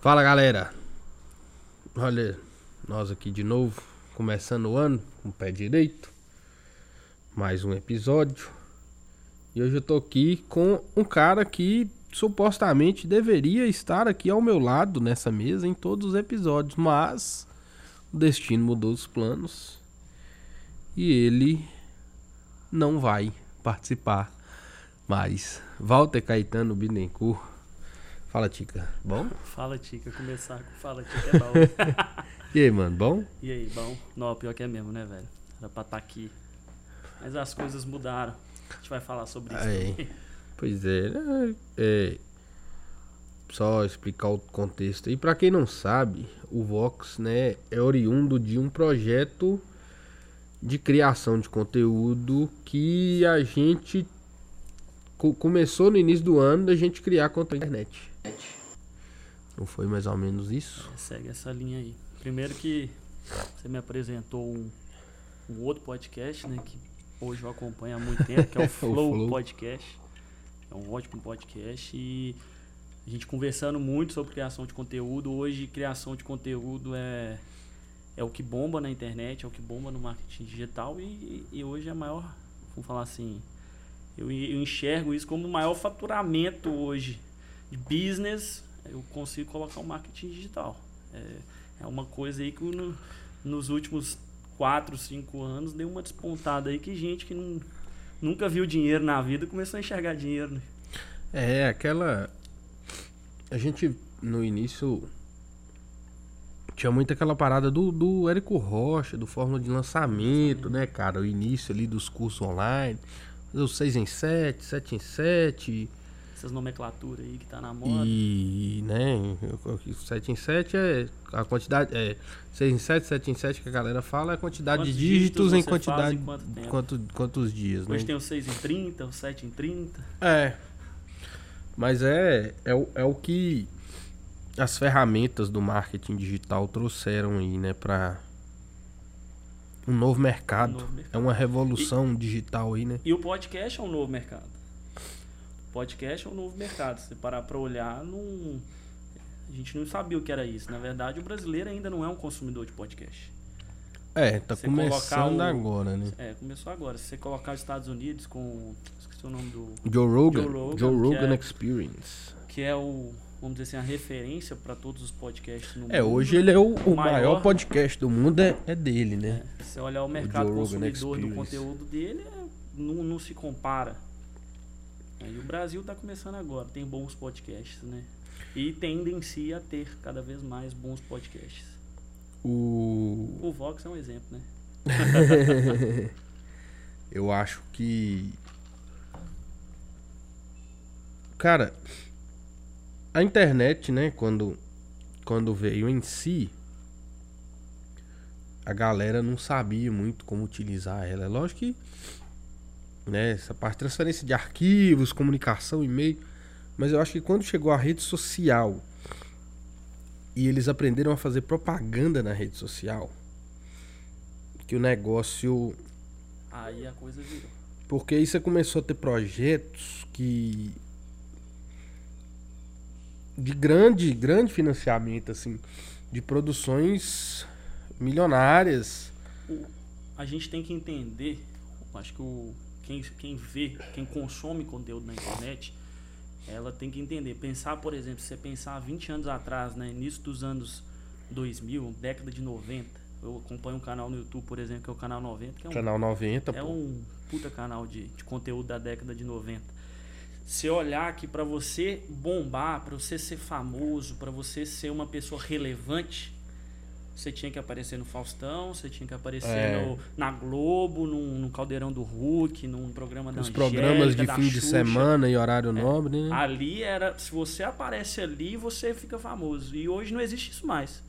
Fala galera, olha nós aqui de novo, começando o ano com o pé direito, mais um episódio. E hoje eu tô aqui com um cara que supostamente deveria estar aqui ao meu lado nessa mesa em todos os episódios, mas o destino mudou os planos e ele não vai participar mais. Walter Caetano Bittencourt. Fala, Tica. Bom? Fala, Tica. Começar com Fala, Tica é bom. E aí, mano, bom? e aí, bom? Não, pior que é mesmo, né, velho? Era pra estar aqui. Mas as coisas mudaram. A gente vai falar sobre isso Aí. também. Pois é, né? é, só explicar o contexto. E para quem não sabe, o Vox, né, é oriundo de um projeto de criação de conteúdo que a gente co- começou no início do ano da gente criar conteúdo na internet. Não foi mais ou menos isso? Segue essa linha aí. Primeiro que você me apresentou um, um outro podcast, né? Que hoje eu acompanho há muito tempo, que é o Flow, Flow. Podcast. É um ótimo podcast e a gente conversando muito sobre criação de conteúdo. Hoje, criação de conteúdo é, é o que bomba na internet, é o que bomba no marketing digital e, e hoje é a maior, vamos falar assim, eu, eu enxergo isso como o maior faturamento hoje de business. Eu consigo colocar o marketing digital. É, é uma coisa aí que no- nos últimos 4, 5 anos deu uma despontada aí que gente que não, nunca viu dinheiro na vida começou a enxergar dinheiro. Né? É, aquela. A gente, no início. Tinha muito aquela parada do, do Érico Rocha, do Fórmula de Lançamento, né, cara? O início ali dos cursos online. O 6 em 7, 7 em 7. Essas nomenclaturas aí que tá na moda. E, né, 7 em 7 é a quantidade. É, 6 em 7, 7 em 7 que a galera fala é a quantidade Quantos de dígitos dígitos em quantidade. em quanto tempo? Quanto, quantos dias, né? Hoje tem o 6 em 30, o 7 em 30. É. Mas é, é, o, é o que as ferramentas do marketing digital trouxeram aí, né, pra um novo mercado. Um novo mercado. É uma revolução digital aí, né? E o podcast é um novo mercado. O podcast é um novo mercado. Se você parar pra olhar, não... a gente não sabia o que era isso. Na verdade, o brasileiro ainda não é um consumidor de podcast. É, tá Você começando o- agora, né? É, começou agora. Se você colocar os Estados Unidos com. Esqueci o nome do. Joe Rogan, Joe Rogan, Joe Rogan é- Experience. Que é o. Vamos dizer assim, a referência para todos os podcasts no É, mundo. hoje ele é o, o maior, maior- podcast do mundo, é, é dele, né? É, se você olhar o mercado Rogan consumidor do conteúdo dele, é- não, não se compara. É, E o Brasil está começando agora, tem bons podcasts, né? E tendem-se a ter cada vez mais bons podcasts. O, O Vox é um exemplo, né? Eu acho que. Cara, a internet, né, quando, quando veio em si, a galera não sabia muito como utilizar ela. É lógico que, né, essa parte de transferência de arquivos, comunicação, e-mail. Mas eu acho que quando chegou a rede social e eles aprenderam a fazer propaganda na rede social, que o negócio Aí a coisa virou. porque aí você começou a ter projetos que. De grande, grande financiamento, assim. De produções milionárias. A gente tem que entender, acho que o, quem, quem vê, quem consome conteúdo na internet, ela tem que entender. Pensar, por exemplo, se você pensar 20 anos atrás, né, início dos anos 2000, década de 90, eu acompanho um canal no YouTube, por exemplo, que é o Canal 90, que é um Canal 90, é pô. um puta canal de, de conteúdo da década de 90. Se olhar que para você bombar, para você ser famoso, para você ser uma pessoa relevante, você tinha que aparecer no Faustão, você tinha que aparecer É. no- na Globo, num, num Caldeirão do Hulk, num programa da Os Angélica, programas de fim de Xuxa. semana e horário nobre, né? Ali era, se você aparece ali, você fica famoso. E hoje não existe isso mais.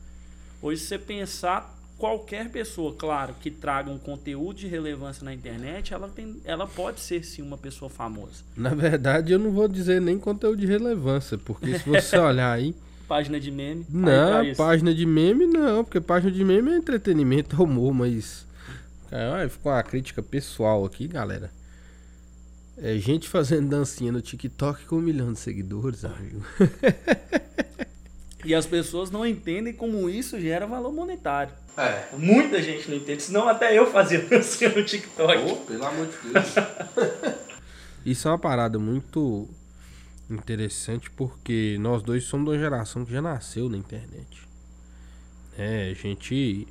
Hoje, se você pensar, qualquer pessoa, claro, que traga um conteúdo de relevância na internet, ela, tem, ela pode ser sim uma pessoa famosa. Na verdade, eu não vou dizer nem conteúdo de relevância, porque se você olhar aí. Página de meme. Não, página de meme não, porque página de meme é entretenimento, é humor, mas. Cara, ficou uma crítica pessoal aqui, galera. É gente fazendo dancinha no TikTok com um milhão de seguidores, amigo. E as pessoas não entendem como isso gera valor monetário. É. Muita gente não entende, senão até eu fazia dancinha no TikTok. Oh, pelo amor de Deus. isso é uma parada muito interessante porque nós dois somos de uma geração que já nasceu na internet. É, a gente.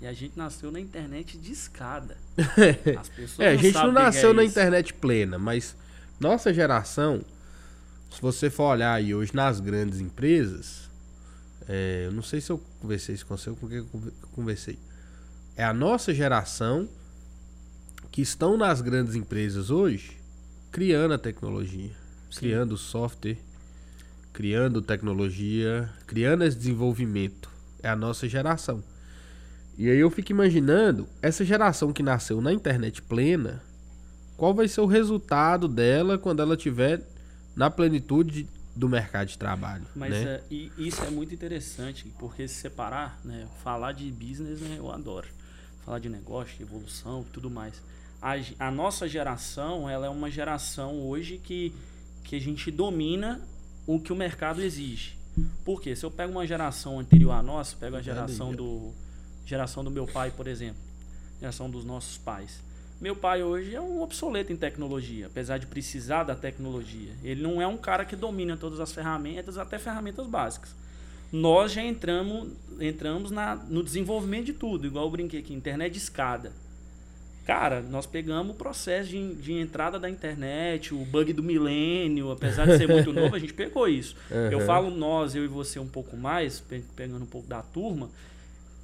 E a gente nasceu na internet de escada. As pessoas é, a gente não nasceu é na internet plena, mas nossa geração, se você for olhar aí hoje nas grandes empresas, é, eu não sei se eu conversei isso com você ou com quem eu conversei. É a nossa geração que estão nas grandes empresas hoje criando a tecnologia, Sim. criando software, criando tecnologia, criando esse desenvolvimento. É a nossa geração. E aí eu fico imaginando, essa geração que nasceu na internet plena, qual vai ser o resultado dela quando ela tiver na plenitude do mercado de trabalho. Mas né? é, e isso é muito interessante, porque se separar, né, falar de business né, eu adoro. Falar de negócio, de evolução tudo mais. A, a nossa geração ela é uma geração hoje que, que a gente domina o que o mercado exige. Por quê? Se eu pego uma geração anterior à nossa, pego a geração do, geração do meu pai, por exemplo, geração dos nossos pais meu pai hoje é um obsoleto em tecnologia, apesar de precisar da tecnologia. Ele não é um cara que domina todas as ferramentas, até ferramentas básicas. Nós já entramos, entramos na, no desenvolvimento de tudo, igual eu brinquei aqui, internet de escada. Cara, nós pegamos o processo de, de entrada da internet, o bug do milênio, apesar de ser muito novo, a gente pegou isso. Uhum. Eu falo nós, eu e você um pouco mais, pegando um pouco da turma,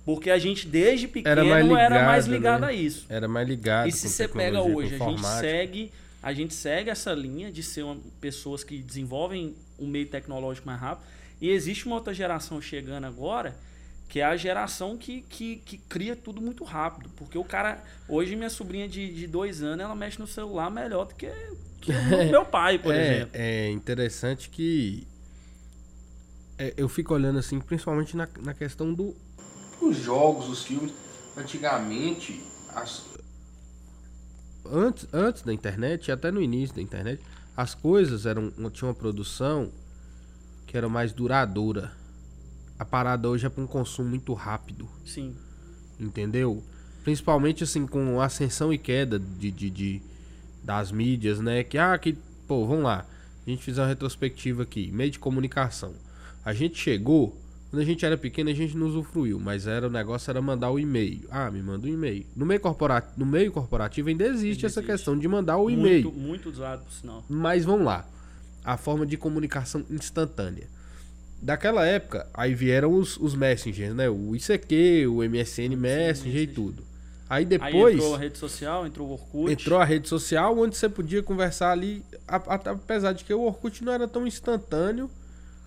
porque a gente, desde pequeno, era mais ligado, era mais ligado né? a isso. Era mais ligado. E se você pega hoje, a gente segue. A gente segue essa linha de ser uma, pessoas que desenvolvem um meio tecnológico mais rápido. E existe uma outra geração chegando agora, que é a geração que, que, que cria tudo muito rápido. Porque o cara. Hoje, minha sobrinha de, de dois anos, ela mexe no celular melhor do que, que o meu pai, por é, exemplo. É interessante que. É, eu fico olhando assim, principalmente na, na questão do os jogos, os filmes. Antigamente, as... antes, antes da internet, até no início da internet, as coisas eram tinha uma produção que era mais duradoura. A parada hoje é para um consumo muito rápido. Sim. Entendeu? Principalmente assim com ascensão e queda de, de, de das mídias, né? Que ah, que pô, vamos lá. A gente fizer uma retrospectiva aqui, meio de comunicação. A gente chegou quando a gente era pequeno, a gente não usufruiu, mas era o negócio era mandar o e-mail. Ah, me manda um e-mail. No meio corporativo, no meio corporativo ainda existe, ainda essa existe. questão de mandar o e-mail. Muito, muito usado, por sinal. Mas vamos lá. A forma de comunicação instantânea. Daquela época, aí vieram os, os messengers, né? O ICQ, o MSN Messenger e tudo. Aí depois. Aí entrou a rede social, entrou o Orkut. Entrou a rede social, onde você podia conversar ali. Apesar de que o Orkut não era tão instantâneo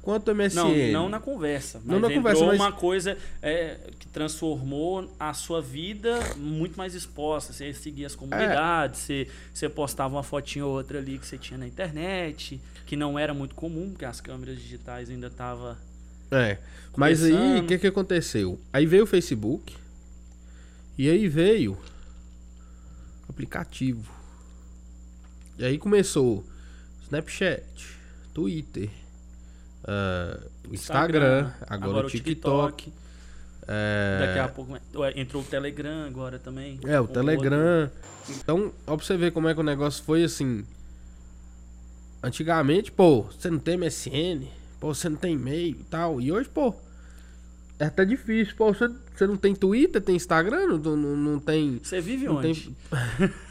quanto o MSN. Não, não na conversa. Mas não na conversa, mas... uma coisa é, que transformou a sua vida muito mais exposta. Você seguia as comunidades, é. você, você postava uma fotinha ou outra ali que você tinha na internet, que não era muito comum, porque as câmeras digitais ainda estavam. É. Mas aí, o que, que aconteceu? Aí veio o Facebook. E aí veio aplicativo. E aí começou Snapchat, Twitter, uh, o Instagram, Instagram agora, agora, o TikTok. TikTok é... Daqui a pouco entrou o Telegram agora também. É, o Telegram. Outro. Então, ó pra você ver como é que o negócio foi assim. Antigamente, pô, você não tem MSN, pô, você não tem e-mail e tal. E hoje, pô, é até difícil. Pô, você, você não tem Twitter, tem Instagram, não, não, não tem. Você vive onde? Tem...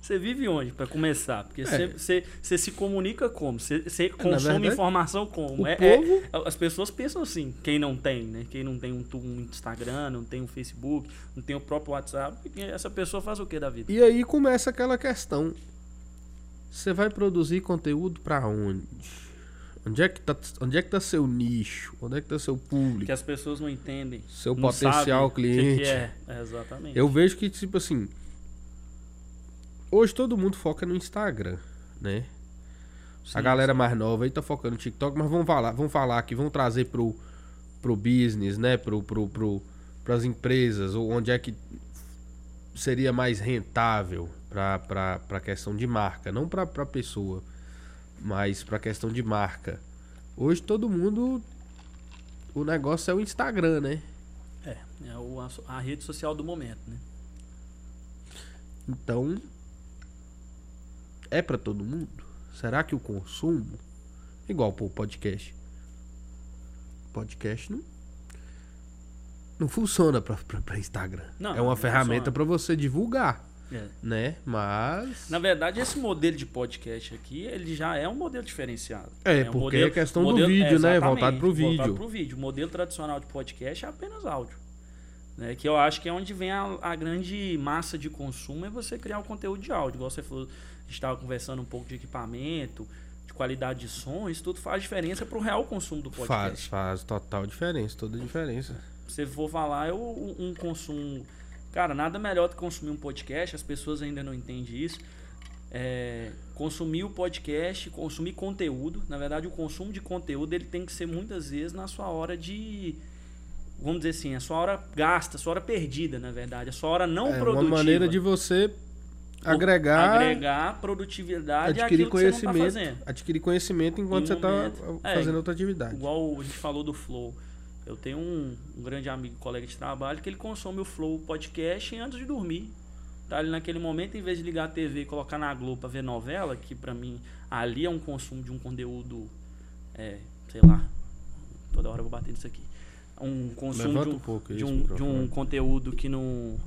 Você vive onde, para começar? Porque você, é. você, se comunica como? Você, você consome verdade, informação como? É, é, povo... é, as pessoas pensam assim, quem não tem, né? Quem não tem um, um, Instagram, não tem um Facebook, não tem o próprio WhatsApp, essa pessoa faz o que da vida? E aí começa aquela questão. Você vai produzir conteúdo para onde? Onde é, que tá, onde é que tá seu nicho? Onde é que tá seu público? Que as pessoas não entendem. Seu não potencial cliente. Que que é. é. Exatamente. Eu vejo que, tipo assim, hoje todo mundo foca no Instagram, né? Sim, a galera sim. mais nova aí tá focando no TikTok, mas vamos falar, vamos falar aqui, vamos trazer pro, pro business, né? Pro, pro, pro, pras empresas, ou onde é que seria mais rentável para a questão de marca, não para a pessoa, mas para a questão de marca. Hoje todo mundo o negócio é o Instagram, né? É, é o, a, a rede social do momento, né? Então, é para todo mundo? Será que o consumo igual o podcast? Podcast não não funciona para Instagram. Não, é uma ferramenta para você divulgar. É. Né? Mas. Na verdade, esse modelo de podcast aqui, ele já é um modelo diferenciado. É, é um porque modelo, é questão modelo, do vídeo, é, né? Voltado pro vídeo. Voltado pro vídeo. O modelo tradicional de podcast é apenas áudio. Né? Que eu acho que é onde vem a, a grande massa de consumo, é você criar o um conteúdo de áudio. Igual você falou, gente estava conversando um pouco de equipamento, de qualidade de som, isso tudo faz diferença para o real consumo do podcast. Faz, faz total diferença, toda diferença. Se for falar, eu, um consumo. Cara, nada melhor do que consumir um podcast, as pessoas ainda não entendem isso. É, consumir o podcast, consumir conteúdo. Na verdade, o consumo de conteúdo ele tem que ser muitas vezes na sua hora de. Vamos dizer assim, a sua hora gasta, a sua hora perdida, na verdade. A sua hora não é, produtiva. Uma maneira de você agregar agregar produtividade adquirir conhecimento, que você tá adquirir conhecimento enquanto você está fazendo é, outra atividade. Igual a gente falou do flow. Eu tenho um, um, grande amigo, colega de trabalho, que ele consome o flow podcast antes de dormir. Tá ali naquele momento, em vez de ligar a TV e colocar na Globo para ver novela, que para mim ali é um consumo de um conteúdo, é, sei lá, toda hora eu vou bater nisso aqui. Um consumo de um, um de um, de um conteúdo que não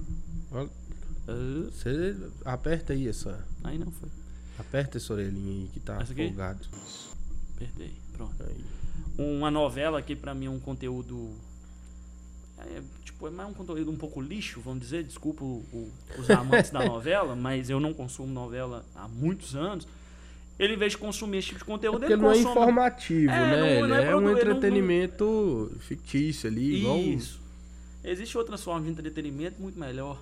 você aperta aí essa. Aí não foi. Aperta essa orelhinha aí que tá folgado. Apertei. Pronto. Aí. Uma novela que pra mim é um conteúdo. É, tipo, é mais um conteúdo um pouco lixo, vamos dizer. Desculpa o, o, os amantes da novela, mas eu não consumo novela há muitos anos. Ele, em vez de consumir esse tipo de conteúdo, é ele não consome... é informativo, é, né? Não, não é, é um entretenimento não... fictício ali. Isso. Igual... Existe outras formas de entretenimento muito melhor.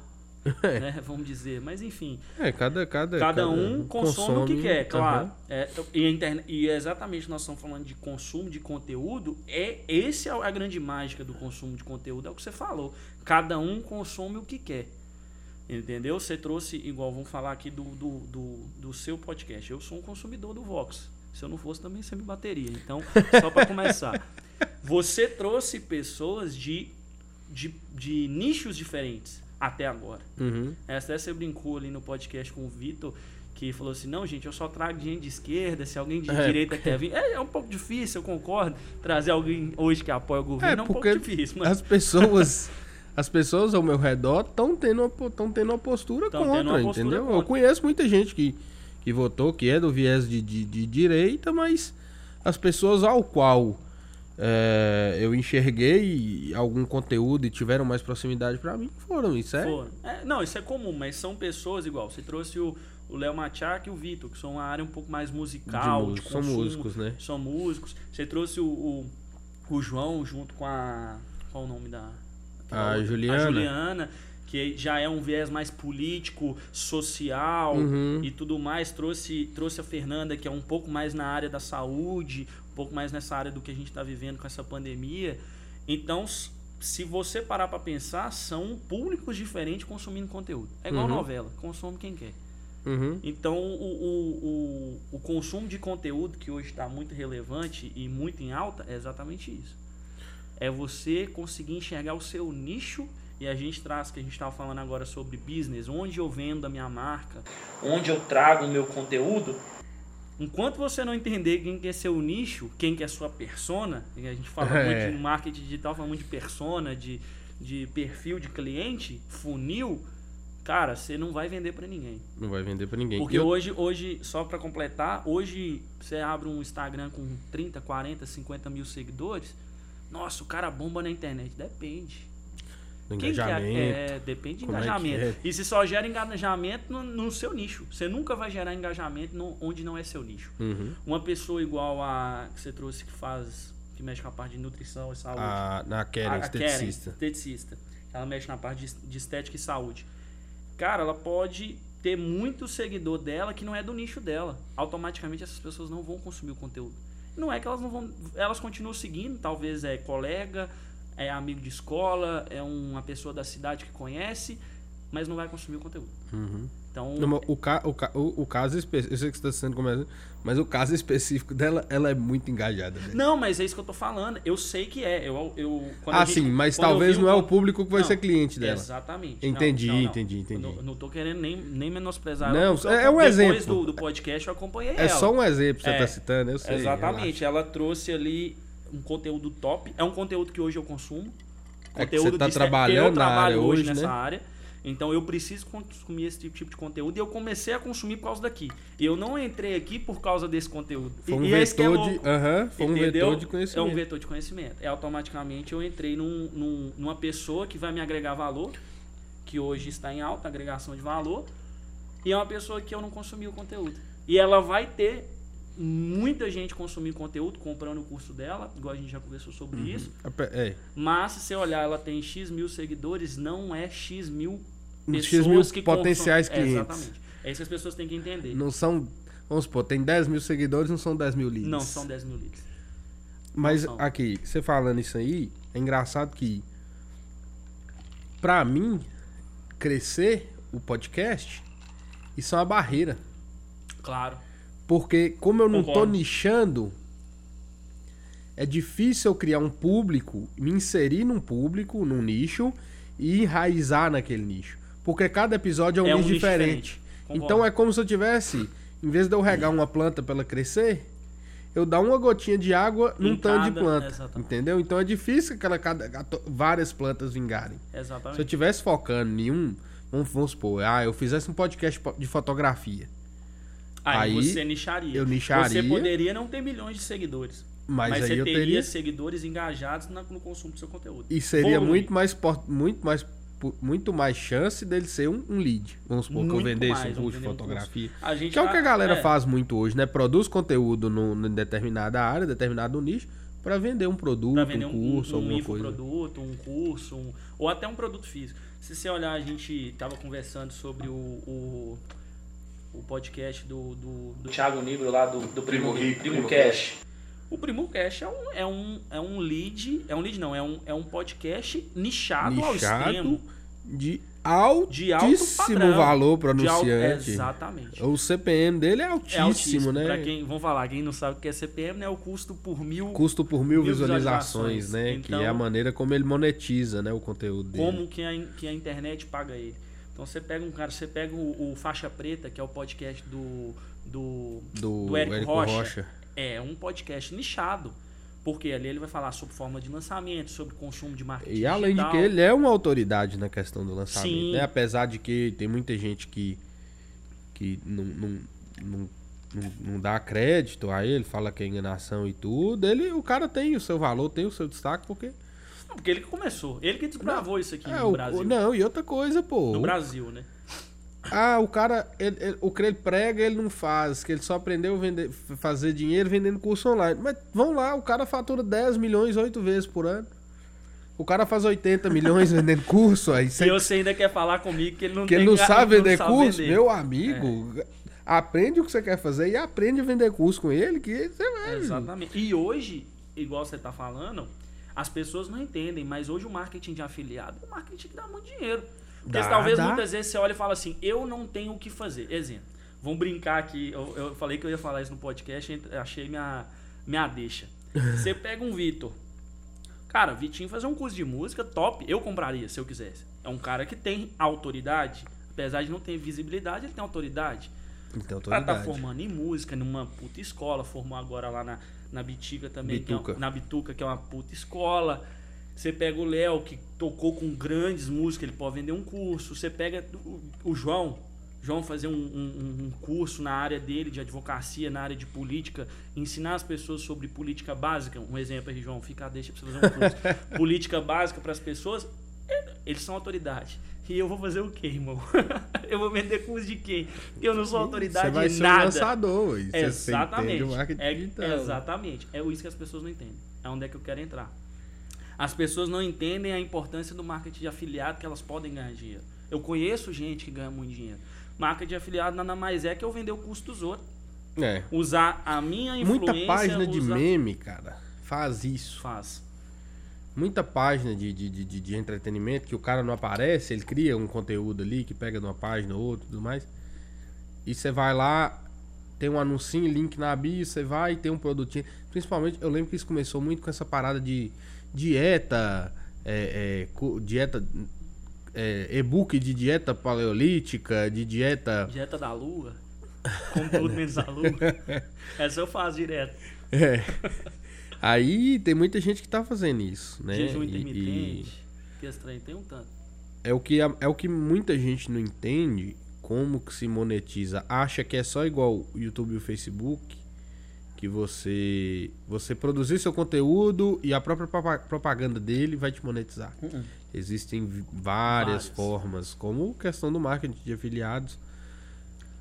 É. né, vamos dizer. Mas enfim. É, cada, cada, cada um consome, consome, o que quer, claro. Uhum. É, e, internet, e exatamente nós estamos falando de consumo de conteúdo. É Esse é a grande mágica do consumo de conteúdo, é o que você falou. Cada um consome o que quer. Entendeu? Você trouxe, igual vamos falar aqui do, do, do, do seu podcast. Eu sou um consumidor do Vox. Se eu não fosse, também você me bateria. Então, só para começar. Você trouxe pessoas de, de, de nichos diferentes até agora. Uhum. Até você brincou ali no podcast com o Vitor, que falou assim: não, gente, eu só trago gente de esquerda, se alguém de é, direita quer vir. É, é, um pouco difícil, eu concordo. Trazer alguém hoje que apoia o governo é, é um pouco difícil. Mas... As pessoas. As pessoas ao meu redor estão tendo, uma, tendo uma postura tão contra, uma postura entendeu? Contra. Eu conheço muita gente que, que votou, que é do viés de, de, de direita, mas as pessoas ao qual é, eu enxerguei algum conteúdo e tiveram mais proximidade para mim, foram, isso é? Foram. é? Não, isso é comum, mas são pessoas igual. Você trouxe o Léo Machak e o Vitor, que são uma área um pouco mais musical, consumo, São músicos, né? São músicos. Você trouxe o, o, o João junto com a. Qual o nome da. A Juliana. A Juliana que já é um viés mais político, social uhum. e tudo mais. Trouxe, trouxe a Fernanda, que é um pouco mais na área da saúde, um pouco mais nessa área do que a gente está vivendo com essa pandemia. Então, se você parar para pensar, são públicos diferentes consumindo conteúdo. É igual uhum. novela, consome quem quer. Uhum. Então, o, o, o, o, consumo de conteúdo que hoje está muito relevante e muito em alta é exatamente isso. É você conseguir enxergar o seu nicho e a gente traz, que a gente estava falando agora sobre business, onde eu vendo a minha marca, onde eu trago o meu conteúdo, enquanto você não entender quem quer ser o nicho, quem quer sua persona, a gente fala é. muito de marketing digital, fala muito de persona, de, de perfil de cliente, funil, cara, você não vai vender para ninguém. Não vai vender para ninguém. Porque eu... hoje, hoje, só para completar, hoje você abre um Instagram com 30, 40, 50 mil seguidores, nossa, o cara bomba na internet. Depende. Engajamento. É, depende de engajamento. É é? E se só gera engajamento no, no, seu nicho. Você nunca vai gerar engajamento no, onde não é seu nicho. Uhum. Uma pessoa igual a que você trouxe que faz. que mexe com a parte de nutrição e saúde. A, na Karen, a, esteticista. A Karen, esteticista. Ela mexe na parte de, de estética e saúde. Cara, ela pode ter muito seguidor dela que não é do nicho dela. Automaticamente essas pessoas não vão consumir o conteúdo. Não é que elas não vão. Elas continuam seguindo, talvez é colega, é amigo de escola, é uma pessoa da cidade que conhece, mas não vai consumir o conteúdo. Uhum. Então, Não, o, ca, o, ca, o, o caso específico, eu sei que você está sendo começando, mas o caso específico dela, ela é muito engajada. velho. não, mas é isso que eu tô falando. Eu sei que é. Eu, eu, Ah, gente- sim, mas talvez não é o público que vai Não, ser cliente dela. Exatamente. Entendi, Não, não, entendi, entendi. Eu não, tô querendo nem, nem menosprezar Não, ela. é eu- um depois exemplo. Do, do podcast eu acompanhei É ela. só um exemplo que você É, está citando, eu sei. Exatamente. Ela trouxe ali um conteúdo top. É um conteúdo que hoje eu consumo. É que Conteúdo você tá trabalhando eu trabalho área hoje hoje, nessa né? área. Então eu preciso consumir esse tipo de conteúdo e eu comecei a consumir por causa daqui. Eu não entrei aqui por causa desse conteúdo. Foi um e, esse que é vetor de. louco. Aham, foi um vetor de conhecimento. É um vetor de conhecimento. É automaticamente eu entrei num, num- numa pessoa que vai me agregar valor, que hoje está em alta agregação de valor, e é uma pessoa que eu não consumi o conteúdo. E ela vai ter muita gente consumindo conteúdo, comprando o curso dela, igual a gente já conversou sobre Uhum. isso. É, Mas se você olhar, ela tem X mil seguidores, não é X mil X pessoas mil que potenciais consomem. clientes. É, exatamente. É isso que as pessoas têm que entender. não são. Vamos supor, tem 10 mil seguidores, não são 10 mil leads. Não são 10 mil leads. Mas aqui, você falando isso aí, é engraçado que pra mim crescer o podcast, isso é uma barreira, Claro. Porque como eu não tô Concordo. nichando, é difícil eu criar um público, me inserir num público, num nicho e enraizar naquele nicho, porque cada episódio é um É um nicho diferente. diferente. Então é como se eu tivesse, em vez de eu regar uma planta pra ela crescer, eu dar uma gotinha de água num tanto de planta. exatamente. Entendeu? Então é difícil que aquela, cada, várias plantas vingarem. Se eu Exatamente. tivesse focando em um, vamos, vamos supor, ah, eu fizesse um podcast po- de fotografia, Aí, Aí, você nicharia. eu nicharia. Você poderia não ter milhões de seguidores. mas, Mas, aí você teria, teria. seguidores engajados no consumo do seu conteúdo. E seria Volume. muito mais, muito mais muito mais chance dele ser um, um lead. Vamos supor que eu vendesse mais, um curso de um fotografia. A gente Que é o que a galera é, faz muito hoje, né? Produz conteúdo no, em determinada área, determinado nicho, pra vender um produto, vender um um, curso, um, um alguma coisa. um curso, um- ou até um produto físico. Se você olhar, a gente tava conversando sobre o, o, o podcast do, do, do Thiago Negro lá do, do Primo, Primo Rico, Primo, Primo Cash. O Primo Cash é um, é um, é um lead, é um lead não, é um, é um podcast nichado, ao Nichado extremo. de De alto altíssimo padrão. valor para de alto- anunciante. Exatamente. O CPM dele é É altíssimo, altíssimo, né? Pra quem, vamos falar, quem não sabe o que é CPM, né? O custo por mil. Custo por mil, Mil visualizações, visualizações. né? que é a Então- maneira como ele monetiza, né? O conteúdo dele. como que a, que a internet paga ele. Então você pega um cara, você pega o, o Faixa Preta, que é o podcast do, do, Do, do Érico, Érico Rocha, Rocha. é um podcast nichado. Porque ali ele vai falar sobre forma de lançamento, sobre consumo de marketing E além de digital. que ele é uma autoridade na questão do lançamento, né? Apesar de que tem muita gente que, que não, não, não, não, não dá crédito a ele, fala que é enganação e tudo, ele, o cara tem o seu valor, tem o seu destaque, porque... Não, porque ele que começou, ele que desbravou isso aqui É, no o- Brasil. não, e outra coisa, pô. No Brasil, né? Ah, o cara, ele- ele- o que ele prega, ele não faz, que ele só aprendeu a fazer dinheiro vendendo curso online. Mas vão lá, o cara fatura 10 milhões oito vezes por ano. O cara faz 80 milhões vendendo curso, aí E você você ainda quer falar comigo que ele não que ele não sabe vender sabe curso, vender. meu amigo, aprende o que você quer fazer e aprende a vender curso com ele, que você vai. Exatamente. E hoje, igual você tá falando, as pessoas não entendem, mas hoje o marketing de afiliado é um marketing que dá muito dinheiro. Porque Dá, talvez dá. muitas vezes você olha e fala assim, eu não tenho o que fazer. Exemplo, vamos brincar aqui, eu, eu falei que eu ia falar isso no podcast, achei minha, minha deixa. Você pega um Vitor. Cara, Vitinho fazer um curso de música top, eu compraria se eu quisesse. É um cara que tem autoridade, apesar de não ter visibilidade, ele tem autoridade. O cara tá autoridade. formando em música, numa puta escola, formou agora lá na, na Bitica também, é Bituca. uma- na Bituca, que é uma puta escola. Você pega o Léo, que tocou com grandes músicas, ele pode vender um curso. Você pega o, o João, João fazer um, um- um curso na área dele de advocacia, na área de política, ensinar as pessoas sobre política básica. Um exemplo aí, João, fica, deixa pra você fazer um curso. política básica para as pessoas, é, eles são autoridade. E eu vou fazer o quê, irmão? eu vou vender curso de quem? Eu não sou autoridade Você vai em ser nada. um lançador. você- você Exatamente. marketing É, digital. exatamente. É isso que as pessoas não entendem. É onde é que eu quero entrar. As pessoas não entendem a importância do marketing de afiliado que elas podem ganhar dinheiro. Eu conheço gente que ganha muito dinheiro. Marketing de afiliado nada mais é que eu vender o custo dos outros. É. Usar a minha influência. Muita página de meme, cara, faz isso. Faz. Muita página de, de, de, de entretenimento que o cara não aparece, ele cria um conteúdo ali que pega de uma página ou outra e tudo mais. E você vai lá, tem um anuncinho, link na bio, você vai e tem um produtinho. Principalmente, eu lembro que isso começou muito com essa parada de dieta, é, é, dieta, é, e-book de dieta paleolítica, de dieta. Dieta da lua. Com tudo menos a lua. Essa eu faço direto. É. Aí tem muita gente que tá fazendo isso, né? Jejum intermitente. Que estranho, tem um tanto. É o, que, é o que muita gente não entende como que se monetiza. Acha que é só igual o YouTube e o Facebook, que você você produzir seu conteúdo e a própria propaganda dele vai te monetizar. Uh -uh. Existem várias, várias, formas, como questão do marketing de afiliados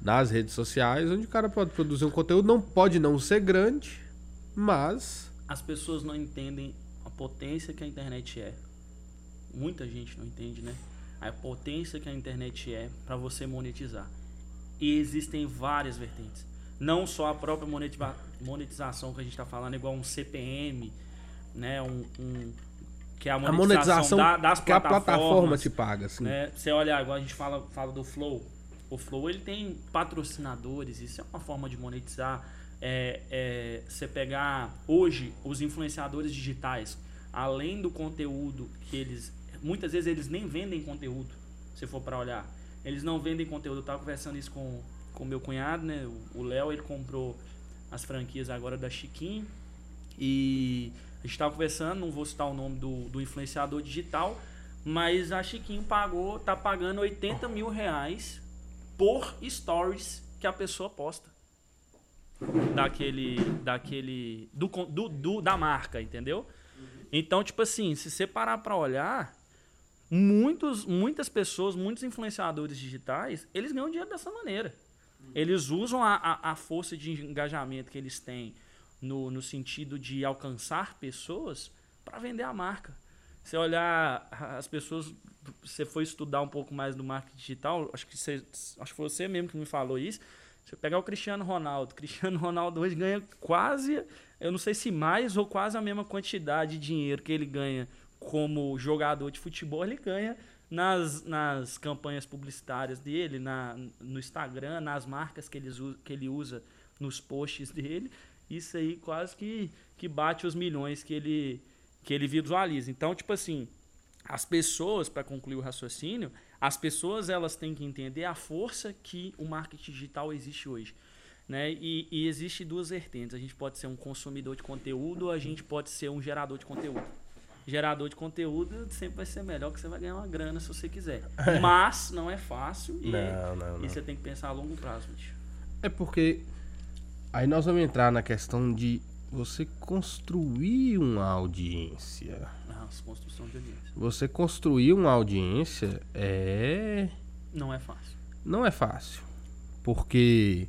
nas redes sociais, onde o cara pode produzir um conteúdo, não pode não ser grande, mas as pessoas não entendem a potência que a internet é. Muita gente não entende, né? A potência que a internet é para você monetizar. E existem várias vertentes. Não só a própria monetização que a gente está falando, igual um CPM, né? Um, um que é a monetização, a monetização da, das que plataformas. a plataforma te paga, assim. Né? Você olha, agora a gente fala, fala do Flow. O Flow ele tem patrocinadores, isso é uma forma de monetizar é, é, você pegar hoje os influenciadores digitais, além do conteúdo que eles. Muitas vezes eles nem vendem conteúdo, se for para olhar. Eles não vendem conteúdo. Eu estava conversando isso com o meu cunhado, né? O Léo, ele comprou as franquias agora da Chiquinho. E a gente estava conversando, não vou citar o nome do, do influenciador digital, mas a Chiquinho pagou, tá pagando 80 mil reais por stories que a pessoa posta daquele daquele do, do, do, da marca, entendeu? Então, tipo assim, se você parar para olhar, muitos muitas pessoas, muitos influenciadores digitais, eles ganham dinheiro dessa maneira. Eles usam a, a, a força de engajamento que eles têm no, no sentido de alcançar pessoas para vender a marca. Você olhar as pessoas, você foi estudar um pouco mais do marketing digital, acho que você, acho que foi você mesmo que me falou isso. Se eu pegar o Cristiano Ronaldo, Cristiano Ronaldo hoje ganha quase, eu não sei se mais ou quase a mesma quantidade de dinheiro que ele ganha como jogador de futebol, ele ganha nas, nas campanhas publicitárias dele, na, no Instagram, nas marcas que ele, que ele usa nos posts dele. Isso aí quase que, que bate os milhões que ele, que ele visualiza. Então, tipo assim, as pessoas, para concluir o raciocínio, as pessoas elas têm que entender a força que o marketing digital existe hoje. Né? E, e existe duas vertentes. A gente pode ser um consumidor de conteúdo ou a gente pode ser um gerador de conteúdo. Gerador de conteúdo sempre vai ser melhor que você vai ganhar uma grana se você quiser. Mas não é fácil e, não, não, não. e você tem que pensar a longo prazo, bicho. É porque aí nós vamos entrar na questão de você construir uma audiência. Ah, construção de audiência. Você construir uma audiência é. Não é fácil. Não é fácil. Porque.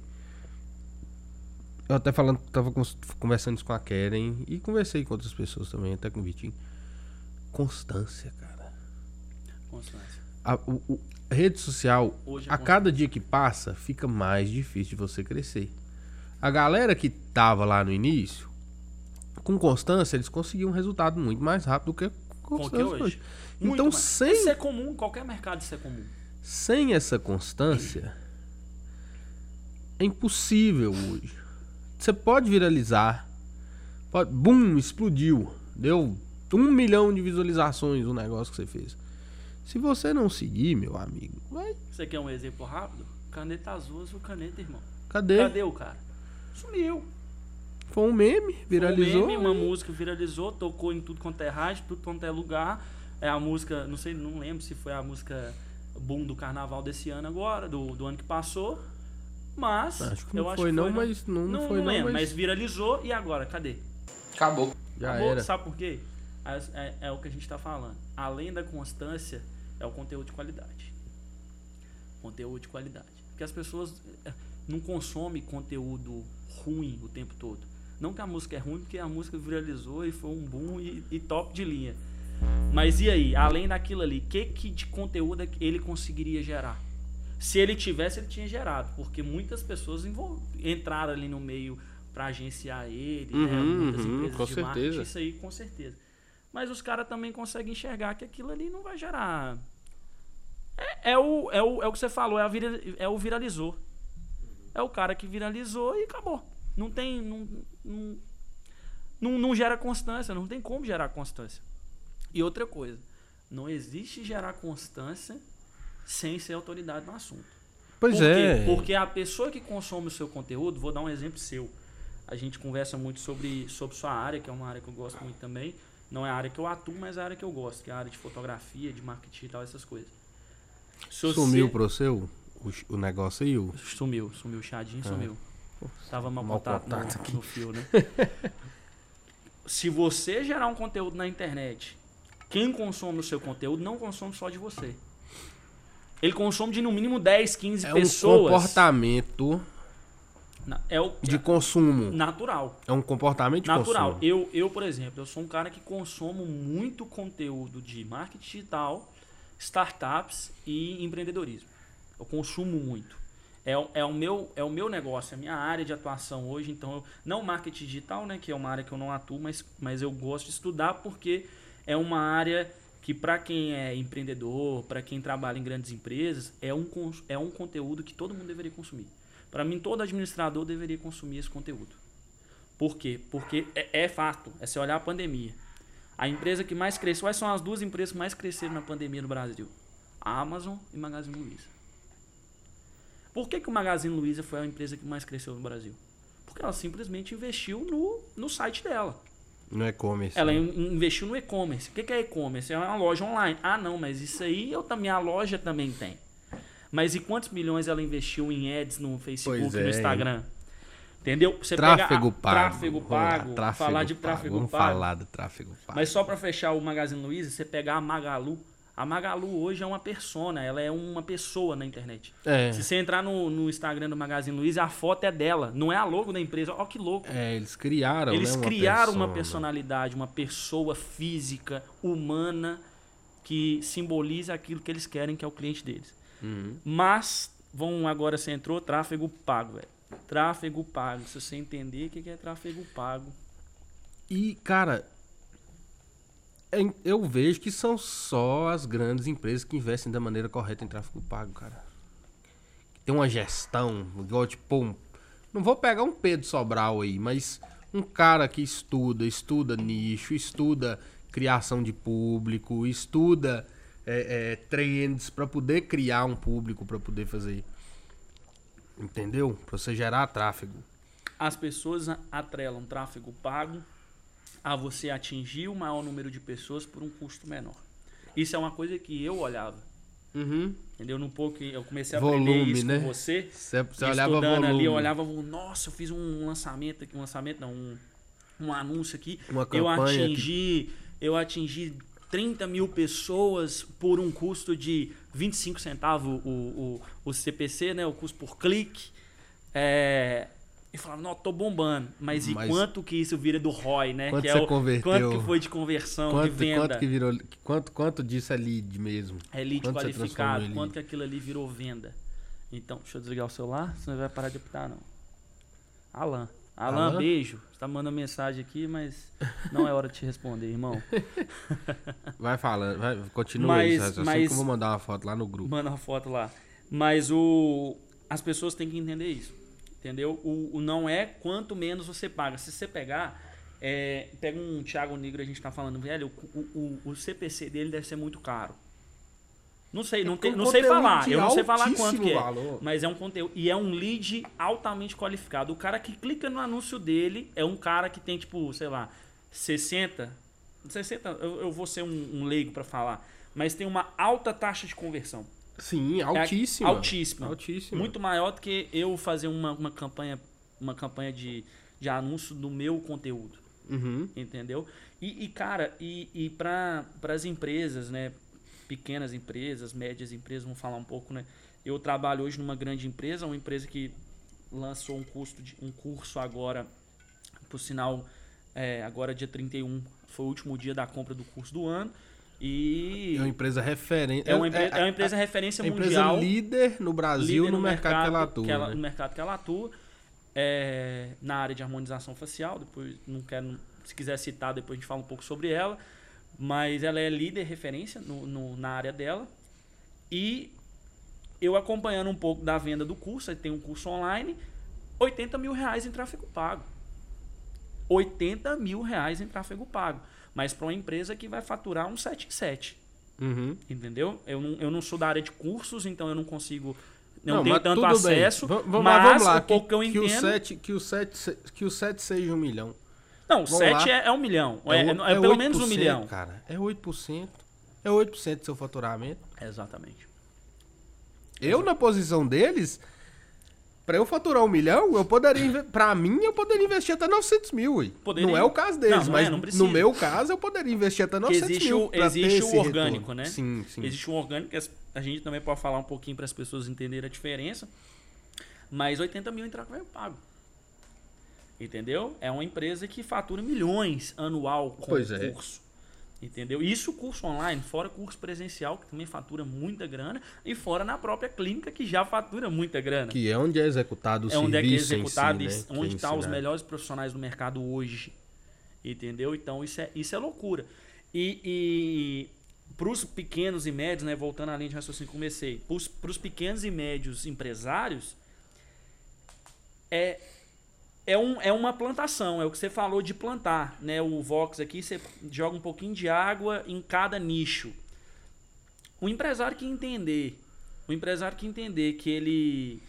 Eu até falando, tava conversando isso com a Karen e conversei com outras pessoas também, até com o Vitinho. Constância, cara. Constância. A, o, o, rede social, a cada dia que passa, fica mais difícil de você crescer. A galera que tava lá no início, com constância, eles conseguiam um resultado muito mais rápido do que constância hoje. hoje. Então, mais. sem. Isso é comum, qualquer mercado isso é comum. Sem essa constância, é impossível hoje. Você pode viralizar. Pode, boom, explodiu. Deu um milhão de visualizações o negócio que você fez. Se você não seguir, meu amigo, vai. Você quer um exemplo rápido? Caneta azul, azul caneta, irmão. Cadê? Cadê o cara? Sumiu. Foi um meme, viralizou. Foi um meme, uma música viralizou, tocou em tudo quanto é rádio, tudo quanto é lugar. É a música, não sei, não lembro se foi a música boom do carnaval desse ano agora, do, do ano que passou. Mas acho que não eu foi, acho não, foi, mas não, não, não foi não, lembro, mas... mas... viralizou e agora, cadê? Acabou. Já Acabou, era. sabe por quê? É, é, é o que a gente está falando. Além da constância, é o conteúdo de qualidade. Conteúdo de qualidade. Porque as pessoas é, não consomem conteúdo ruim o tempo todo. Não que a música é ruim, porque a música viralizou e foi um boom e, e top de linha. Mas e aí, além daquilo ali, o que, que de conteúdo ele conseguiria gerar? Se ele tivesse, ele tinha gerado, porque muitas pessoas entraram ali no meio para agenciar ele, né? uhum, né? muitas uhum, empresas de certeza. marketing, isso aí com certeza. mas os caras também conseguem enxergar que aquilo ali não vai gerar. É, é, o, é, o, é o que você falou, é, a vira, é o viralizou. É o cara que viralizou e acabou. Não tem. Não, não, não, não gera constância, não tem como gerar constância. E outra coisa, não existe gerar constância sem ser autoridade no assunto. Pois Por é. quê? Porque a pessoa que consome o seu conteúdo, vou dar um exemplo seu. A gente conversa muito sobre, sobre sua área, que é uma área que eu gosto muito também. Não é a área que eu atuo, mas é a área que eu gosto, que é a área de fotografia, de marketing e tal, essas coisas. Se Sumiu você- pro seu o, o negócio aí, o. Sumiu, sumiu o chadinho, Ah. sumiu. Tava mal, Mal contato, contato no, aqui. no fio, né? Se você gerar um conteúdo na internet, quem consome o seu conteúdo não consome só de você. Ele consome de no mínimo 10, 15 É um pessoas. comportamento Na- É o de consumo. natural. É um comportamento de Natural. consumo. Eu, eu, por exemplo, eu sou um cara que consumo muito conteúdo de marketing digital, startups e empreendedorismo. Eu consumo muito. É, o- é, o meu, é o meu negócio, é a minha área de atuação hoje. Então, eu, não marketing digital, né, que é uma área que eu não atuo, mas, mas eu gosto de estudar porque é uma área que, para quem é empreendedor, para quem trabalha em grandes empresas, é um, é um conteúdo que todo mundo deveria consumir. Para mim, todo administrador deveria consumir esse conteúdo. Por quê? Porque é, é fato, é você olhar a pandemia. A empresa que mais cresceu, quais são as duas empresas que mais cresceram na pandemia no Brasil? A Amazon e Magazine Luiza. Por que, que o Magazine Luiza foi a empresa que mais cresceu no Brasil? Porque ela simplesmente investiu no, no site dela. No e-commerce. Ela né? in- investiu no e-commerce. O que, que é e-commerce? É uma loja online. Ah, não, mas isso aí eu, também a loja também tem. Mas e quantos milhões ela investiu em ads no Facebook e no é. Instagram? Entendeu? Você Tráfego pega a- pago. Tráfego Vamos pago. tráfego falar de pago. tráfego Vamos pago. falar do tráfego pago. Mas só para fechar o Magazine Luiza, você pegar a Magalu. A Magalu hoje é uma persona, ela é uma pessoa na internet. É. Se você entrar no, no Instagram do Magazine Luiza, a foto é dela, não é a logo da empresa. Ó que louco. É, eles criaram, Eles né, uma criaram uma persona. personalidade, uma pessoa física, humana, que simboliza aquilo que eles querem, que é o cliente deles. Uhum. Mas, vão agora você entrou, tráfego pago, velho. Tráfego pago. Se você entender o que é tráfego pago. E, cara, eu vejo que são só as grandes empresas que investem da maneira correta em tráfego pago, cara. Tem uma gestão, igual tipo, um- não vou pegar um Pedro Sobral aí, mas um cara que estuda, estuda nicho, estuda criação de público, estuda é, é, trends para poder criar um público, para poder fazer. Entendeu? Pra você gerar tráfego. As pessoas atrelam tráfego pago a você atingir o maior número de pessoas por um custo menor. Isso é uma coisa que eu olhava. Uhum. Entendeu? No pouco eu comecei a Volume, aprender isso né? com você. Você, você olhava volume. ali, eu olhava, nossa, eu fiz um lançamento aqui, um lançamento não, um, um anúncio aqui. Uma eu atingi, eu atingi 30 mil pessoas por um custo de 25 centavos o, o, o CPC, né? O custo por clique. É, e falava, não, tô bombando. Mas e Mas- quanto que isso vira do ROI, né? Quanto que é você o, converteu? Quanto que foi de conversão, de Quanto, venda? quanto que virou. Quanto, quanto disso é lead mesmo? É lead Quanto qualificado, em quanto lead? que aquilo ali virou venda. Então, deixa eu desligar o celular, senão vai parar de apitar, não. Alan. Alan, Alan? beijo. Você tá mandando mensagem aqui, mas não é hora de te responder, irmão. Vai falando, vai, continua Mas- isso. raciocínio mas- que eu vou mandar uma foto lá no grupo. Manda uma foto lá. Mas o as pessoas têm que entender isso. Entendeu? O, o não é quanto menos você paga. Se você pegar, é, pega um Thiago Negro, a gente tá falando, velho, o, o, o CPC dele deve ser muito caro. Não sei, não, É tem, não sei falar. Eu não sei falar quanto que é. valor. Mas é um conteúdo. E é um lead altamente qualificado. O cara que clica no anúncio dele é um cara que tem, tipo, sei lá, 60. 60, eu, eu vou ser um, um leigo pra falar. Mas tem uma alta taxa de conversão. Sim, altíssima. É altíssima. Altíssima. Muito maior do que eu fazer uma, uma campanha, uma campanha de, de anúncio do meu conteúdo Uhum. entendeu? E, e, cara, e, e para as empresas, né? Pequenas empresas, médias empresas, vamos falar um pouco, né? Eu trabalho hoje numa grande empresa, uma empresa que lançou um, custo de, um curso agora, por sinal, é, agora dia 31, foi o último dia da compra do curso do ano. E É uma empresa referente. é uma, empre- é uma empresa referência a empresa mundial líder no Brasil líder no, mercado, que ela atua. que ela- né? No mercado que ela atua. é, na área de harmonização facial. Depois, não quero, se quiser citar, depois a gente fala um pouco sobre ela. mas ela é líder referência no, no, na área dela. E eu acompanhando um pouco da venda do curso, tem um curso online, 80 mil reais em tráfego pago. 80 mil reais em tráfego pago. Mas para uma empresa que vai faturar um 7 em 7. Uhum. Entendeu? Eu não, eu não sou da área de cursos, então eu não consigo. Não, Não, tenho tanto acesso. Va- vamos mas vamos lá. o pouco que, eu que, entendo. o 7, que, o 7, se- que o 7 seja um milhão. Não, Vamos 7 lá. é, é um milhão. É, é, o- é pelo menos um 8%, milhão. Cara, é 8%. É 8% do seu faturamento. Exatamente. Eu, na posição deles, pra eu faturar um milhão, eu poderia. Pra mim, eu poderia investir até 900 mil. Ué. Poderia. Não é o caso deles, Não, não mas é, não precisa. no meu caso, eu poderia investir até 900 existe mil. o- existe o orgânico, retorno. né? Sim, sim. Existe um orgânico que a gente também pode falar um pouquinho para as pessoas entenderem a diferença. Mas 80 mil em tráfego pago. Entendeu? É uma empresa que fatura milhões anual com Pois o é. Entendeu? Isso curso online, fora curso presencial, que também fatura muita grana, e fora na própria clínica, que já fatura muita grana. Que é onde é executado o é onde é que é serviço em executado, si, né? Que é onde estão os ensinado. melhores profissionais do mercado hoje. Entendeu? Então isso é, isso é loucura. E, e para os pequenos e médios, né, voltando à linha de raciocínio que comecei, para os pequenos e médios empresários, é, é, um, é uma plantação, é o que você falou de plantar. Né? O Vox aqui, você joga um pouquinho de água em cada nicho. O empresário que entender, o empresário que entender que ele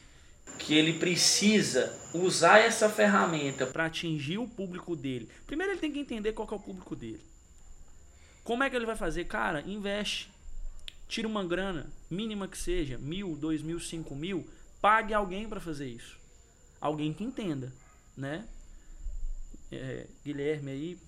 que ele precisa usar essa ferramenta para atingir o público dele. Primeiro ele tem que entender qual que é o público dele. Como é que ele vai fazer? Cara, investe. Tira uma grana, mínima que seja, mil, dois mil, cinco mil, pague alguém para fazer isso. Alguém que entenda, né? É, Guilherme aí,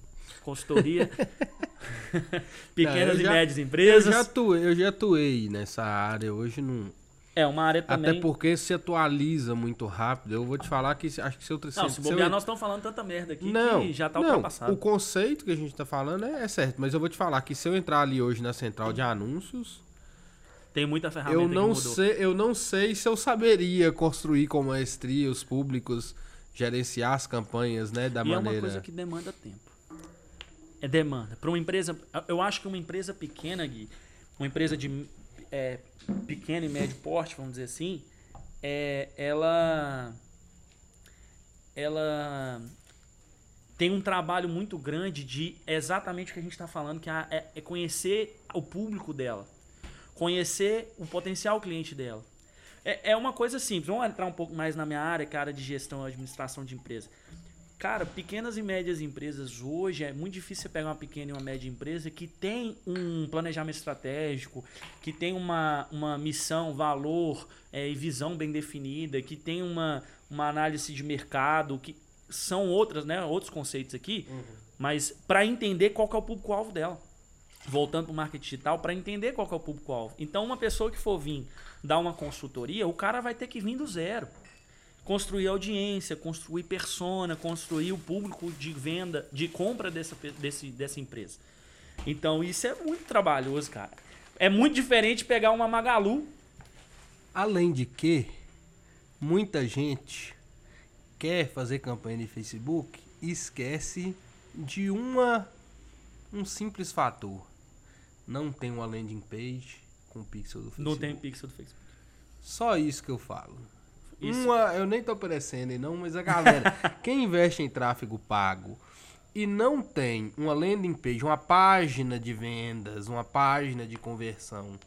consultoria, pequenas eu e já- médias Eu empresas. já, atuei, eu já atuei nessa área, hoje não. É uma área também. Até porque se atualiza muito rápido. Eu vou te falar que acho que se eu Não, se se bobear, eu- nós estamos falando tanta merda aqui não, que já tá não, ultrapassado. O conceito que a gente tá falando é, é certo, mas eu vou te falar que se eu entrar ali hoje na central de anúncios, Tem muita ferramenta eu que não sei, eu não sei se eu saberia construir com maestria os públicos, gerenciar as campanhas, né, da e é maneira. uma coisa que demanda tempo. É demanda. Para uma empresa, eu acho que uma empresa pequena, Gui, uma empresa de é, pequeno e médio porte, vamos dizer assim, é, ela, ela tem um trabalho muito grande de exatamente o que a gente está falando, que é, é conhecer o público dela, conhecer o potencial cliente dela. É, é uma coisa simples. Vamos entrar um pouco mais na minha área, que é a área de gestão e administração de empresa. Cara, pequenas e médias empresas hoje é muito difícil você pegar uma pequena e uma média empresa que tem um planejamento estratégico, que tem uma, uma missão, valor é, e visão bem definida, que tem uma, uma análise de mercado, que são outras, né, outros conceitos aqui, mas para entender qual é o público-alvo dela. Voltando para o marketing digital, para entender qual é o público-alvo. Então, uma pessoa que for vir dar uma consultoria, o cara vai ter que vir do zero construir audiência, construir persona, construir o público de venda, de compra dessa, desse, dessa empresa. Então isso é muito trabalhoso, cara. É muito diferente pegar uma Magalu. Além de que muita gente quer fazer campanha de Facebook e esquece de uma um simples fator. Não tem uma landing page com pixel do Facebook. Não tem pixel do Facebook. Só isso que eu falo. Isso. Uma, eu nem tô aparecendo não, mas a galera, quem investe em tráfego pago e não tem uma landing page, uma página de vendas, uma página de conversão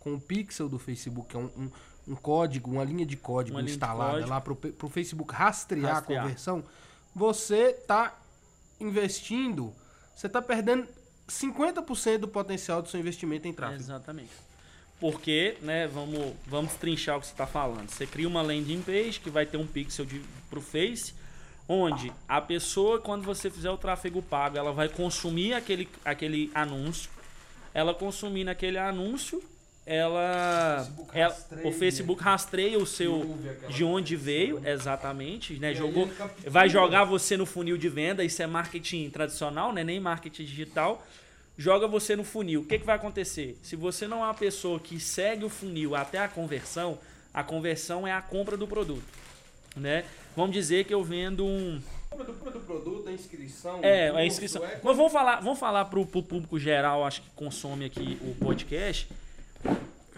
com o pixel do Facebook, que é um, um, um código, uma linha de código Uma linha de instalada código. lá pro, pe- pro Facebook rastrear, Rastrear. a conversão, você tá investindo, você tá perdendo 50% do potencial do seu investimento em tráfego. Exatamente. Porque, né, vamos, vamos trinchar o que você está falando. Você cria uma landing page que vai ter um pixel de, pro Face, onde a pessoa, quando você fizer o tráfego pago, ela vai consumir aquele, aquele anúncio. Ela consumindo aquele anúncio, ela, Facebook ela- rastreia, o Facebook rastreia o seu de onde veio, exatamente, né? Jogou, vai jogar você no funil de venda, isso é marketing tradicional, né? Nem marketing digital joga você no funil. O que, que vai acontecer? Se você não é uma pessoa que segue o funil até a conversão, a conversão é a compra do produto. Né? Vamos dizer que eu vendo um. compra do, produto, a inscrição. É, o a inscrição. é- Mas vamos falar, vamos falar pro, pro público geral, acho que consome aqui o podcast.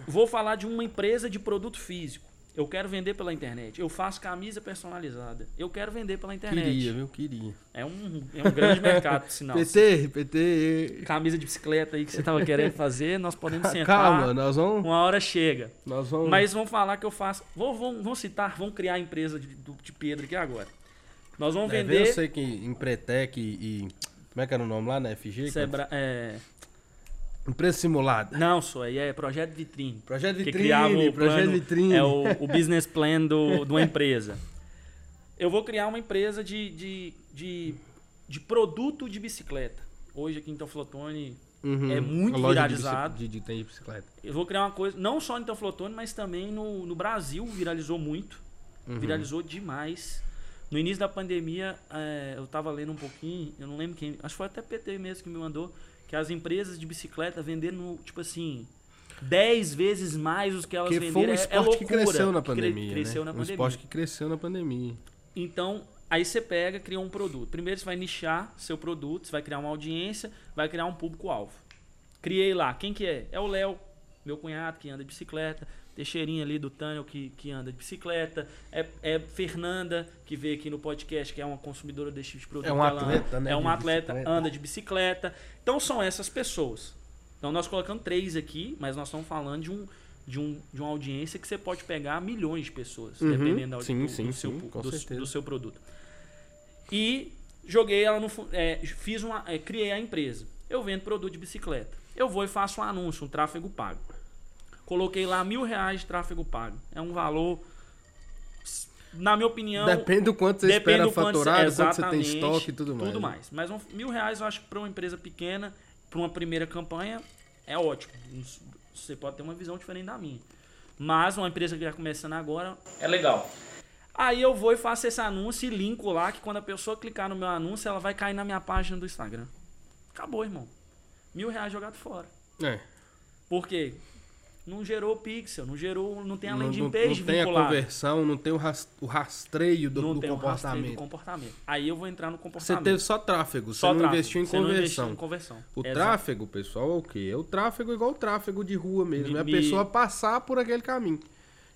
Vou falar de uma empresa de produto físico. Eu quero vender pela internet. Eu faço camisa personalizada. Eu quero vender pela internet. Queria, viu? Queria. É um, é um grande mercado, sinal. PT, PT. Camisa de bicicleta aí que você tava querendo fazer, nós podemos sentar. Calma, nós vamos. Uma hora chega. Nós vamos. Mas vamos falar que eu faço. Vou, vou, vamos citar, vamos criar a empresa de, de Pedro aqui agora. Nós vamos É, vender. Eu sei que em Pretec e. Como é que era o nome lá, né? FG? Sebra- é, Empresa simulada. não, só aí é projeto vitrine. Projeto que Vitrine, criava o Projeto plano, Vitrine. É o, o business plan do, de uma empresa. Eu vou criar uma empresa de, de, de, de produto de bicicleta. Hoje aqui em Teoflotone, Uhum. é muito viralizado. De, de, de bicicleta. eu vou criar uma coisa, não só em Teoflotone, mas também no, no Brasil, viralizou muito. Uhum. Viralizou demais. No início da pandemia, é, eu tava lendo um pouquinho, eu não lembro quem, acho que foi até PT mesmo que me mandou, que as empresas de bicicleta vendendo, tipo assim, 10 vezes mais os que elas Porque foi venderam. um É- é esporte que loucura, cresceu na que cre- pandemia. cresceu né? na Um pandemia. esporte que cresceu na pandemia. Então, aí você pega, cria um produto. Primeiro você vai nichar seu produto, você vai criar uma audiência, vai criar um público-alvo. Criei lá, quem que é? É o Léo, meu cunhado que anda de bicicleta, Teixeirinha ali do Tânio que, que anda de bicicleta, é, é Fernanda, que veio aqui no podcast, que é uma consumidora desse tipo de produto. É um atleta, né, É um atleta, bicicleta. anda de bicicleta. Então são essas pessoas. Então nós colocamos três aqui, mas nós estamos falando de um de, um, de uma audiência que você pode pegar milhões de pessoas, Uhum, dependendo da, sim, do, sim, do seu, sim, do, do seu produto. E joguei ela no. é, fiz uma. é, criei a empresa. Eu vendo produto de bicicleta. Eu vou e faço um anúncio, um tráfego pago. Coloquei lá mil reais de tráfego pago. É um valor. Na minha opinião. Depende do quanto você espera do quanto você- faturar, do quanto você tem estoque e tudo mais. Tudo mais. Mas um- mil reais eu acho que para uma empresa pequena, para uma primeira campanha, é ótimo. Você pode ter uma visão diferente da minha. Mas uma empresa que está começando agora é legal. Aí eu vou e faço esse anúncio e linko lá que quando a pessoa clicar no meu anúncio, ela vai cair na minha página do Instagram. Acabou, irmão. Mil reais jogado fora. É. Por quê? Não gerou pixel, não gerou, não tem a não, landing não, page não tem a vinculada. conversão, não tem o, ras- o rastreio do, não do tem o rastreio comportamento. do comportamento. Aí eu vou entrar no Você comportamento. teve só tráfego, Só você não tráfego. investiu em Você não investiu conversão. em conversão. O Exato. tráfego, pessoal, é o quê? É o tráfego igual o tráfego de rua mesmo. Me- é a pessoa passar por aquele caminho.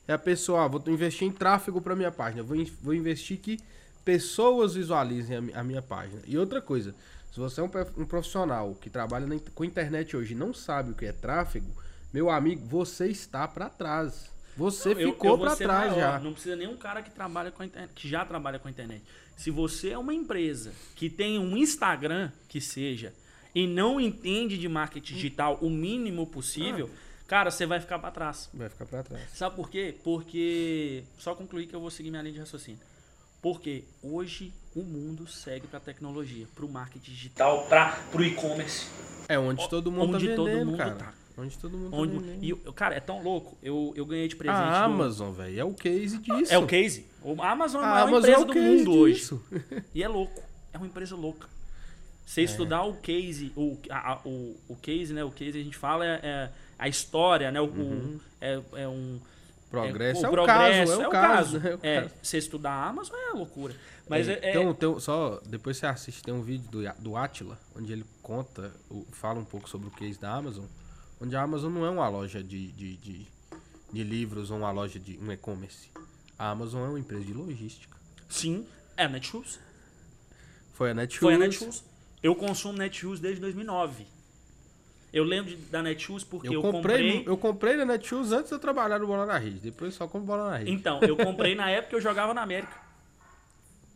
É a pessoa, ah, vou investir em tráfego para minha página. Vou, vou investir que pessoas visualizem a, a minha página. E outra coisa, se você é um, um profissional que trabalha na com internet hoje e não sabe o que é tráfego, meu amigo, você está para trás. Você eu ficou para trás maior. já. Não precisa nenhum cara que trabalha com a internet, que já trabalha com a internet. Se você é uma empresa que tem um Instagram que seja e não entende de marketing digital o mínimo possível, cara, você vai ficar para trás. Vai ficar para trás. Sabe por quê? Porque só concluir que eu vou seguir minha linha de raciocínio. Porque hoje o mundo segue para a tecnologia, para o marketing digital, para o e-commerce. É onde todo mundo onde tá todo vendendo, mundo cara. tá. Onde todo mundo Onde, tá e, eu- cara, é tão louco. Eu, eu ganhei de presente. A do- Amazon, velho, é o case disso. É o case. O a Amazon é a A maior Amazon empresa é o do mundo hoje. disso. E é louco. É uma empresa louca. É. Você estudar o case, o, a- a- o, o case, né? O case a gente fala é, é a história, né? O, o- é, é um Progresso o é, o progresso, caso, é o caso. caso. É o É, caso. você estudar a Amazon é loucura. Mas É, é, é- então, tem um- só depois você assiste, tem um vídeo do, do Atila, onde ele conta, o- fala um pouco sobre o case da Amazon, onde a Amazon não é uma loja de, de, de, de livros ou uma loja de um e-commerce. A Amazon é uma empresa de logística. sim, é a Netshoes. Foi a Netshoes. Foi a Netshoes. Eu consumo Netshoes desde 2009. Eu lembro de- da Netshoes porque eu, Eu comprei, comprei... eu comprei na Netshoes antes de eu trabalhar no Bola na Rede. Depois só como Bola na Rede. Então, eu comprei na época que eu jogava na América.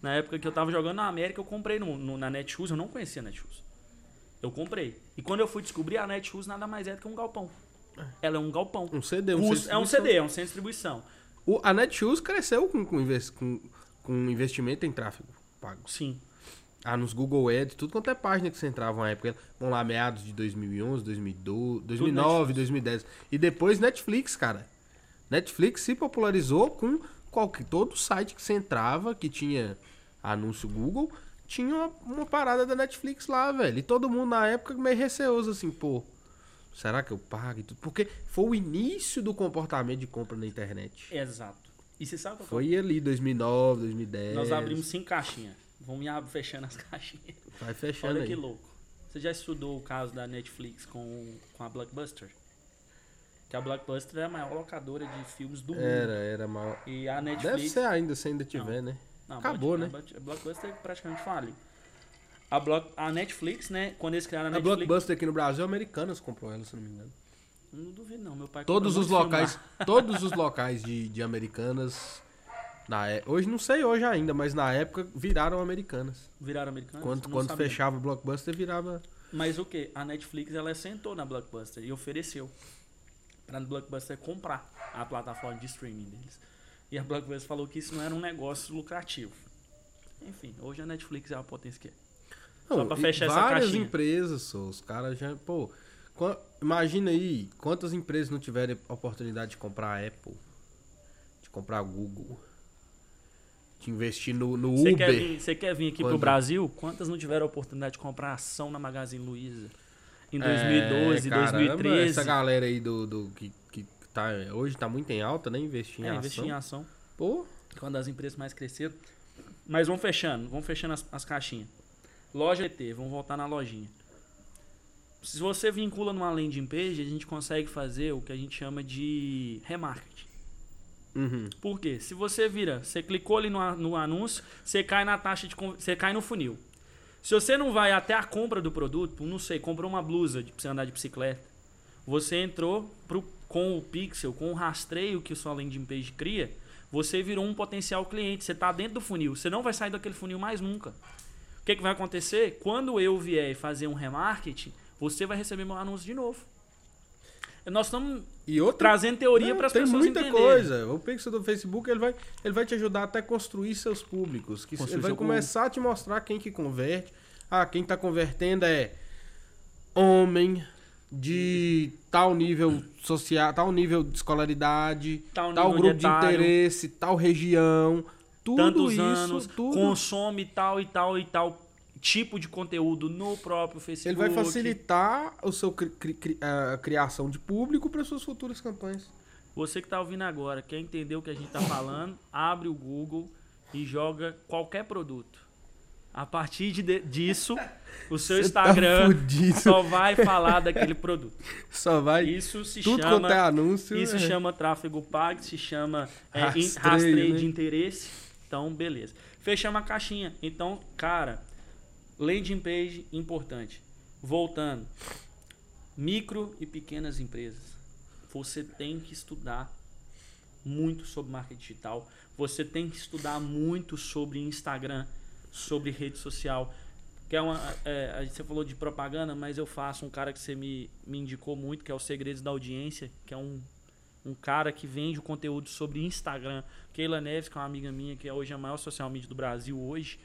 Na época que eu tava jogando na América, eu comprei no, no- na Netshoes, eu não conhecia a Netshoes. Eu comprei. E quando eu fui descobrir, a Netshoes nada mais é do que um galpão. Ela é um galpão. Um CD, um de é um. CD, é um centro de distribuição. O, a Netshoes cresceu com, com, invest, com, com investimento em tráfego pago. Sim. Ah, nos Google Ads, tudo quanto é página que você entrava na época. Vamos lá, meados de 2011, 2012, 2009, Netflix. 2010. E depois Netflix, cara. Netflix se popularizou com qualquer, todo site que você entrava, que tinha anúncio Google, tinha uma, uma parada da Netflix lá, velho. E todo mundo na época meio receoso, assim, pô, será que eu pago e tudo? Porque foi o início do comportamento de compra na internet. Exato. E você sabe qual foi? Foi ali, 2009, 2010. Nós abrimos cinco caixinhas. Vamos fechando as caixinhas. Vai fechando Olha aí. que louco. Você já estudou o caso da Netflix com, com a Blockbuster? Que a Blockbuster é a maior locadora de filmes do Era, mundo. era maior. E a Netflix. Deve ser ainda, se ainda tiver, né? Não, Acabou, né? A Blockbuster praticamente faliu. A, Block, a Netflix, né? Quando eles criaram a A Netflix. Blockbuster aqui no Brasil, Americanas comprou ela, se não me engano. Não duvido, não. Meu pai Todos os locais, todos os locais de, de Americanas, na é- hoje não sei hoje ainda, mas na época viraram Americanas. Viraram americanos? Quando, Não quando sabia. fechava o Blockbuster, virava... Mas o que? A Netflix ela sentou na Blockbuster e ofereceu pra Blockbuster comprar a plataforma de streaming deles. E a Blockbuster falou que isso não era um negócio lucrativo. Enfim, hoje a Netflix é a potência que é. Só Não, pra e fechar essa várias caixinha. empresas, só, os caras já... Pô, imagina aí, quantas empresas não tiverem oportunidade de comprar a Apple, de comprar a Google, de investir no, no Uber. quer, vir, você quer vir aqui Quando? pro Brasil? Quantas não tiveram a oportunidade de comprar ação na Magazine Luiza? Em É, 2012, caramba, 2013. Essa galera aí do, do que tá, hoje tá muito em alta, né? Investir em É, ação. investir em ação. Pô, que é uma das empresas mais cresceram. Mas vamos fechando, vamos fechando as, as caixinhas. Loja ET, vamos voltar na lojinha. Se você vincula numa landing page, a gente consegue fazer o que a gente chama de remarketing. uhum. Por quê? Se você vira, você clicou ali no, no anúncio, você cai na taxa de você cai no funil. Se você não vai até a compra do produto, não sei, comprou uma blusa de, pra você andar de bicicleta, você entrou pro, com o pixel, com o rastreio que o sua landing page cria, você virou um potencial cliente, você está dentro do funil, você não vai sair daquele funil mais nunca. O que, que vai acontecer? Quando eu vier fazer um remarketing, você vai receber meu anúncio de novo. Nós estamos E outra trazendo teoria para as tem pessoas muita entenderem. coisa. O pixel do Facebook ele vai, ele vai te ajudar até construir seus públicos. Que Construir ele vai começar a te mostrar quem que converte. Ah, quem tá convertendo é homem de tal nível social, tal nível de escolaridade, Tal tal, grupo de interesse, tal região. Tudo tantos isso, anos, tudo. consome tal e tal e tal tipo de conteúdo no próprio Ele Facebook. vai facilitar o seu cri- cri- cri- a criação de público para suas futuras campanhas. Você que está ouvindo agora, quer entender o que a gente está falando, abre o Google e joga qualquer produto. A partir de, disso, o seu Você tá Instagram fudido. só vai falar daquele produto. Só vai Isso se tudo chama quanto é anúncio. Isso é. chama tráfego pago, se chama é, Rastreio, rastreio, né? de interesse. Então, beleza. Fechamos a caixinha. Então, cara, landing page importante. Voltando. Micro e pequenas empresas. Você tem que estudar muito sobre marketing digital. Você tem que estudar muito sobre Instagram, sobre rede social. Que é uma, é, você falou de propaganda, mas eu faço um cara que você me, me indicou muito, que é o Segredos da Audiência, que é um, um cara que vende o conteúdo sobre Instagram. Keila Neves, que é uma amiga minha, que é hoje a maior social media do Brasil hoje.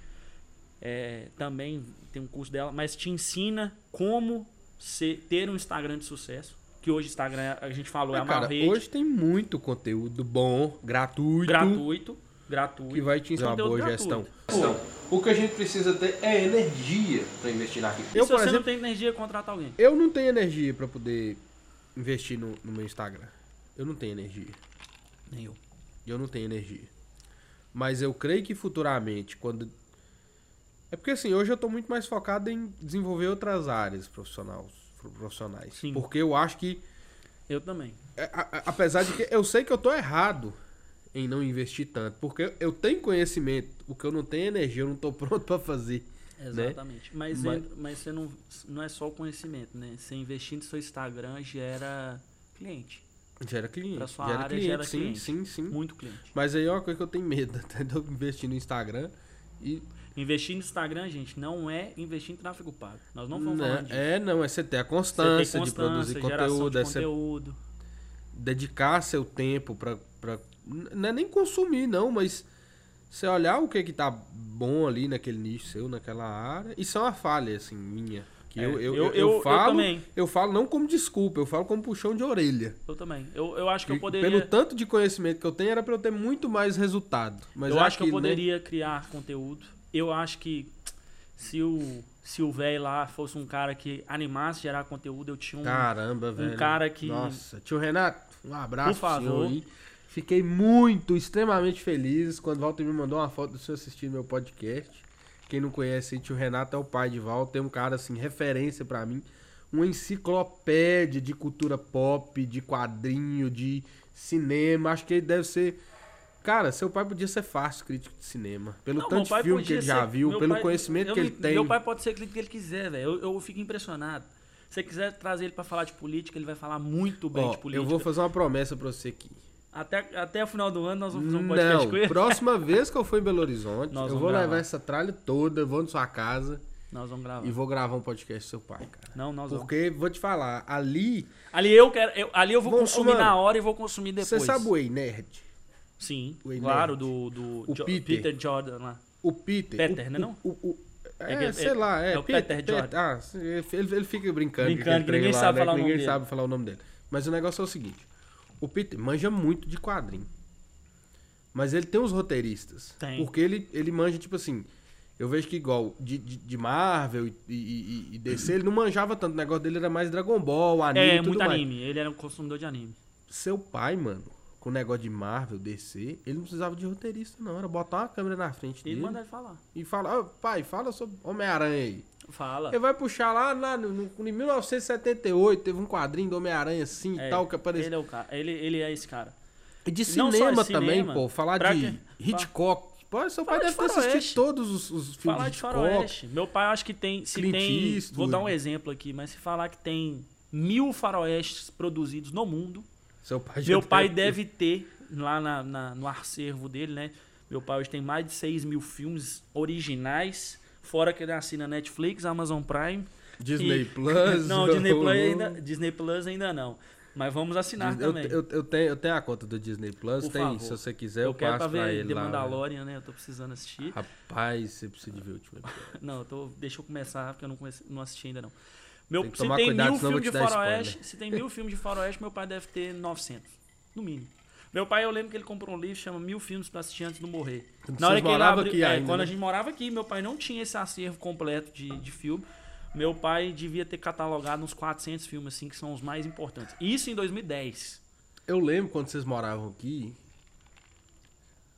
É, também tem um curso dela, mas te ensina como ser, ter um Instagram de sucesso. Que hoje Instagram, a gente falou, é Ah, a maior cara, rede. hoje tem muito conteúdo bom, gratuito, gratuito. Gratuito. que vai te ensinar uma boa gratuito. gestão. O que a gente precisa ter é energia para investir naquilo. E Eu, se por você não exemplo, tem energia, contrata alguém. eu não tenho energia para poder investir no, no meu Instagram. Eu não tenho energia. Nem eu. Eu não tenho energia. Mas eu creio que futuramente, quando. É porque assim, hoje eu tô muito mais focado em desenvolver outras áreas profissionais. profissionais. Sim. Porque eu acho que Eu também. É, a- a- apesar de que eu sei que eu tô errado em não investir tanto, porque eu tenho conhecimento, o que eu não tenho é energia, eu não tô pronto pra fazer. Exatamente. Mas, Mas- entra- mas você não, não é só o conhecimento, né? Você investir no seu Instagram gera cliente. Gera cliente. Pra sua gera área, cliente, gera sim, cliente. sim, sim. Muito cliente. Mas aí é uma coisa que eu tenho medo, até de eu investir no Instagram e Investir no Instagram, gente, não é investir em tráfego pago. Nós não vamos Né, falar disso. é, não, é você ter a tem constância, de produzir conteúdo, de é conteúdo. dedicar seu tempo pra. Não é nem consumir, não, mas você olhar o que que tá bom ali naquele nicho seu, naquela área. Isso é uma falha, assim, minha. Que É, eu, eu, eu- eu, eu- eu eu falo. também. eu falo não como desculpa, eu falo como puxão de orelha. Eu também. Eu, eu acho que eu poderia. Pelo tanto de conhecimento que eu tenho, era pra eu ter muito mais resultado. Mas eu é acho que eu aquilo, né? poderia criar conteúdo. Eu acho que se o se o velho lá fosse um cara que animasse gerar conteúdo, eu tinha um Caramba, velho. cara que- Nossa, tio Renato, um abraço Por pro senhor favor. aí. Fiquei muito, extremamente feliz quando o Walter me mandou uma foto do senhor assistindo meu podcast. Quem não conhece tio Renato é o pai de Val. Tem um cara, assim, referência pra mim. Uma enciclopédia de cultura pop, de quadrinho, de cinema. Acho que ele deve ser. Cara, seu pai podia ser fácil crítico de cinema. Pelo Não, meu tanto de filme que ele já ser- viu, meu pelo pai- conhecimento eu que ele me- tem. Meu pai pode ser crítico que ele quiser, velho. Eu, eu fico impressionado. Se você quiser trazer ele pra falar de política, ele vai falar muito bem Ó, de política. eu vou fazer uma promessa pra você aqui. Até, até o final do ano nós vamos fazer um podcast Não, com ele. próxima vez que eu for em Belo Horizonte, Nós eu vou levar gravar. essa tralha toda, vou na sua casa Nós vamos gravar. e vou gravar um podcast com seu pai, cara. Não, nós vamos. Porque, vou te falar, ali, Ali eu quero. eu- ali eu vou Vamos- consumir mano, na hora e vou consumir depois. você sabe o Ei Nerd? Sim, o Ei claro, Nerd? do, do O Jo- Peter. Jordan lá. O Peter. Peter, o, né, não? O, o- é, É que- sei é- lá, é, é o Peter Jordan. Ah, ele, ele fica brincando. Brincando, que ninguém lá, sabe né, falar que o nome Ninguém dele. sabe falar o nome dele. Mas o negócio é o seguinte. O Peter manja muito de quadrinho. Mas ele tem uns roteiristas. Tem. Porque ele, ele manja, tipo assim... Eu vejo que igual de, de, de Marvel e, e, e- e DC, ele não manjava tanto. O negócio dele era mais Dragon Ball, anime É, e muito mais. anime. Ele era um consumidor de anime. Seu pai, mano, com o negócio de Marvel, DC, ele não precisava de roteirista, não. Era botar uma câmera na frente E dele manda ele falar. e falar, "Ô, pai, fala sobre Homem-Aranha aí. Fala. Ele vai puxar lá, lá no, no- em 1978, teve um quadrinho do Homem-Aranha assim e É, tal, que apareceu. Ele é o cara. Ele, ele é esse cara. E de cinema de também, cinema, pô. Falar pra de que- Hitchcock. Pô, seu pai Fala deve de ter assistido todos os, os filmes Falar de faroeste. Meu pai acho que tem. Se Clint tem. Eastwood. Vou dar um exemplo aqui, mas se falar que tem mil faroestes produzidos no mundo, Seu pai meu pai deve ter lá na, na- no acervo dele, né? Meu pai hoje tem mais de 6 mil filmes originais, fora que ele assina Netflix, Amazon Prime. Disney e- Plus. não, Disney Plus, ainda, Disney Plus ainda não. Mas vamos assinar Disney- também. eu, eu tenho, eu tenho a conta do Disney Plus, Por tem, favor. se você quiser, eu, eu quero pra passo pra, ver ele The lá. Mandalorian, né? Eu tô precisando assistir. Rapaz, você precisa de ver o último episódio. Não, eu tô, deixa eu começar, porque eu não, comecei, não assisti ainda não. Meu, Tem se tem cuidado, mil filmes de faroeste, se tem mil filmes de faroeste, meu pai deve ter 900, no mínimo. Meu pai, eu lembro que ele comprou um livro chama Mil Filmes pra assistir antes de morrer. Quando Na hora que ele abriu, aqui é, ainda, quando né? a gente morava aqui, meu pai não tinha esse acervo completo de, de filme. Meu pai devia ter catalogado uns 400 filmes assim que são os mais importantes. Isso em 2010. Eu lembro quando vocês moravam aqui,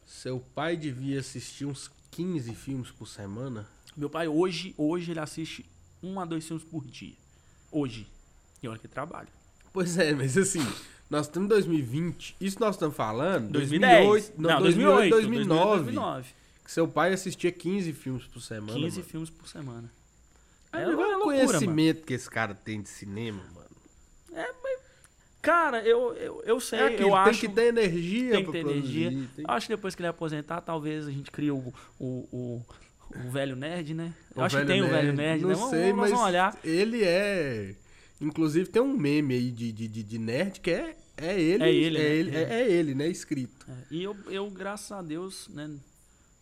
seu pai devia assistir uns 15 filmes por semana. Meu pai hoje, hoje ele assiste um a dois filmes por dia. Hoje. E olha que trabalho. Pois é, mas assim, nós estamos em 2020, isso nós estamos falando 2010. 2008, não, 2008, 2009, 2009. que seu pai assistia 15 filmes por semana. 15 mano. filmes por semana. É uma o loucura, conhecimento que esse cara tem de cinema, mano. Cara, eu, eu, eu sei, É aquilo, eu tem acho. que ter energia tem que ter produzir. energia. tem- Acho que depois que ele aposentar, talvez a gente crie o, o, o, o velho nerd, né? Eu O acho que tem o velho nerd, não né? Vamos, sei, vamos, mas vamos olhar. ele é... Inclusive tem um meme aí de, de, de, de nerd que é, é ele, É ele, é, né? ele, é, é ele, né, escrito. É, e eu, eu, graças a Deus, né?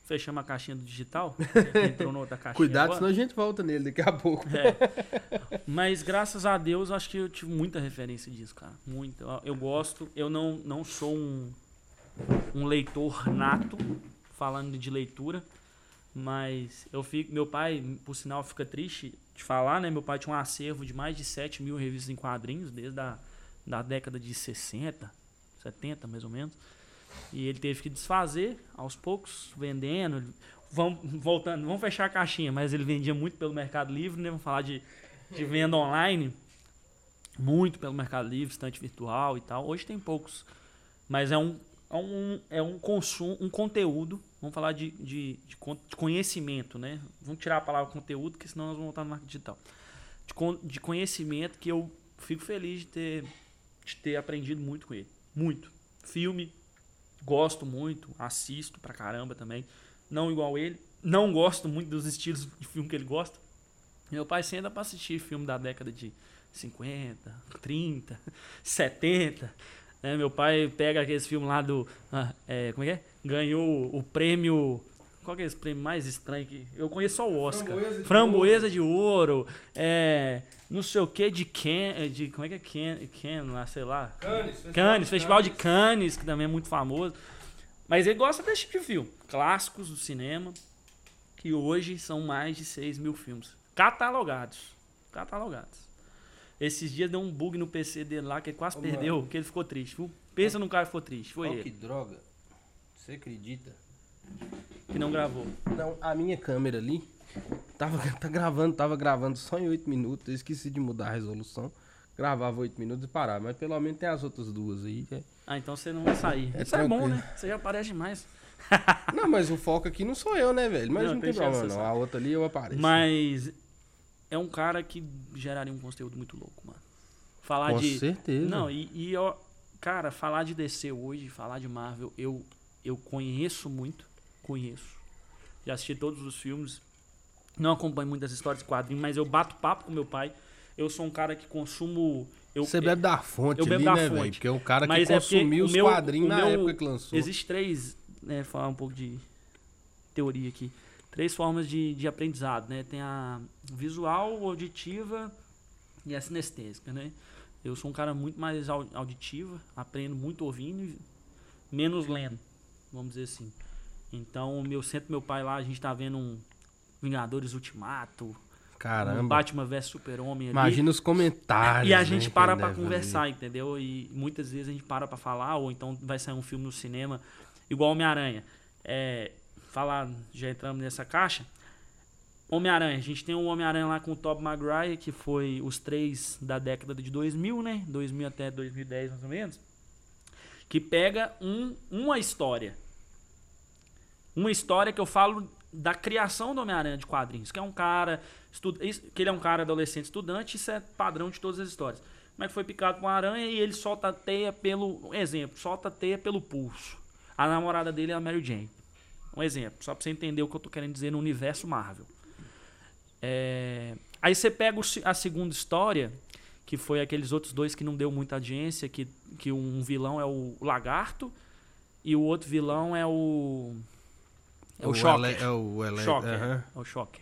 Fechamos a caixinha do digital. entrou na outra caixinha. Cuidado, agora. senão a gente volta nele daqui a pouco. É. Mas graças a Deus, acho que eu tive muita referência disso, cara. Muita. Eu- Eu gosto. Eu não, não sou um, um leitor nato, falando de leitura. Mas eu fico. Meu pai, por sinal, fica triste de falar, né? Meu pai tinha um acervo de mais de 7 mil revistas em quadrinhos, desde a da década de 60, 70 mais ou menos. E ele teve que desfazer aos poucos, vendendo. Vamos, voltando, vamos fechar a caixinha, mas ele vendia muito pelo Mercado Livre, né? Vamos falar de, de venda online. Muito pelo Mercado Livre, estante virtual e tal. Hoje tem poucos. Mas é um, é um, é um consumo, um conteúdo. Vamos falar de, de, de con- de conhecimento, né? Vamos tirar a palavra conteúdo, porque senão nós vamos voltar no marketing digital. De, de conhecimento que eu fico feliz de ter, de ter aprendido muito com ele. Muito. Filme, gosto muito, assisto pra caramba também. Não igual ele. Não gosto muito dos estilos de filme que ele gosta. Meu pai senta pra assistir filme da década de 50, 30, 70. Né? Meu pai pega aqueles filmes lá do. ah, é, como é que é? Ganhou o prêmio. Qual que é esse prêmio mais estranho que. Eu conheço só o Oscar. Framboesa de Framboesa de ouro. é, não sei o que de Ken. De, como é que é Ken? Ken lá, sei lá. Cannes, Festival de Cannes, que também é muito famoso. Mas ele gosta desse tipo de filme. Clássicos do cinema, que hoje são mais de 6 mil filmes. Catalogados. Catalogados. Esses dias deu um bug no PC dele lá, que ele quase Ô, perdeu, que ele ficou triste. Viu? Pensa num cara que ficou triste. Foi ele, que droga. Você acredita? que não gravou. Não, a minha câmera ali, Tava tá gravando, tava gravando só em 8 minutos. Eu esqueci de mudar a resolução. Gravava 8 minutos e parava. Mas pelo menos tem as outras duas aí. é- Ah, então você não vai sair. É Isso é bom, tranquilo. né? Você já aparece demais. Não, mas o foco aqui não sou eu, né, velho? Mas Não, não, tem problema, não. A outra ali eu apareço. Mas é um cara que geraria um conteúdo muito louco, mano. Falar Com de. certeza. Não, e, e ó, cara, falar de DC hoje, falar de Marvel, eu, eu conheço muito. Conheço. Já assisti todos os filmes. Não acompanho muitas histórias de quadrinhos, mas eu bato papo com meu pai. Eu sou um cara que consumo. Eu, Você bebe da fonte eu bebo ali, da né, fonte. velho? Porque é o cara que Mas é porque consumiu os meu- quadrinhos na meu- época que lançou. Existe três, né, falar um pouco de teoria aqui. Três formas de, de aprendizado, né? Tem a visual, auditiva e a sinestésica, né? Eu sou um cara muito mais au- auditiva, aprendo muito ouvindo e menos lendo, vamos dizer assim. Então, meu centro meu pai lá, a gente tá vendo um Vingadores Ultimato, um Caramba. Batman vs Super-Homem. Imagina os comentários. E a né, gente que para pra conversar, entendeu? E muitas vezes a gente para pra falar, ou então vai sair um filme no cinema, igual Homem-Aranha. É, falar, já entramos nessa caixa. Homem-Aranha, a gente tem um Homem-Aranha lá com o Tobey Maguire, que foi os três da década de 2000, né? 2000 até 2010, mais ou menos. Que pega um, uma história. Uma história que eu falo da criação do Homem-Aranha de quadrinhos, que é um cara, estu- isso- que ele é um cara adolescente estudante, isso é padrão de todas as histórias. Como é que foi picado por uma aranha e ele solta a teia pelo, exemplo, solta a teia pelo pulso. A namorada dele é a Mary Jane. Um exemplo, só pra você entender o que eu tô querendo dizer no universo Marvel. É, Aí você pega o a segunda história, que foi aqueles outros dois que não deu muita audiência, que, que um vilão é o Lagarto e o outro vilão é o. É o, Shocker. ele- É o ele, Shocker. É o Shocker.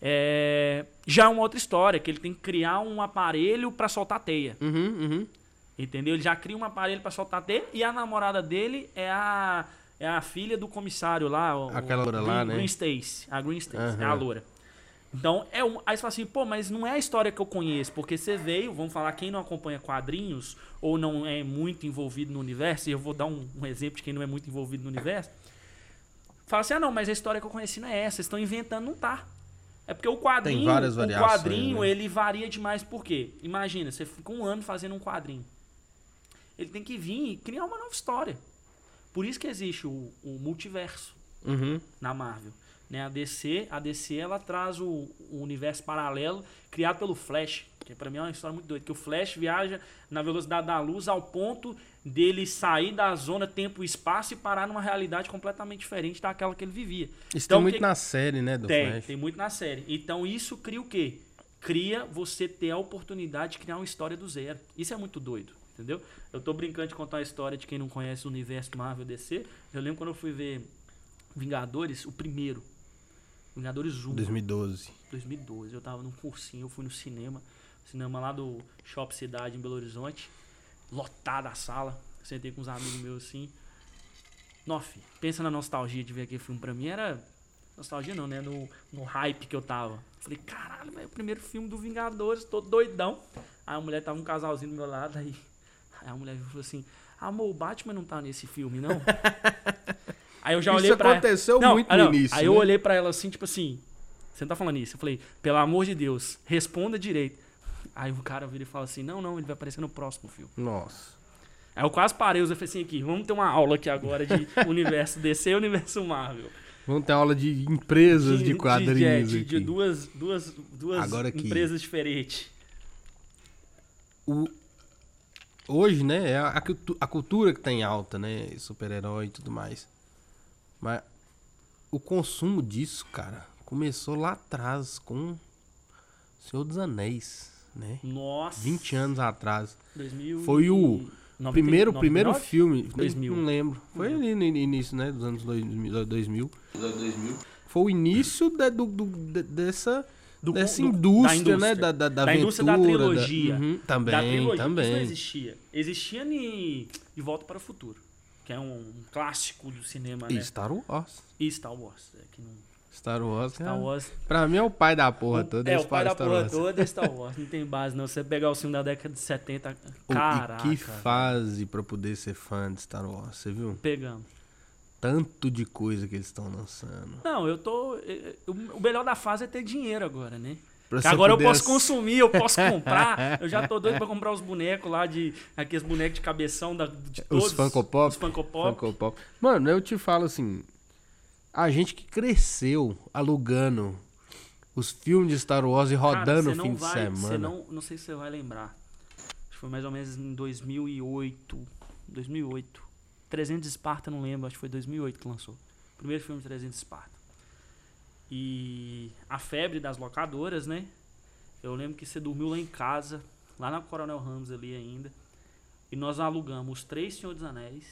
É, já é uma outra história, que ele tem que criar um aparelho pra soltar teia. Uhum, uhum. Entendeu? Ele já cria um aparelho pra soltar teia e a namorada dele é a, é a filha do comissário lá. o- Aquela loura Green, lá, né? Green Stacy. A Green Stacy, é a loura. Então, é um, aí você fala assim, pô, mas não é a história que eu conheço, porque você veio, vamos falar, quem não acompanha quadrinhos ou não é muito envolvido no universo, e eu vou dar um, um exemplo de quem não é muito envolvido no universo, fala assim, ah não, mas a história que eu conheci não é essa, vocês estão inventando, não tá. É porque o quadrinho, várias o quadrinho, né? ele varia demais, por quê? Imagina, você fica um ano fazendo um quadrinho. Ele tem que vir e criar uma nova história. Por isso que existe o, o multiverso Uhum. na Marvel. Né? A DC, a DC ela traz o, o universo paralelo criado pelo Flash, que pra mim é uma história muito doida, que o Flash viaja na velocidade da luz ao ponto dele sair da zona tempo e espaço e parar numa realidade completamente diferente daquela que ele vivia. Isso Então, tem muito que- na série, né, do Tem, Flash. tem muito na série. Então isso cria o quê? Cria você ter a oportunidade de criar uma história do zero. Isso é muito doido, entendeu? Eu tô brincando de contar a história de quem não conhece o universo Marvel DC. Eu lembro quando eu fui ver Vingadores, o primeiro. Vingadores 1, 2012. 2012. Eu tava num cursinho, eu fui no cinema. Cinema lá do Shop Cidade em Belo Horizonte. Lotada a sala. Sentei com uns amigos meus assim. Nossa, pensa na nostalgia de ver aquele filme pra mim. Era. Nostalgia não, né? No, no hype que eu tava. Falei, caralho, velho, o primeiro filme do Vingadores, tô doidão. Aí a mulher tava um casalzinho do meu lado, aí, aí a mulher falou assim: Amor, o Batman não tá nesse filme, não? aí eu já Isso olhei pra aconteceu não, muito ah, no não. início, Aí eu né? olhei pra ela assim, tipo assim, você não tá falando isso? Eu falei, pelo amor de Deus, responda direito. Aí o cara vira e fala assim, não, não, ele vai aparecer no próximo filme. Nossa. Aí eu quase parei, eu falei assim, aqui, vamos ter uma aula aqui agora de universo DC e universo Marvel. Vamos ter aula de empresas de, quadrinhos de, de aqui. duas, duas, duas Agora que- empresas diferentes. O- Hoje, né, é a, a cultu- a cultura que tá em alta, né? Super-herói e tudo mais. Mas o consumo disso, cara, começou lá atrás com Senhor dos Anéis, né? Nossa. 20 anos atrás. 2000 Foi o e- 90 Primeiro, primeiro 99? filme, 2000. não lembro. Foi ali no início, né, dos anos 2000. 2000. Foi o início da- do, do- de- dessa, Do- dessa do- indústria, da né, indústria. da, da, da Da indústria da aventura, trilogia. Uhum, também, da trilogia. Isso não também. existia. Existia ni... De Volta para o Futuro, que é um clássico do cinema, né? E Star Wars. E Star Wars. É, que não... Star Wars, Star é- Wars. Pra mim é o pai da porra toda. é, o pai da Star porra Wars. toda é Star Wars. Não tem base, não. Você pegar o filme da década de 70, O- caraca. e que fase pra poder ser fã de Star Wars, você viu? Pegamos. Tanto de coisa que eles estão lançando. Não, eu tô. eh, eh, O melhor da fase é ter dinheiro agora, né? Agora eu poder posso ass- consumir, eu posso comprar. Eu já tô doido pra comprar os bonecos lá de. Aqueles bonecos de cabeção da, de todos. Os Funko Pop. Os Funko Pop. Funko Pop. Mano, eu te falo assim, a gente que cresceu alugando os filmes de Star Wars e rodando Cara, no você fim não de vai, semana. Você não, não sei se você vai lembrar. Acho que foi mais ou menos em 2008. 2008. 300 Esparta, não lembro. Acho que foi 2008 que lançou. Primeiro filme de 300 Esparta. E a febre das locadoras, né? Eu lembro que você dormiu lá em casa, lá na Coronel Ramos ali ainda. E nós alugamos os três Senhor dos Anéis.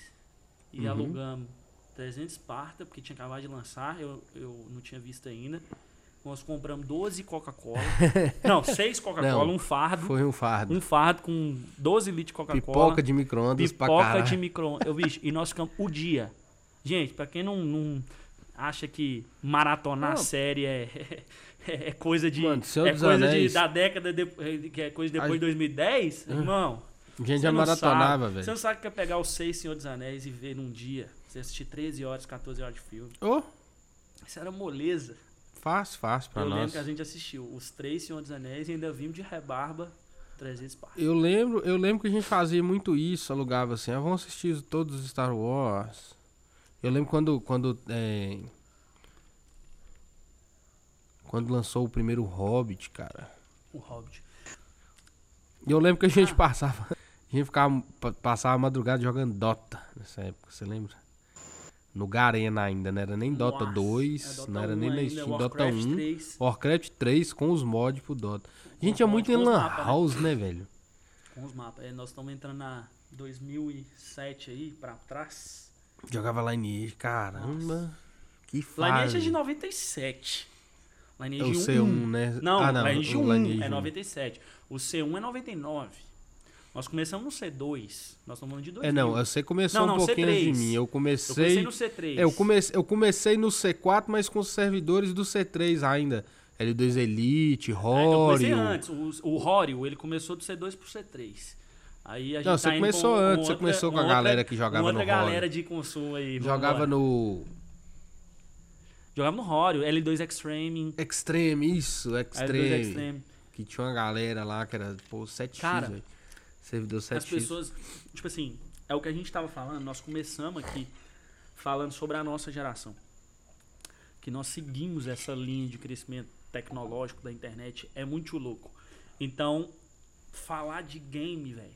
E Uhum. alugamos 300 Esparta, porque tinha acabado de lançar. Eu, eu não tinha visto ainda. Nós compramos 12 Coca-Cola. não, 6 Coca-Cola, um fardo. Foi um fardo. Um fardo com 12 litros de Coca-Cola. Pipoca de micro-ondas pra Pipoca de micro-ondas. Bicho, e nós ficamos o dia. Gente, pra quem não, não acha que maratonar Não. série é, é, é coisa de. Mano, é coisa de, Anéis- da década de, que é coisa depois de 2010, irmão. A gente já maratonava, sabe. Você velho. não sabe o que é pegar os seis Senhor dos Anéis e ver num dia. Você assistir 13 horas, 14 horas de filme. Ô, Isso era moleza. Fácil, fácil pra eu lembro nós. que a gente assistiu os três Senhor dos Anéis e ainda vimos de rebarba 300 partes. Eu lembro, eu lembro que a gente fazia muito isso, alugava assim, ah, vamos assistir todos os Star Wars. Eu lembro quando quando é, quando lançou o primeiro Hobbit, cara. O Hobbit. Eu lembro que a gente Ah. passava, a gente ficava pa- passava a madrugada jogando Dota nessa época, você lembra? No Garena ainda, não era nem Dota Nossa, 2, é Dota não era 1 nem na Steam, Dota Warcraft 1, 3, Warcraft 3 com os mods pro Dota. A gente os muito em Lan mapas, né? House, né, velho? com os mapas. É, nós estamos entrando na 2007 aí, pra trás. Jogava Lineage, caramba. Que fase. Lineage é de 97. É Lineage o 1. C1, né? Não, ah, não, Lineage o 1 Lineage é 1. 97. O C1 é 99. Nós começamos no C2. Nós estamos falando de 2000. É, não, você começou Não, não, um pouquinho C3. antes de mim. Eu Eu comecei. comecei no C3. É, eu, comecei eu comecei no C4, mas com os servidores do C3 ainda. L2 Elite, É, então eu comecei Rory. antes. O, o Rorio, ele começou do C2 pro C3. Aí a gente Não, tá você indo começou com antes, você outra- começou com a outra- galera que jogava uma no outra Rory. galera de consumo aí. Jogava lá. no Jogava no Rorio, L2 Extreme. Extreme, isso, L2 Extreme. Extreme. Que tinha uma galera lá que era, pô, 7x, Cara, velho. Servidor 7x. As pessoas, tipo assim, é o que a gente tava falando, nós começamos aqui falando sobre a nossa geração. Que nós seguimos essa linha de crescimento tecnológico da internet é muito louco. Então, falar de game, velho.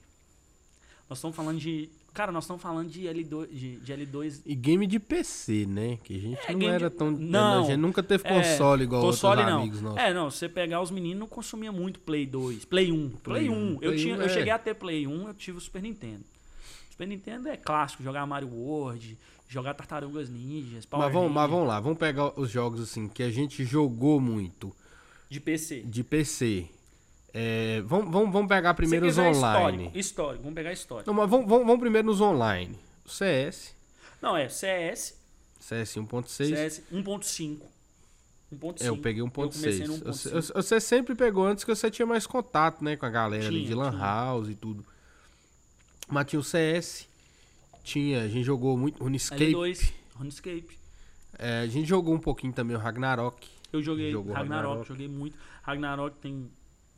Nós estamos falando de. Cara, nós estamos falando de L2. De, de L2 E game de PC, né? Que a gente É, não era de- tão. Não, a gente nunca teve é, console igual console outros não. amigos nossos. É, não, você pegar os meninos não consumia muito Play 2, Play 1. Play, 1. 1, Eu, Play tinha, 1, eu é. cheguei a ter Play 1, eu tive o Super Nintendo. Super Nintendo é clássico, jogar Mario World, jogar Tartarugas Ninjas, Power Mas vamos, mas vamos lá, vamos pegar os jogos assim que a gente jogou muito de PC. de PC. É, vamos, vamos, vamos pegar primeiro os online. Histórico, histórico, vamos pegar histórico. Não, mas vamos, vamos, vamos primeiro nos online. O CS, Não, é CS, CS 1.6. CS 1.5. 1.5. É, eu peguei Eu comecei no 1.6. Você, 1.5. você sempre pegou antes que você tinha mais contato, né, com a galera ali Tinha, de Lan tinha. House e tudo. Mas tinha o CS, tinha, a gente jogou muito RuneScape. L2, RuneScape. É, a gente jogou um pouquinho também o Ragnarok. Eu joguei Ragnarok, Ragnarok. joguei muito. Ragnarok tem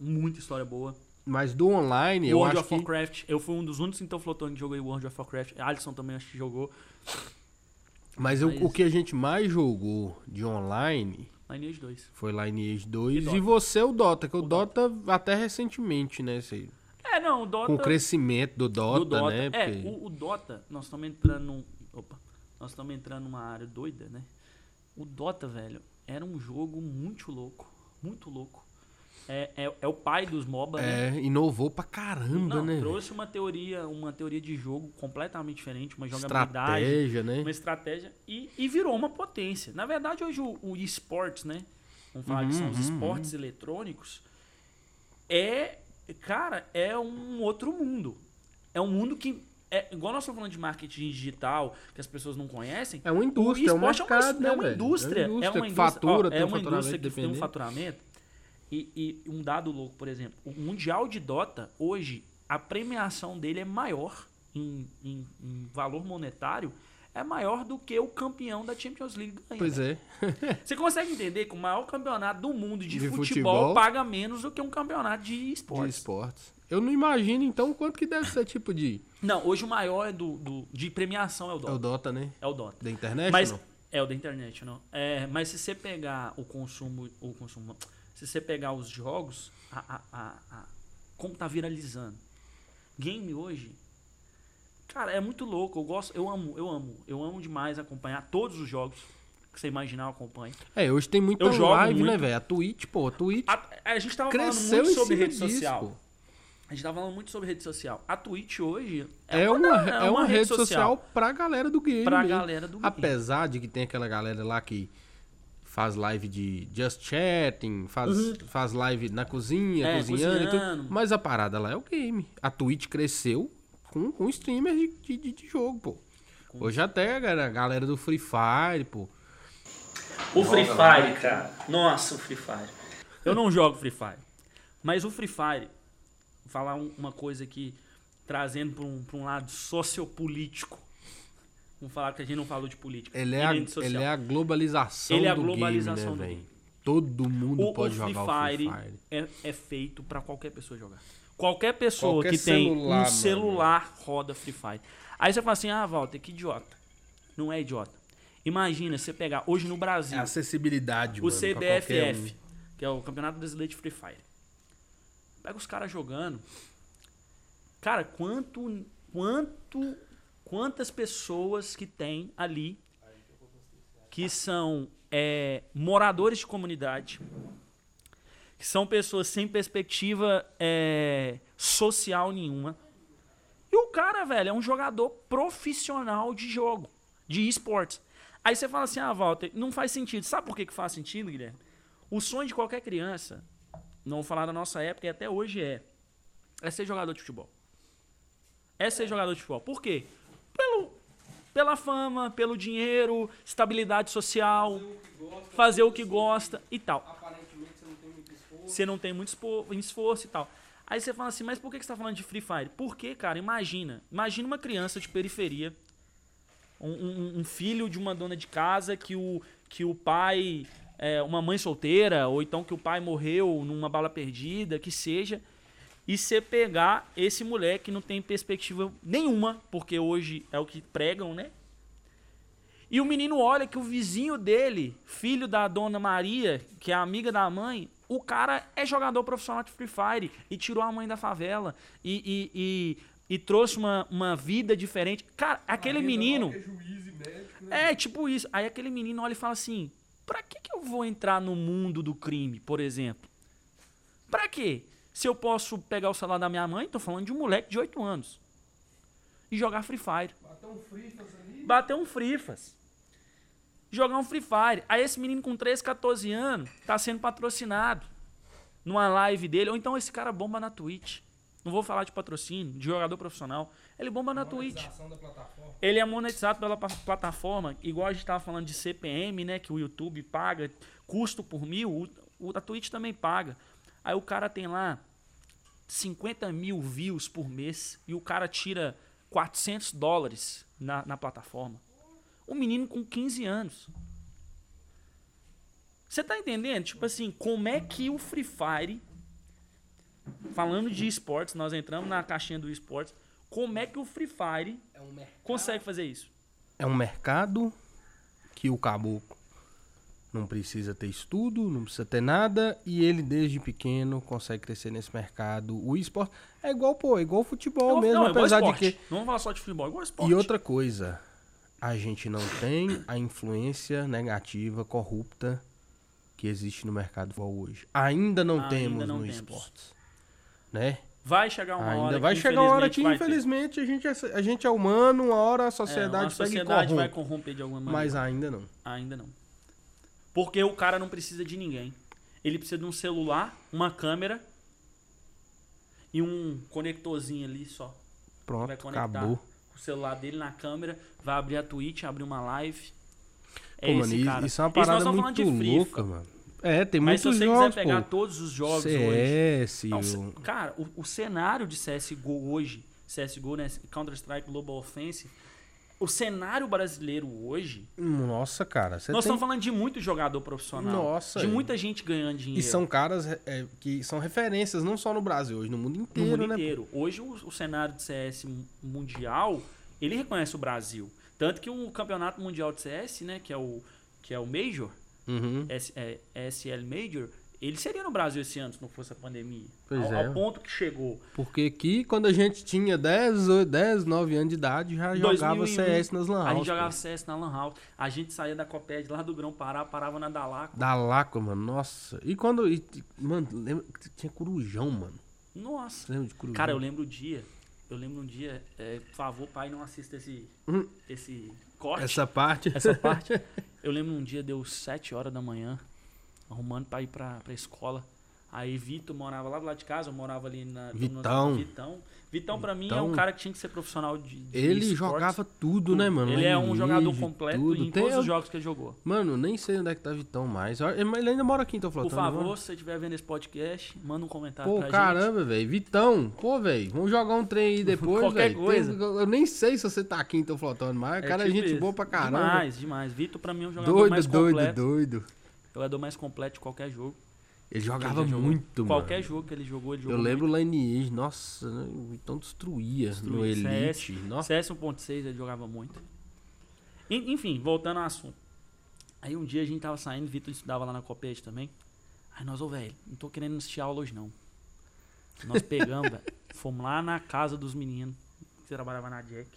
muita história boa. Mas do online, eu World acho of que... Warcraft, eu fui um dos únicos então flotando que joguei World of Warcraft. Alisson também acho que jogou. Mas, eu- Mas- o que a gente mais jogou de online Lineage 2. foi Lineage 2 E e, Dota. você o Dota, que o, O Dota, até recentemente, né? Você, É, não, o Dota. com o crescimento do Dota, do Dota. né? É, porque- o, o Dota, nós estamos entrando num. Opa. Nós estamos entrando numa área doida, né? O Dota, velho, era um jogo muito louco. Muito louco. É, é, é o pai dos MOBA, né? É, inovou pra caramba, Não, né? trouxe uma teoria, uma teoria de jogo completamente diferente, uma jogabilidade. Estratégia, né? uma estratégia e, e virou uma potência. Na verdade, hoje o, o esportes, né? Vamos falar que são os Uhum, esportes eletrônicos. É, cara, é um outro mundo. É um mundo que. É, igual nós estamos falando de marketing digital, que as pessoas não conhecem. É uma o indústria, é um mercado, é uma, né, é uma velho? indústria. É uma indústria é uma que indústria, fatura, ó, tem é um uma indústria que tem um faturamento. E, e um dado louco, por exemplo, o Mundial de Dota, hoje, a premiação dele é maior em, em- em valor monetário, é maior do que o campeão da Champions League ganha. Pois é. Você consegue entender que o maior campeonato do mundo de, De futebol, futebol. paga menos do que um campeonato de De esportes? esportes. Eu não imagino, então, quanto que deve ser tipo de. Não, hoje o maior é do, do- de premiação é o É o Dota. Dota, né? É o Dota. Da internet? Mas não? é o da internet, não. É, mas se você pegar o consumo, o consumo, se você pegar os jogos, a, a, a- a- como tá viralizando. Game hoje, cara, é muito louco. Eu gosto, eu amo, eu amo, eu amo demais acompanhar todos os jogos que você imaginar eu acompanho. É, hoje tem muita Eu live, né, muito. velho? A Twitch, pô, a Twitch A, a gente tava falando muito sobre rede disso, social. pô. A gente tava falando muito sobre rede social. A Twitch hoje É, uma, é uma, rede social, pra galera do game. pra mesmo. galera do game. Apesar de que tem aquela galera lá que faz live de just chatting, faz, faz live na cozinha, É, cozinhando, e cozinhando. tudo. Mas a parada lá é o game. A Twitch cresceu com, com streamers de, de, de- de jogo, pô. Hoje até a galera do Free Fire, pô. O Free Fire, cara. Nossa, o Free Fire. Eu não jogo Free Fire. Mas o Free Fire, vou falar um- uma coisa aqui, trazendo para um, pra um lado sociopolítico. Vamos falar que a gente não falou de política. Ele é, a, ele é a globalização Ele é a do globalização game, do né, game. velho? Todo mundo o, pode o jogar Fire, o Free Fire. É, é feito para qualquer pessoa jogar. Qualquer pessoa Qualquer que tem celular, um mano. celular roda Free Fire. Aí você fala assim, ah, Walter, que idiota. Não é idiota. Imagina você pegar hoje no Brasil. É acessibilidade, o mano, CBFF, um. que é o Campeonato Brasileiro de Free Fire. Pega os caras jogando. Cara, quanto, quanto, quantas pessoas que tem ali que são é, moradores de comunidade, que são pessoas sem perspectiva é, social nenhuma. E o cara, velho, é um jogador profissional de jogo, de esportes. Aí você fala assim, ah, Walter, não faz sentido. Sabe por que, que faz sentido, Guilherme? O sonho de qualquer criança, não vou falar da nossa época e até hoje é, é ser jogador de futebol. É ser jogador de futebol. Por quê? Pelo, pela fama, pelo dinheiro, estabilidade social, fazer o que gosta e tal. Você não tem muito espo- esforço e tal. Aí você fala assim, mas por que que você tá falando de Free Fire? Porque, cara, imagina. Imagina uma criança de periferia, um, um- um filho de uma dona de casa que o, que o pai é uma mãe solteira, ou então que o pai morreu numa bala perdida, que seja, e você pegar esse moleque que não tem perspectiva nenhuma, porque hoje é o que pregam, né? E o menino olha que o vizinho dele, filho da dona Maria, que é amiga da mãe, o cara é jogador profissional de Free Fire e tirou a mãe da favela e, e, e, e trouxe uma, uma vida diferente. Cara, aquele menino. É, tipo isso. Aí aquele menino olha e fala assim: pra que, que eu vou entrar no mundo do crime, por exemplo? Pra quê? Se eu posso pegar o celular da minha mãe, tô falando de um moleque de 8 anos, e jogar Free Fire. Bater um frifas. Jogar um Free Fire. Aí esse menino com 13, 14 anos tá sendo patrocinado numa live dele. Ou então esse cara bomba na Twitch. Não vou falar de patrocínio, de jogador profissional. Ele bomba na Twitch. Ele é monetizado pela plataforma, igual a gente tava falando de CPM, né? Que o YouTube paga, custo por mil, o, o a Twitch também paga. Aí o cara tem lá 50 mil views por mês e o cara tira 400 dólares na, na plataforma. Um menino com 15 anos. Você tá entendendo? Tipo assim, como é que o Free Fire, falando de esportes, nós entramos na caixinha do esportes, como é que o Free Fire consegue fazer isso? É um mercado que o caboclo não precisa ter estudo, não precisa ter nada, e ele desde pequeno consegue crescer nesse mercado. O esporte é igual, pô, é igual futebol Igual- mesmo, não, igual apesar de que. Não vamos falar só de futebol, igual esporte. E outra coisa, a gente não tem a influência negativa, corrupta que existe no mercado futebol hoje. Ainda não Ainda temos não no temos. esportes. Né? Vai chegar uma hora Ainda vai que, chegar uma hora que, infelizmente, a gente, é, a gente é humano, uma hora a É, sociedade, a sociedade vai corrompe. corromper de alguma maneira. Mas ainda não. Ainda não. Porque o cara não precisa de ninguém. Ele precisa de um celular, uma câmera e um conectorzinho ali só. vai Pronto, conectar acabou. o celular dele na câmera, vai abrir a Twitch, abrir uma live. É Pô, esse isso, cara. isso é uma parada muito louca, mano. É, tem Mas se muitos você jogos, quiser pegar pô. todos os jogos hoje. CS, Não, o- c- cara, o, o cenário de CSGO hoje, CSGO, né? Counter-Strike Global Offensive, o cenário brasileiro hoje. Nossa, cara. Nós tem... estamos falando de muito jogador profissional. Nossa, De é. muita gente ganhando dinheiro. E são caras é, que são referências não só no Brasil, hoje no mundo no inteiro, mundo né? inteiro. Hoje o, o cenário de CS mundial, ele reconhece o Brasil. Tanto que o campeonato mundial de CS, né, que é o que é o Major, Uhum. S, é, SL Major, ele seria no Brasil esse ano se não fosse a pandemia. Pois ao, é. ao ponto que chegou. Porque aqui, quando a gente tinha 10, 8, 10 9 anos de idade, já jogava 2001, CS nas lan A gente house, jogava pô. CS na Lan House. A gente saía da Coped lá do Grão Pará, parava na Dalaco. Da Laco, mano, nossa. E quando. e- mano, lembra que tinha corujão, mano. Nossa. Você lembra de corujão? Cara, eu lembro o dia. Eu lembro um dia, é, por favor, pai, não assista esse, Hum. esse corte. Essa parte. essa parte. Eu lembro um dia, deu 7 horas da manhã, arrumando pra ir pra, pra escola. Aí Vitor morava lá do lado de casa, eu morava ali na. Vitão. Vitão. Vitão, pra mim, é um cara que tinha que ser profissional de. de Ele esportes. jogava tudo, né, mano? Ele é um jogador completo tudo. em Tem- todos os jogos que ele jogou. Mano, nem sei onde é que tá Vitão mais. Mas ele ainda mora aqui, então Por falando. favor, se você estiver vendo esse podcast, manda um comentário Pô, pra gente. caramba, velho. Vitão, pô, velho, vamos jogar um trem aí depois, Qualquer coisa. Tem- Eu nem sei se você tá aqui, então, flotando, mas É cara, é tipo gente isso. boa pra caramba. Demais, demais. Vitor, pra mim, é um jogador doido, mais doido, completo. doido. Jogador mais completo de qualquer jogo. Ele jogava ele muito, Qualquer mano. jogo que ele jogou, ele Eu jogou lembro o Lineage, nossa, né, o Vitão destruía, no Destruía. Elite. Nossa. CS 1.6 ele jogava muito. En- Enfim, voltando ao assunto. Aí um dia a gente tava saindo, Vitor estudava lá na Copete também. Aí nós, ô velho, não tô querendo assistir aula hoje não. Nós pegamos, velho, fomos lá na casa dos meninos, que trabalhava na Jack.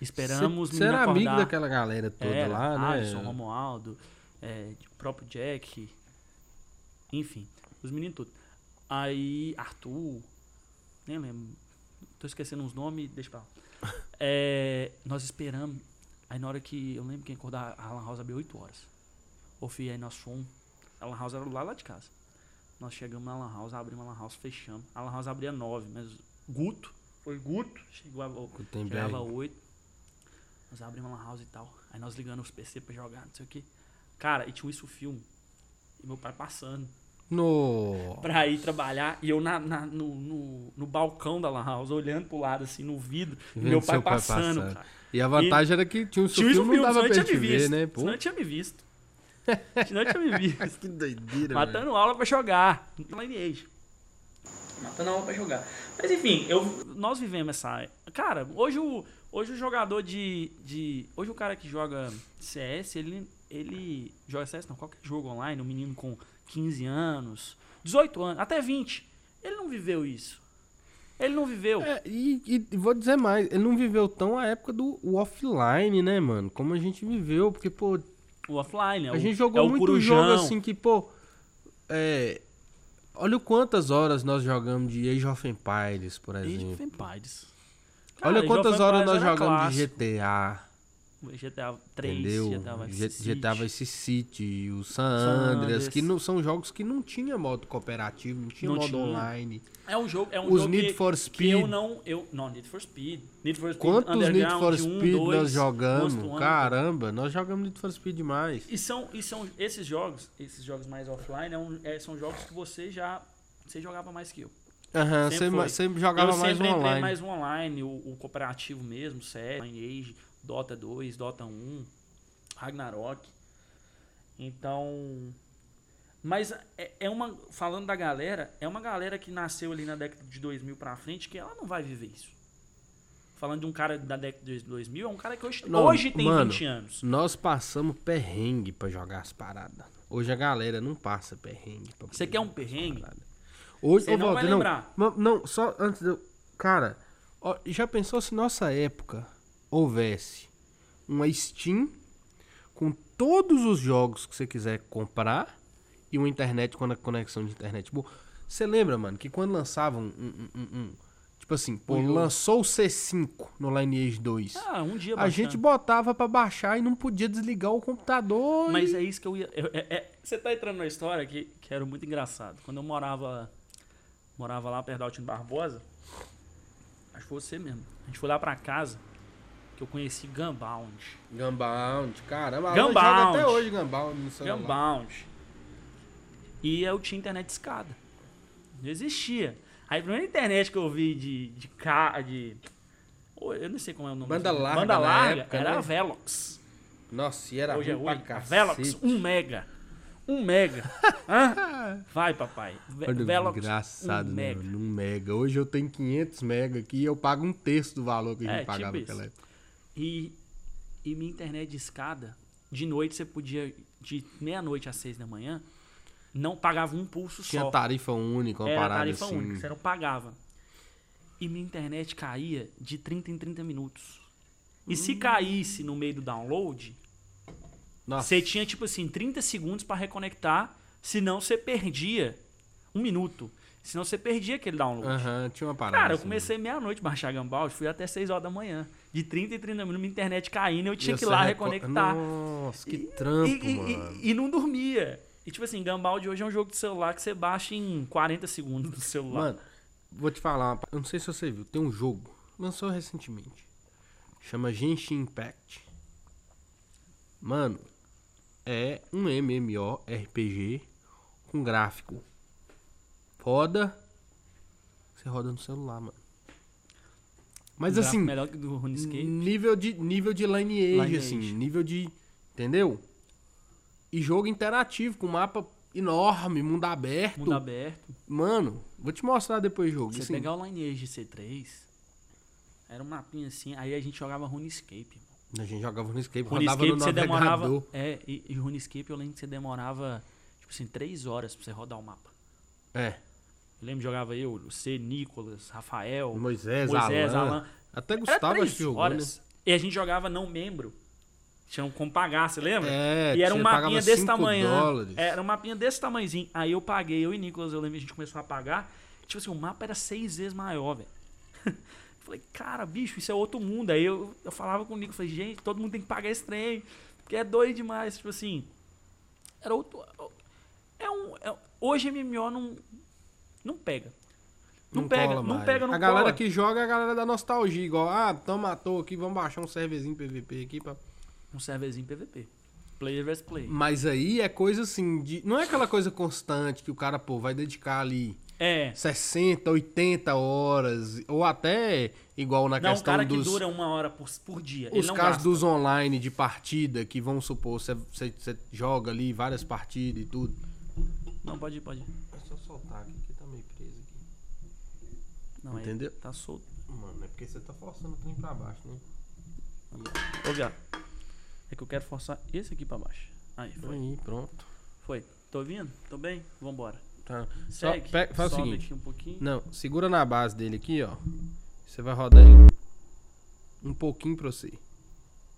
Esperamos os Você era meninos amigo acordar. daquela galera toda Era, lá, né? Alisson, Romualdo, é, o próprio Jack, enfim, os meninos todos. Aí, Arthur, nem lembro, tô esquecendo uns nomes, deixa pra lá. É, nós esperamos, aí na hora que, eu lembro que acordar, a Lan House abriu 8 horas. Ô filho, aí nós fomos, a Lan House era lá, lá de casa. Nós chegamos na Lan House, abrimos a Lan House, fechamos. A Lan House abria 9, mas Guto, foi Guto, chegou a. Chegava 8. Nós abrimos uma lan house e tal. Aí nós ligando os PC pra jogar, não sei o que. Cara, e tinha isso filme. E meu pai passando No... pra ir trabalhar. E eu na, na- no, no, no balcão da lan house, olhando pro lado, assim, no vidro. E Vendo meu pai passando. E a vantagem era que tinha um filme, não dava pra gente ver, visto. né? Pô, Senão ele tinha me visto. senão ele tinha me visto. que doideira. Matando aula pra jogar. Lineage. Matando aula pra jogar. Mas enfim, eu, nós vivemos essa. Cara, hoje o, hoje o jogador de, de. Hoje o cara que joga CS, ele, ele. Joga CS não, qualquer jogo online, um menino com 15 anos, 18 anos, até 20. Ele não viveu isso. Ele não viveu. É, e, e vou dizer mais, ele não viveu tão a época do offline, né, mano? Como a gente viveu, porque, pô, O offline, é a o, gente jogou é muito jogo assim que, pô, é... Olha o quantas horas nós jogamos de Age of Empires, por Age exemplo. of Empires. Olha Age quantas horas nós jogamos clássico. de GTA, GTA 3, entendeu? GTA Vice City. GTA Vice City, o San San Andreas, Andreas. que não, são jogos que não tinha modo cooperativo, não tinha Não modo tinha. online. É um jogo, é um Os jogo Need que, for Speed. eu não, eu não Need for Speed, Need for Speed Quantos Need for 1, Speed 2, nós jogamos? Caramba, nós jogamos Need for Speed demais. E são, e são esses jogos, esses jogos mais offline, é um- é, são jogos que você já você jogava mais que eu. Aham, Sempre você foi. ma- sempre jogava eu mais sempre online. mais online, o, o cooperativo mesmo, CS, Lineage, Dota 2, Dota 1, Ragnarok. Então, mas é, é uma falando da galera, é uma galera que nasceu ali na década de 2000 pra frente que ela não vai viver isso. Falando de um cara da década de 2000, é um cara que hoje, Não, hoje tem mano, 20 anos. Nós passamos perrengue pra jogar as paradas. Hoje a galera não passa perrengue. pra Você quer um perrengue? Hoje, Você não vai Walter, não, lembrar. Não, só antes de eu... Cara, ó, já pensou se nossa época houvesse uma Steam com todos os jogos que você quiser comprar e uma internet com a conexão de internet boa? Você lembra, mano, que quando lançavam um, um- um- um- Tipo assim, pô, lançou o C5 no Lineage 2. Ah, um dia A baixando. gente botava pra baixar e não podia desligar o computador. Mas e... é isso que eu ia. eu- é- é- você tá entrando na história que, que era muito engraçado. Quando eu morava. Morava lá perto da Altino Barbosa. Acho que foi você mesmo. A gente foi lá pra casa que eu conheci Gunbound. Gunbound, caramba. a Gunbound. Joga até hoje Gunbound no celular. Gunbound. E eu tinha internet escada. Não existia. Aí a primeira internet que eu vi de, de, de, Eu não sei como é o nome. Banda daquele- larga Banda larga época, era né? a Velox. Nossa, e era Hoje é ruim pra. Velox, 1 mega. 1 mega. Hã? Vai, papai. Ve Olha, Velox, engraçado, 1 um mega. mega. Um mega. Hoje eu tenho 500 mega aqui e eu pago um terço do valor que a gente É, pagava tipo naquela época. E, e minha internet de escada, de noite você podia, de meia-noite às seis da manhã, não pagava um pulso Tinha só. tarifa única, uma Era parada tarifa assim. única, você não pagava. E minha internet caía de 30 em 30 minutos. E Hum. se caísse no meio do download, Nossa, você tinha, tipo assim, 30 segundos pra reconectar, senão você perdia um minuto. Senão você perdia aquele download. Aham, tinha uma parada. Cara, eu assim. comecei meia-noite a baixar Gambald, fui até 6 horas da manhã. De 30 em 30 minutos, minha internet caindo, eu tinha E que ir lá reco- reconectar. Nossa, que E- trampo, e, e- mano. e- e não dormia. E tipo assim, Gambald hoje é um jogo de celular que você baixa em 40 segundos no celular. Mano, vou te falar, eu não sei se você viu, tem um jogo, lançou recentemente, chama Genshin Impact. Mano, é um MMORPG com gráfico foda, você roda no celular, mano. Mas assim, Melhor que do RuneScape. nível de, nível de lineage, Lineage. assim, nível de, entendeu? E jogo interativo, com mapa enorme, mundo aberto. Mundo aberto. Mano, vou te mostrar depois o jogo. Você assim. pegar o Lineage C3, era um mapinha assim, aí a gente jogava RuneScape. A gente jogava no Escape, rodava RuneScape no você demorava. É, e, e RuneScape eu lembro que você demorava, tipo assim, 3 horas pra você rodar o mapa. É, Eu lembro que jogava eu, você, Nicolas, Rafael, Moisés, Moisés, Alan. Alan. Até Gustavo acho que jogou, horas. E a gente jogava não membro. Tinha um como pagar, você lembra? É, e era um mapinha desse tamanho. dólares. Era um mapinha desse tamanhozinho. Aí eu paguei, eu e Nicolas, eu lembro a gente começou a pagar. Tipo assim, o mapa era seis vezes maior, velho. Falei, cara, bicho, isso é outro mundo. Aí eu, eu falava com o Nico, falei, gente, todo mundo tem que pagar esse trem. Porque é doido demais. Tipo assim, era outro. É um. é- hoje MMO não. Não pega. Não, pega, cola não mais. pega, não A galera cola. que joga é a galera da nostalgia, igual, ah, então matou aqui, vamos baixar um serverzinho PVP aqui pra... Um serverzinho PVP. Player vs Player. Mas aí é coisa assim, de... não é aquela coisa constante que o cara, pô, vai dedicar ali É. 60, 80 horas, ou até igual na Não, questão cara que dos... dura uma hora por, por dia. Os não casos gasta. dos online de partida, que vamos supor, você, você, você joga ali várias partidas e tudo. Não, pode ir, pode ir. É só soltar aqui, que tá meio preso aqui. Não, Entendeu? Tá solto. Mano, é porque você tá forçando o trem pra baixo, né? Ô, viado. É que eu quero forçar esse aqui pra baixo. Aí, foi. Aí, pronto. Foi. Tô ouvindo? Tô bem? Vambora. Tá. Só Segue. pe- faz o Sobe seguinte. aqui um pouquinho. Não, segura na base dele aqui, ó. Você vai rodar ele um pouquinho pra você.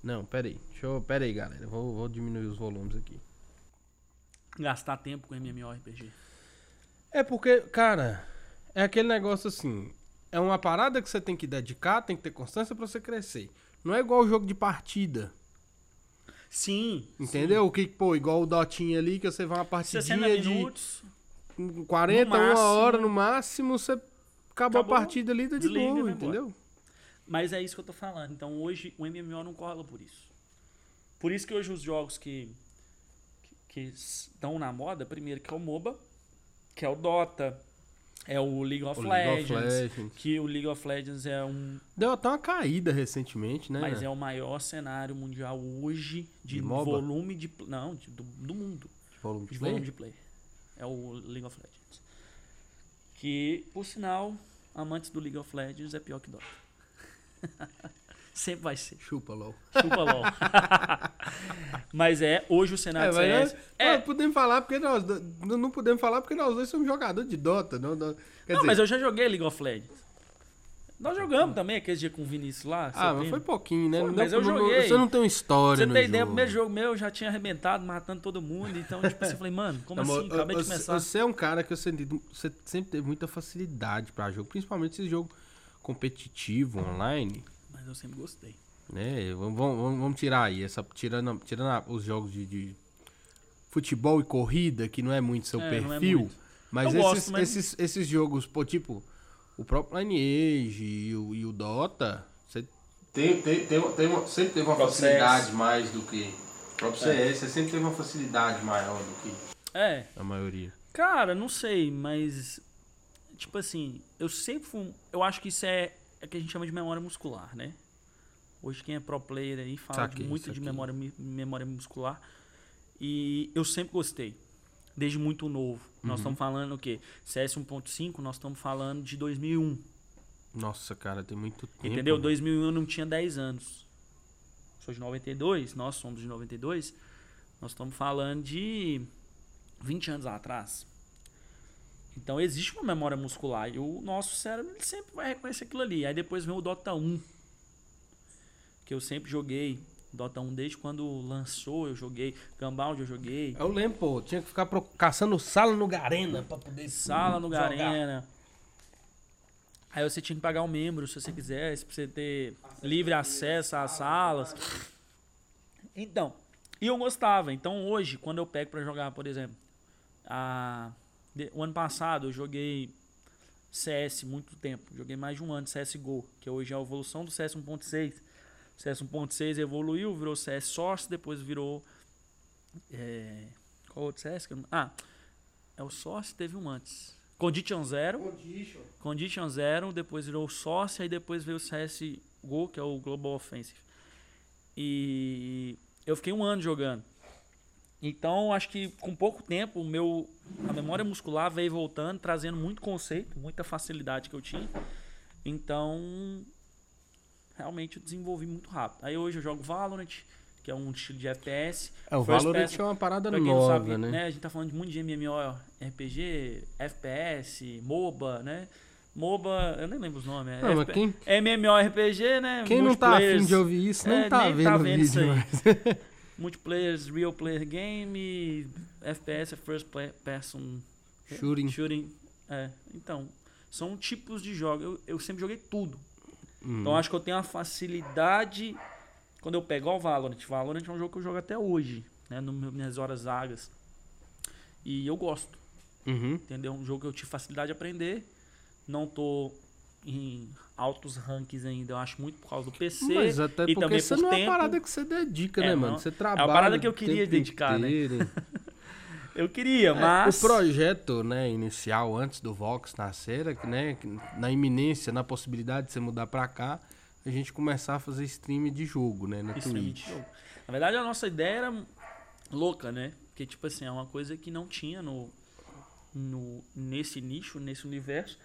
Não, pera aí. Deixa eu... Pera aí, galera. Vou, vou diminuir os volumes aqui. Gastar tempo com MMORPG. É porque, cara, é aquele negócio assim. É uma parada que você tem que dedicar, tem que ter constância pra você crescer. Não é igual o jogo de partida. Sim. Entendeu? O que, pô, igual o Dotinha ali, que você vai uma sim. partidinha 60 de minutos. 40, no uma máximo. hora no máximo, você acabou, Acabou, a partida ali, tá de embora. entendeu? Mas é isso que eu tô falando. Então hoje o MMO não cola por isso. Por isso que hoje os jogos que que estão na moda, primeiro que é o MOBA, que é o Dota, é o League of, O League Legends, of Legends. que o League of Legends é um, Deu até uma caída recentemente, né? mas é o maior cenário mundial hoje de, De volume de não, de- do, do mundo, De volume de de play? volume de play. É o League of Legends. Que, por sinal, amantes do League of Legends é pior que Dota. Sempre vai ser. Chupa, LOL. Chupa LOL. Mas é, hoje o cenário É, CS. nós- É, nós podemos falar porque nós não não podemos falar porque nós dois somos jogadores de Dota, não, não- não, dizer, mas eu já joguei League of Legends. Nós jogamos também aquele dia com o Vinícius lá. ah, mas foi pouquinho, né? Foi, Não mas eu não- não- joguei. Você não tem uma história Você tem ideia, o primeiro jogo meu eu já tinha arrebentado, matando todo mundo. Então, tipo assim, eu falei, mano, como Amor, assim? Acabei de você- começar. Você é um cara que você, você sempre teve muita facilidade pra jogo, principalmente esse jogo competitivo, online, Mas eu sempre gostei. né? Vamos, vamos- vamos tirar aí, essa, tirando, tirando a- os jogos de, de futebol e corrida, que não é muito seu É, é perfil, muito. mas, esses, gosto, mas- esses, esses jogos, pô, tipo, o próprio Lineage e o, e o Dota, você tem, tem, tem, tem uma- sempre teve uma facilidade CS. mais do que. O próprio CS, você sempre teve uma facilidade maior do que É, a maioria. cara, não sei, mas. Tipo assim, eu sempre fui. Eu acho que isso é é que a gente chama de memória muscular, né? Hoje quem é pro player aí fala Saquei, muito de memória, memória muscular. E eu sempre gostei. Desde muito novo. Uhum. Nós estamos falando o quê? CS 1.5, nós estamos falando de 2001. Nossa, cara, tem muito tempo. Entendeu? mano. 2001 eu não tinha 10 anos. Sou de 92, nós somos de 92. Nós estamos falando de 20 anos atrás. Então existe uma memória muscular e o nosso cérebro ele sempre vai reconhecer aquilo ali. Aí depois vem o Dota 1, que eu sempre joguei. Dota 1 desde quando lançou, eu joguei. Gunbound eu joguei. Eu lembro, pô, tinha que ficar caçando sala no Garena pra poder Sala no jogar. Garena. Aí você tinha que pagar um membro se você quisesse, pra você ter livre acesso às salas. Então, e eu gostava. Então hoje, quando eu pego pra jogar, por exemplo, a, de- o ano passado eu joguei CS muito tempo. Joguei mais de um ano CSGO, que hoje é a evolução do CS 1.6. O CS 1.6 evoluiu, virou CS Source, depois virou. É, qual outro CS? Ah, é o Source, teve um antes. Condition Zero. Condition Zero, depois virou Source, aí depois veio o CSGO, que é o Global Offensive. E eu fiquei um ano jogando. Então, acho que com pouco tempo, o meu, a memória muscular veio voltando, trazendo muito conceito, muita facilidade que eu tinha. Então, realmente eu desenvolvi muito rápido. Aí hoje eu jogo Valorant, que é um estilo de FPS. É, o First Valorant person- é uma parada não nova, sabe, né? né? A gente tá falando de muito de MMO, RPG, FPS, MOBA, né? MOBA, eu nem lembro os nomes. É Não, FP quem, MMORPG, né? quem não tá afim de ouvir isso, nem É, tá vendo tá vendo isso vídeo. aí. mas- Multiplayers, real player game, FPS é first person Shooting. shooting. É, então, são tipos de jogos. Eu, eu sempre joguei tudo. Hum. Então acho que eu tenho uma facilidade quando eu pego o Valorant. Valorant é um jogo que eu jogo até hoje, né? Nas minhas horas vagas. E eu gosto, Uhum. entendeu? Um jogo que eu tive facilidade de aprender. Não tô em altos rankings ainda, eu acho muito por causa do PC. Mas até e porque também isso por não é uma parada que você dedica, É, né, não. mano? Você trabalha. parada que eu queria dedicar, né? inteiro. Eu queria, É, mas. O projeto, né, inicial, antes do Vox nascer, né, que na iminência, na possibilidade de você mudar pra cá, a gente começar a fazer stream de jogo, né, na Stream de Twitch. jogo. Na verdade, a nossa ideia era louca, né? Porque, tipo assim, é uma coisa que não tinha no, no, nesse nicho, nesse universo,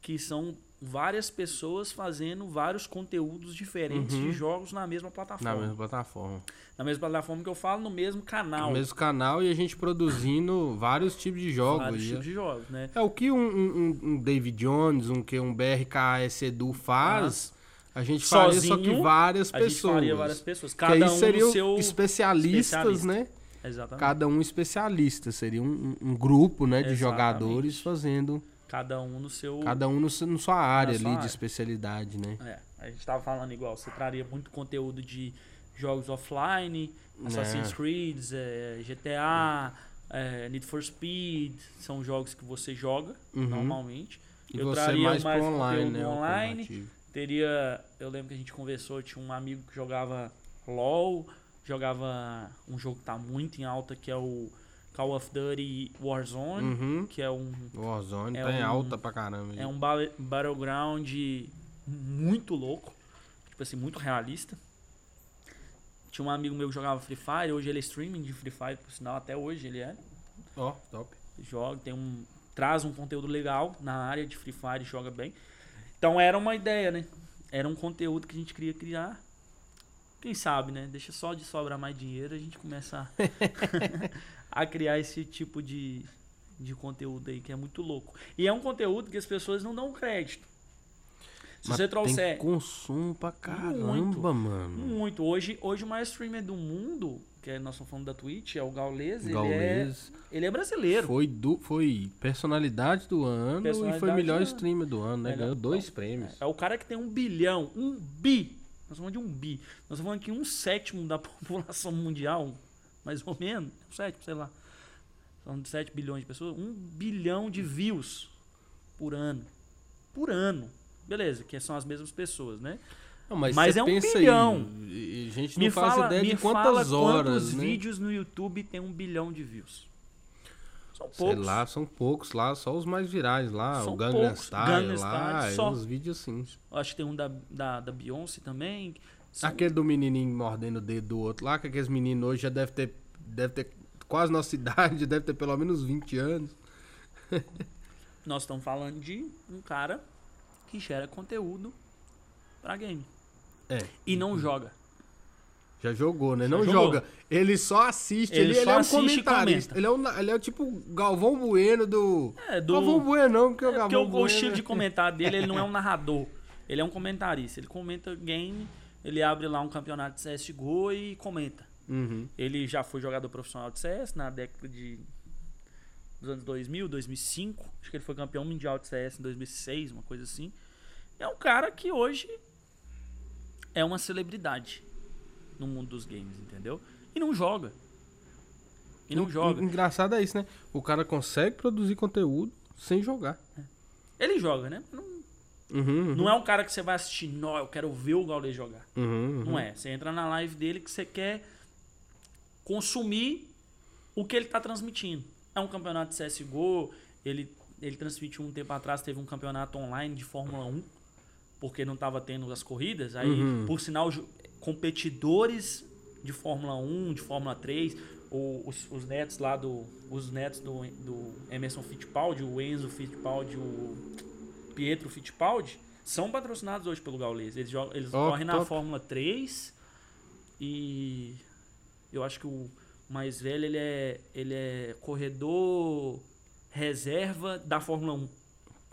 que são várias pessoas fazendo vários conteúdos diferentes Uhum. de jogos na mesma Na plataforma. mesma plataforma. Na mesma plataforma que eu falo, no mesmo canal. No mesmo canal e a gente produzindo vários tipos de jogos. vários tipos de jogos, né? É o que um, um- um David Jones, um que um BRKS Edu faz, a gente faria só que Sozinho, várias A gente pessoas. faria várias pessoas. que Cada aí um seriam seu... especialistas, especialista. né? Exatamente. Cada um especialista. Seria um, um- um grupo, né, de Exatamente. jogadores fazendo Cada um no seu... cada um no, seu- na sua área Na sua ali área. de especialidade, né? É, a gente tava falando igual, você traria muito conteúdo de jogos offline, Assassin's É. Creed, é, GTA, é, Need for Speed, são jogos que você joga Uhum. normalmente. E Eu você traria mais mais pro online, conteúdo né? online. Teria, eu lembro que a gente conversou, tinha um amigo que jogava LoL, jogava um jogo que tá muito em alta que é o Call of Duty Warzone, Uhum. que é um Warzone É tá em um- alta pra caramba. é um ba- battleground muito louco, tipo assim, muito realista. Tinha um amigo meu que jogava Free Fire, hoje ele é streaming de Free Fire, por sinal, até hoje ele é. Ó, top. Joga, tem um traz um conteúdo legal na área de Free Fire, joga bem. Então era uma ideia, né? Era um conteúdo que a gente queria criar. Quem sabe, né? Deixa só de sobrar mais dinheiro, a gente começa a, criar esse tipo de, de conteúdo aí que é muito louco. E é um conteúdo que as pessoas não dão crédito. Se Mas você Tem trouxer consumo pra caramba, Muito. mano. muito, hoje, hoje o maior streamer do mundo, que é, nós estamos falando da Twitch, é o Gaules, ele é, Gaules. ele é brasileiro. Foi, do, foi personalidade do ano e foi Personalidade melhor streamer do ano, né? Ganhou dois prêmios. É o cara que tem um bilhão, um bi. Nós estamos falando de um bi. Nós estamos falando que um sétimo da população mundial, mais ou menos, um sétimo, sei lá. São de 7 bilhões de pessoas, um bilhão de views por ano. Por ano. Beleza, que são as mesmas pessoas, né? Não, mas Mas é um bilhão. aí, a gente me não faz fala, ideia me de fala quantas horas, quantos né? vídeos no YouTube tem um bilhão de views. São Sei poucos. lá, são poucos lá, só os mais virais lá, São o Gangnam. Style Gangnam lá, Style, é só. uns vídeos assim. Acho que tem um da, da, da Beyoncé também. São- Aquele do menininho mordendo o dedo do outro lá, que aqueles meninos hoje já deve ter, deve ter quase nossa idade, deve ter pelo menos 20 anos. Nós estamos falando de um cara que gera conteúdo pra game. É, E não joga. já jogou, né? Já Não jogou. joga. Ele só assiste, Ele ele, ele é um comentarista. comenta. Ele é, um, ele é o tipo Galvão Bueno do... É, do. Galvão Bueno não, porque o É porque Galvão o, o Bueno... estilo de comentário dele, ele não é um narrador. Ele é um comentarista. Ele comenta game, ele abre lá um campeonato de CSGO e comenta. Uhum. Ele já foi jogador profissional de CS na década de dos anos 2000, 2005. Acho que ele foi campeão mundial de CS em 2006, uma coisa assim. É um cara que hoje é uma celebridade no mundo dos games, entendeu? E não joga. E não En- joga. Engraçado é isso, né? O cara consegue produzir conteúdo sem jogar. Ele joga, né? Não, Uhum, uhum, não é um cara que você vai assistir, não, eu quero ver o Gaules jogar. uhum, uhum. Não é. Você entra na live dele que você quer consumir o que ele está transmitindo. É um campeonato de CSGO, ele, ele transmitiu um tempo atrás, teve um campeonato online de Fórmula 1, porque não estava tendo as corridas. Aí, Uhum. por sinal, competidores de Fórmula 1, de Fórmula 3, o- os, os netos lá do. Os netos do, do Emerson Fittipaldi, o Enzo Fittipaldi, o Pietro Fittipaldi, são patrocinados hoje pelo Gaules. Eles, jogam, eles Ó, correm na top. Fórmula 3 e eu acho que o mais velho ele é, ele é corredor reserva da Fórmula 1.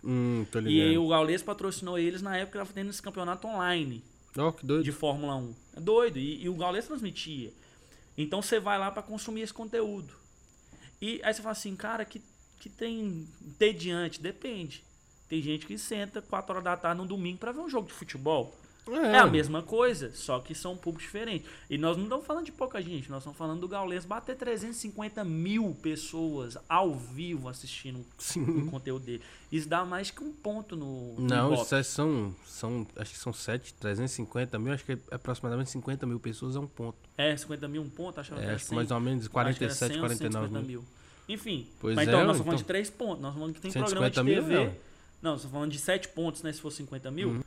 Hum, E o Gaules patrocinou eles na época que estava tendo esse campeonato online Ó, que doido. de Fórmula 1. É doido. E, e o Gaules transmitia. Então você vai lá para consumir esse conteúdo. E aí você fala assim, cara, que, que tem entediante? Depende. Tem gente que senta 4 horas da tarde no domingo para ver um jogo de futebol. É. a mesma coisa, só que são públicos diferentes. E nós não estamos falando de pouca gente, nós estamos falando do Gaules bater 350 mil pessoas ao vivo assistindo o Sim. conteúdo dele. Isso dá mais que um ponto no. no Não, isso é- são, são. Acho que são 7, 350 mil. Acho que é aproximadamente 50 mil pessoas é um ponto. É, 50 mil um ponto, achava que É, acho que 100. mais ou menos Eu acho que era 47, 100 ou 49 150 mil. mil. Enfim, Pois mas é, então nós estamos falando então. de 3 pontos. Nós estamos falando que tem programa de 150 mil, TV. Não. Estamos falando de 7 pontos, né? Se for 50 mil. Uhum.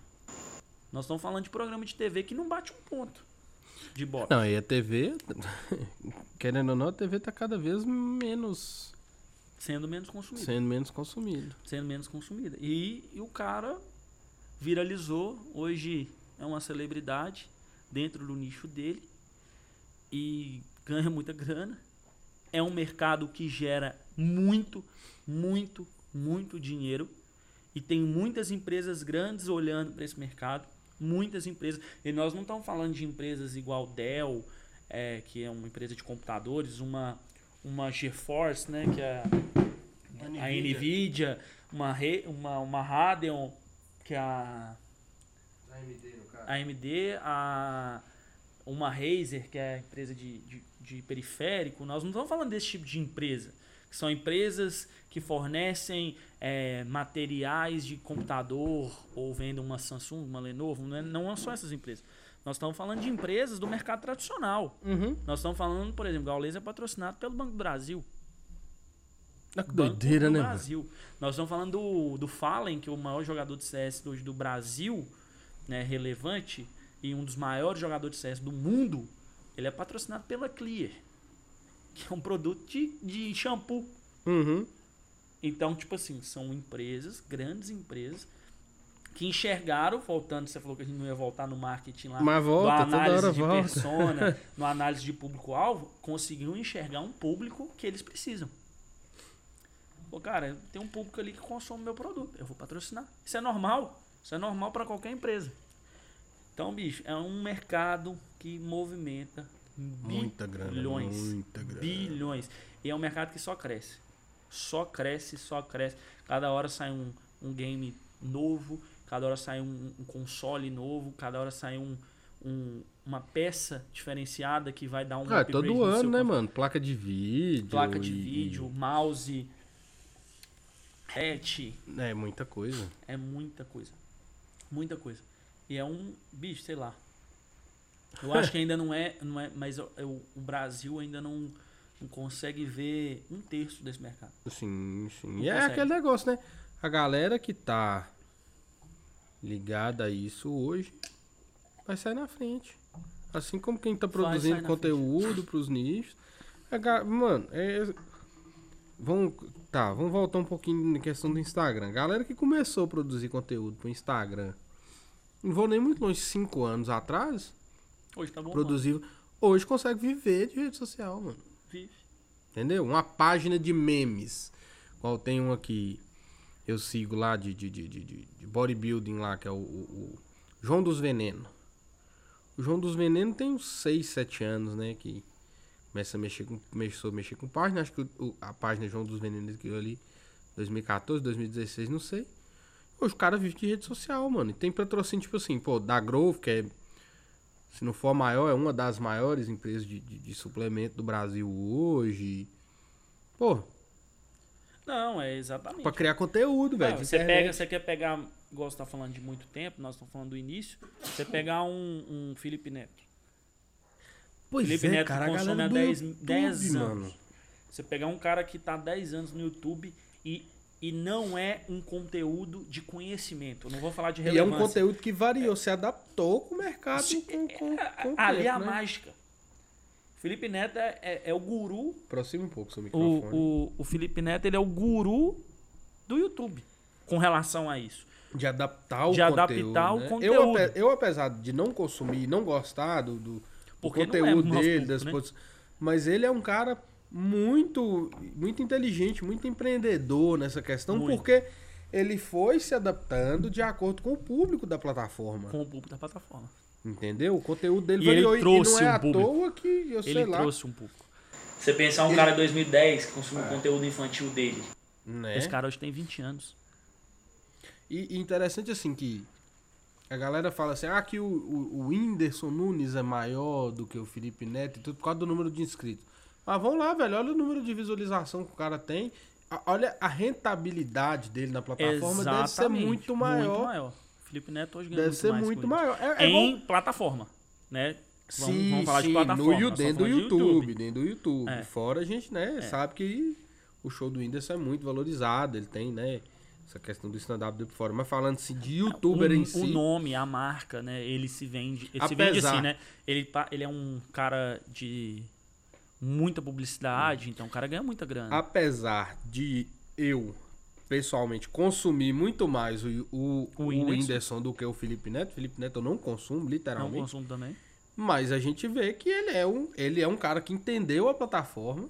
Nós estamos falando de programa de TV que não bate um ponto de bola. Não, e a TV, querendo ou não, a TV tá cada vez menos. Sendo menos consumida. sendo menos consumido. Sendo menos consumida. E, e o cara viralizou. Hoje é uma celebridade dentro do nicho dele. E ganha muita grana. É um mercado que gera muito, muito, muito dinheiro. E tem muitas empresas grandes olhando para esse mercado. Muitas empresas. E nós não estamos falando de empresas igual Dell, é, que é uma empresa de computadores, uma, uma GeForce, né, que é a Nvidia, uma, uma, uma Radeon, que é a a AMD, a uma Razer, que é a empresa de, de, de periférico, nós não estamos falando desse tipo de empresa. Que são empresas que fornecem é, materiais de computador ou vendem uma Samsung, uma Lenovo. Não, é, não são essas empresas. Nós estamos falando de empresas do mercado tradicional. Uhum. Nós estamos falando, por exemplo, Gaules é patrocinado pelo Banco do Brasil. Ah, que Banco doideira, do né? mano? Brasil. Nós estamos falando do, do Fallen, que é o maior jogador de CS hoje do Brasil, né, relevante, e um dos maiores jogadores de CS do mundo. Ele é patrocinado pela Clear, que é um produto de, de shampoo. Uhum. Então, tipo assim, são empresas, grandes empresas, que enxergaram, voltando, você falou que a gente não ia voltar no marketing lá, Mas volta, toda análise de volta. persona, no análise de público-alvo, conseguiram enxergar um público que eles precisam. Pô, cara, tem um público ali que consome meu produto, eu vou patrocinar. Isso é normal, isso é normal para qualquer empresa. Então, bicho, é um mercado que movimenta Muita grana. bilhões, Muita grana. bilhões. E é um mercado que só cresce. Só cresce, só cresce. Cada hora sai um, um game novo, cada hora sai um, um console novo, cada hora sai um, um- uma peça diferenciada que vai dar um Ah, upgrade todo no ano, né, mano? Placa de vídeo. Placa de e- vídeo, mouse, hatch, É, muita coisa. é muita coisa. Muita coisa. E é um bicho, sei lá. Eu acho que ainda não é, não é mas eu- eu- o Brasil ainda não, não consegue ver um terço desse mercado. Sim, sim. Não E é consegue. aquele negócio, né? A galera que tá ligada a isso hoje vai sair na frente. Assim como quem tá produzindo conteúdo pros nichos. Ga- Mano, é. Vamos. Tá, vamos voltar um pouquinho na questão do Instagram. Galera que começou a produzir conteúdo pro Instagram. Não vou nem muito longe, cinco anos atrás, Hoje tá bom. produziu. Hoje consegue viver de rede social, mano. Vive. Entendeu? Uma página de memes. Qual tem um aqui. Eu sigo lá de, de, de, de, de- bodybuilding lá, que é o, o- o João dos Veneno. O João dos Veneno tem uns 6, 7 anos, né? Que começa a mexer com, começou a mexer com página. Acho que o- a página João dos Venenos que ali 2014, 2016, não sei. Hoje o cara vive de rede social, mano. E tem patrocínio, tipo assim, pô, da Grove, que é se não for a maior, é uma das maiores empresas de, de, de suplemento do Brasil hoje. Pô, Não, é exatamente. pra criar conteúdo, velho. Você, internet. pega, você quer pegar, igual você tá falando de muito tempo, nós estamos falando do início, você pegar um, um Felipe Neto. Pois Felipe é, Neto cara, consome há do 10, YouTube, 10 mano. anos. Você pegar um cara que tá há 10 anos no YouTube e, e não é um conteúdo de conhecimento. Eu não vou falar de E é um relevância. conteúdo que variou, se adaptou com o mercado Sim, com, com, com o Ali é a né? mágica. Felipe Neto é, é- é o guru. Aproxima um pouco seu microfone. O, o, o Felipe Neto ele é o guru do YouTube com relação a isso. De adaptar o De conteúdo. adaptar o né? conteúdo. Eu, eu, apesar de não consumir, não gostar do, do, do é conteúdo nosso dele, público, das né? coisas. Mas ele é um cara muito, muito inteligente, muito empreendedor nessa questão, Muito. porque ele foi se adaptando de acordo com o público da plataforma. Com o público da plataforma. Entendeu? O conteúdo dele E ele variou. trouxe e não é um à público. toa que, eu sei Ele lá. trouxe um público. Você pensar um cara de 2010 que consumiu o conteúdo infantil dele. Né? Esse cara hoje tem 20 anos. E, e interessante assim que a galera fala assim, ah, que o, o, o Whindersson Nunes é maior do que o Felipe Neto e tudo por causa do número de inscritos. Mas vamos lá, velho, olha o número de visualização que o cara tem. Olha a rentabilidade dele na plataforma deve ser Exatamente. muito maior. Muito maior. Felipe Neto hoje ganha Deve muito ser muito maior. É, é Em bom- plataforma, né? Vamos, Sim, vamos falar sim, de plataforma. no, dentro do de YouTube, dentro do YouTube. É. Fora a gente, né, sabe que o show do Whindersson é muito valorizado, ele tem, né, essa questão do stand-up dele por fora. Mas falando assim de youtuber o, em o si, nome, a marca, né? Ele se vende. Ele se vende Apesar- assim, né? Ele, ele é um cara de muita publicidade, então o cara ganha muita grana. apesar de eu pessoalmente consumir muito mais o, o, O o Whindersson. Do que o Felipe Neto, Felipe Neto eu não consumo, não literalmente. consumo também. Mas a gente vê que ele é um, ele é um cara que entendeu a plataforma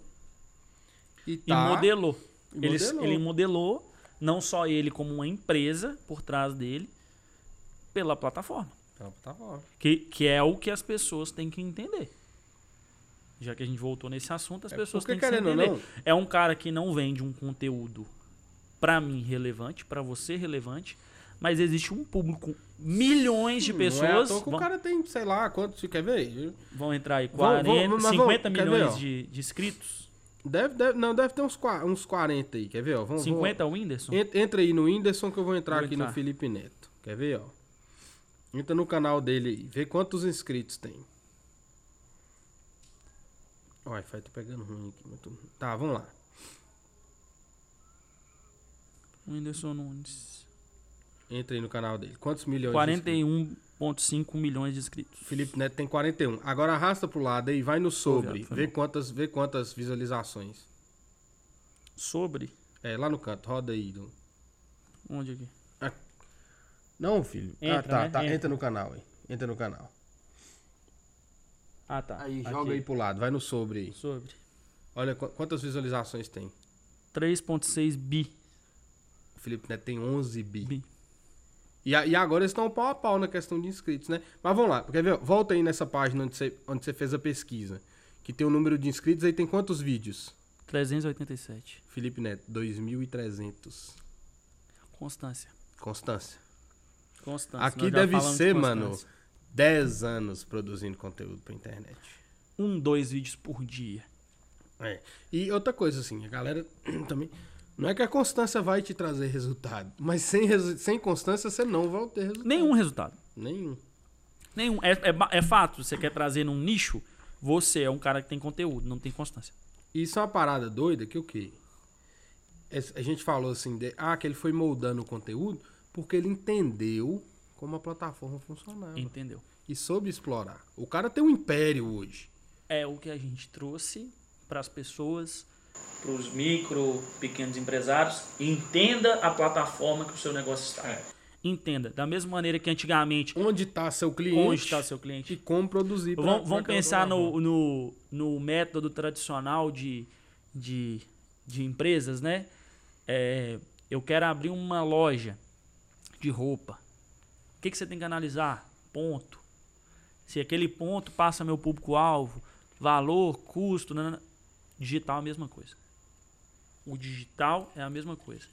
e E tá modelou. e Ele, modelou. ele modelou, não só ele, como uma empresa por trás dele, pela plataforma. pela plataforma. Que, que é o que as pessoas têm que entender. Já que a gente voltou nesse assunto, as É pessoas têm que querendo entender. não- É um cara que não vende um conteúdo pra mim relevante, pra você relevante, mas existe um público, milhões de Não é pessoas toa que vão, o cara tem, sei lá, quanto você quer ver? vão entrar aí, Vão- 40, vão- vão- 50 quer ver, milhões ó? de, de inscritos. Deve, deve, não, deve ter uns, uns 40 aí, quer ver? Ó, vamos, 50 o Whindersson? Entra aí no Whindersson que eu vou entrar Vou aqui entrar. no Felipe Neto. Quer ver, ó? Entra no canal dele aí, vê quantos inscritos tem. O Wi-Fi tá pegando ruim aqui. mas tô- Tá, vamos lá. Whindersson Nunes. Entra aí no canal dele. Quantos milhões de inscritos? 41,5 milhões de inscritos. Felipe Neto tem 41. Agora arrasta pro lado aí, vai no sobre. Vê quantas, vê quantas visualizações. Sobre. É, lá no canto, roda aí. do- Onde aqui? Não, filho. ah, Entra, tá, né? tá. Entra. Entra. no canal aí. Entra no canal. Ah, tá. Aí, Aqui. joga aí pro lado, vai no sobre aí. Sobre. Olha qu- quantas visualizações tem. 3,6 bi. O Felipe Neto tem 11 bi. bi. E, a- e agora eles estão pau a pau na questão de inscritos, né? Mas vamos lá, quer ver? Volta aí nessa página onde você, onde você fez a pesquisa. Que tem o número de inscritos, aí tem quantos vídeos? 387. Felipe Neto, 2.300. Constância. Constância. Constância. Aqui deve falamos de ser, mano. 10 anos produzindo conteúdo pra internet. Um, dois vídeos por dia. É. E outra coisa, assim, a galera também. Não é que a constância vai te trazer resultado, mas sem, resu- sem constância você não vai ter resultado. Nenhum resultado. Nenhum. Nenhum. É, é, é fato. Você quer trazer num nicho, você é um cara que tem conteúdo, não tem constância. Isso é uma parada doida que o quê? A gente falou assim, de, ah, que ele foi moldando o conteúdo porque ele entendeu como a plataforma funcionava. Entendeu? E soube explorar. O cara tem um império hoje. É o que a gente trouxe para as pessoas, para os micro, pequenos empresários. Entenda a plataforma que o seu negócio está. É. Entenda. Da mesma maneira que antigamente, Onde está seu cliente onde está seu e cliente? como produzir. pra- Vamos, vamos pensar no, no, no método tradicional de, de, de empresas, né? É, eu quero abrir uma loja de roupa. O que, que você tem que analisar? Ponto. Se aquele ponto passa meu público-alvo, valor, custo, nanana. digital é a mesma coisa. O digital é a mesma coisa.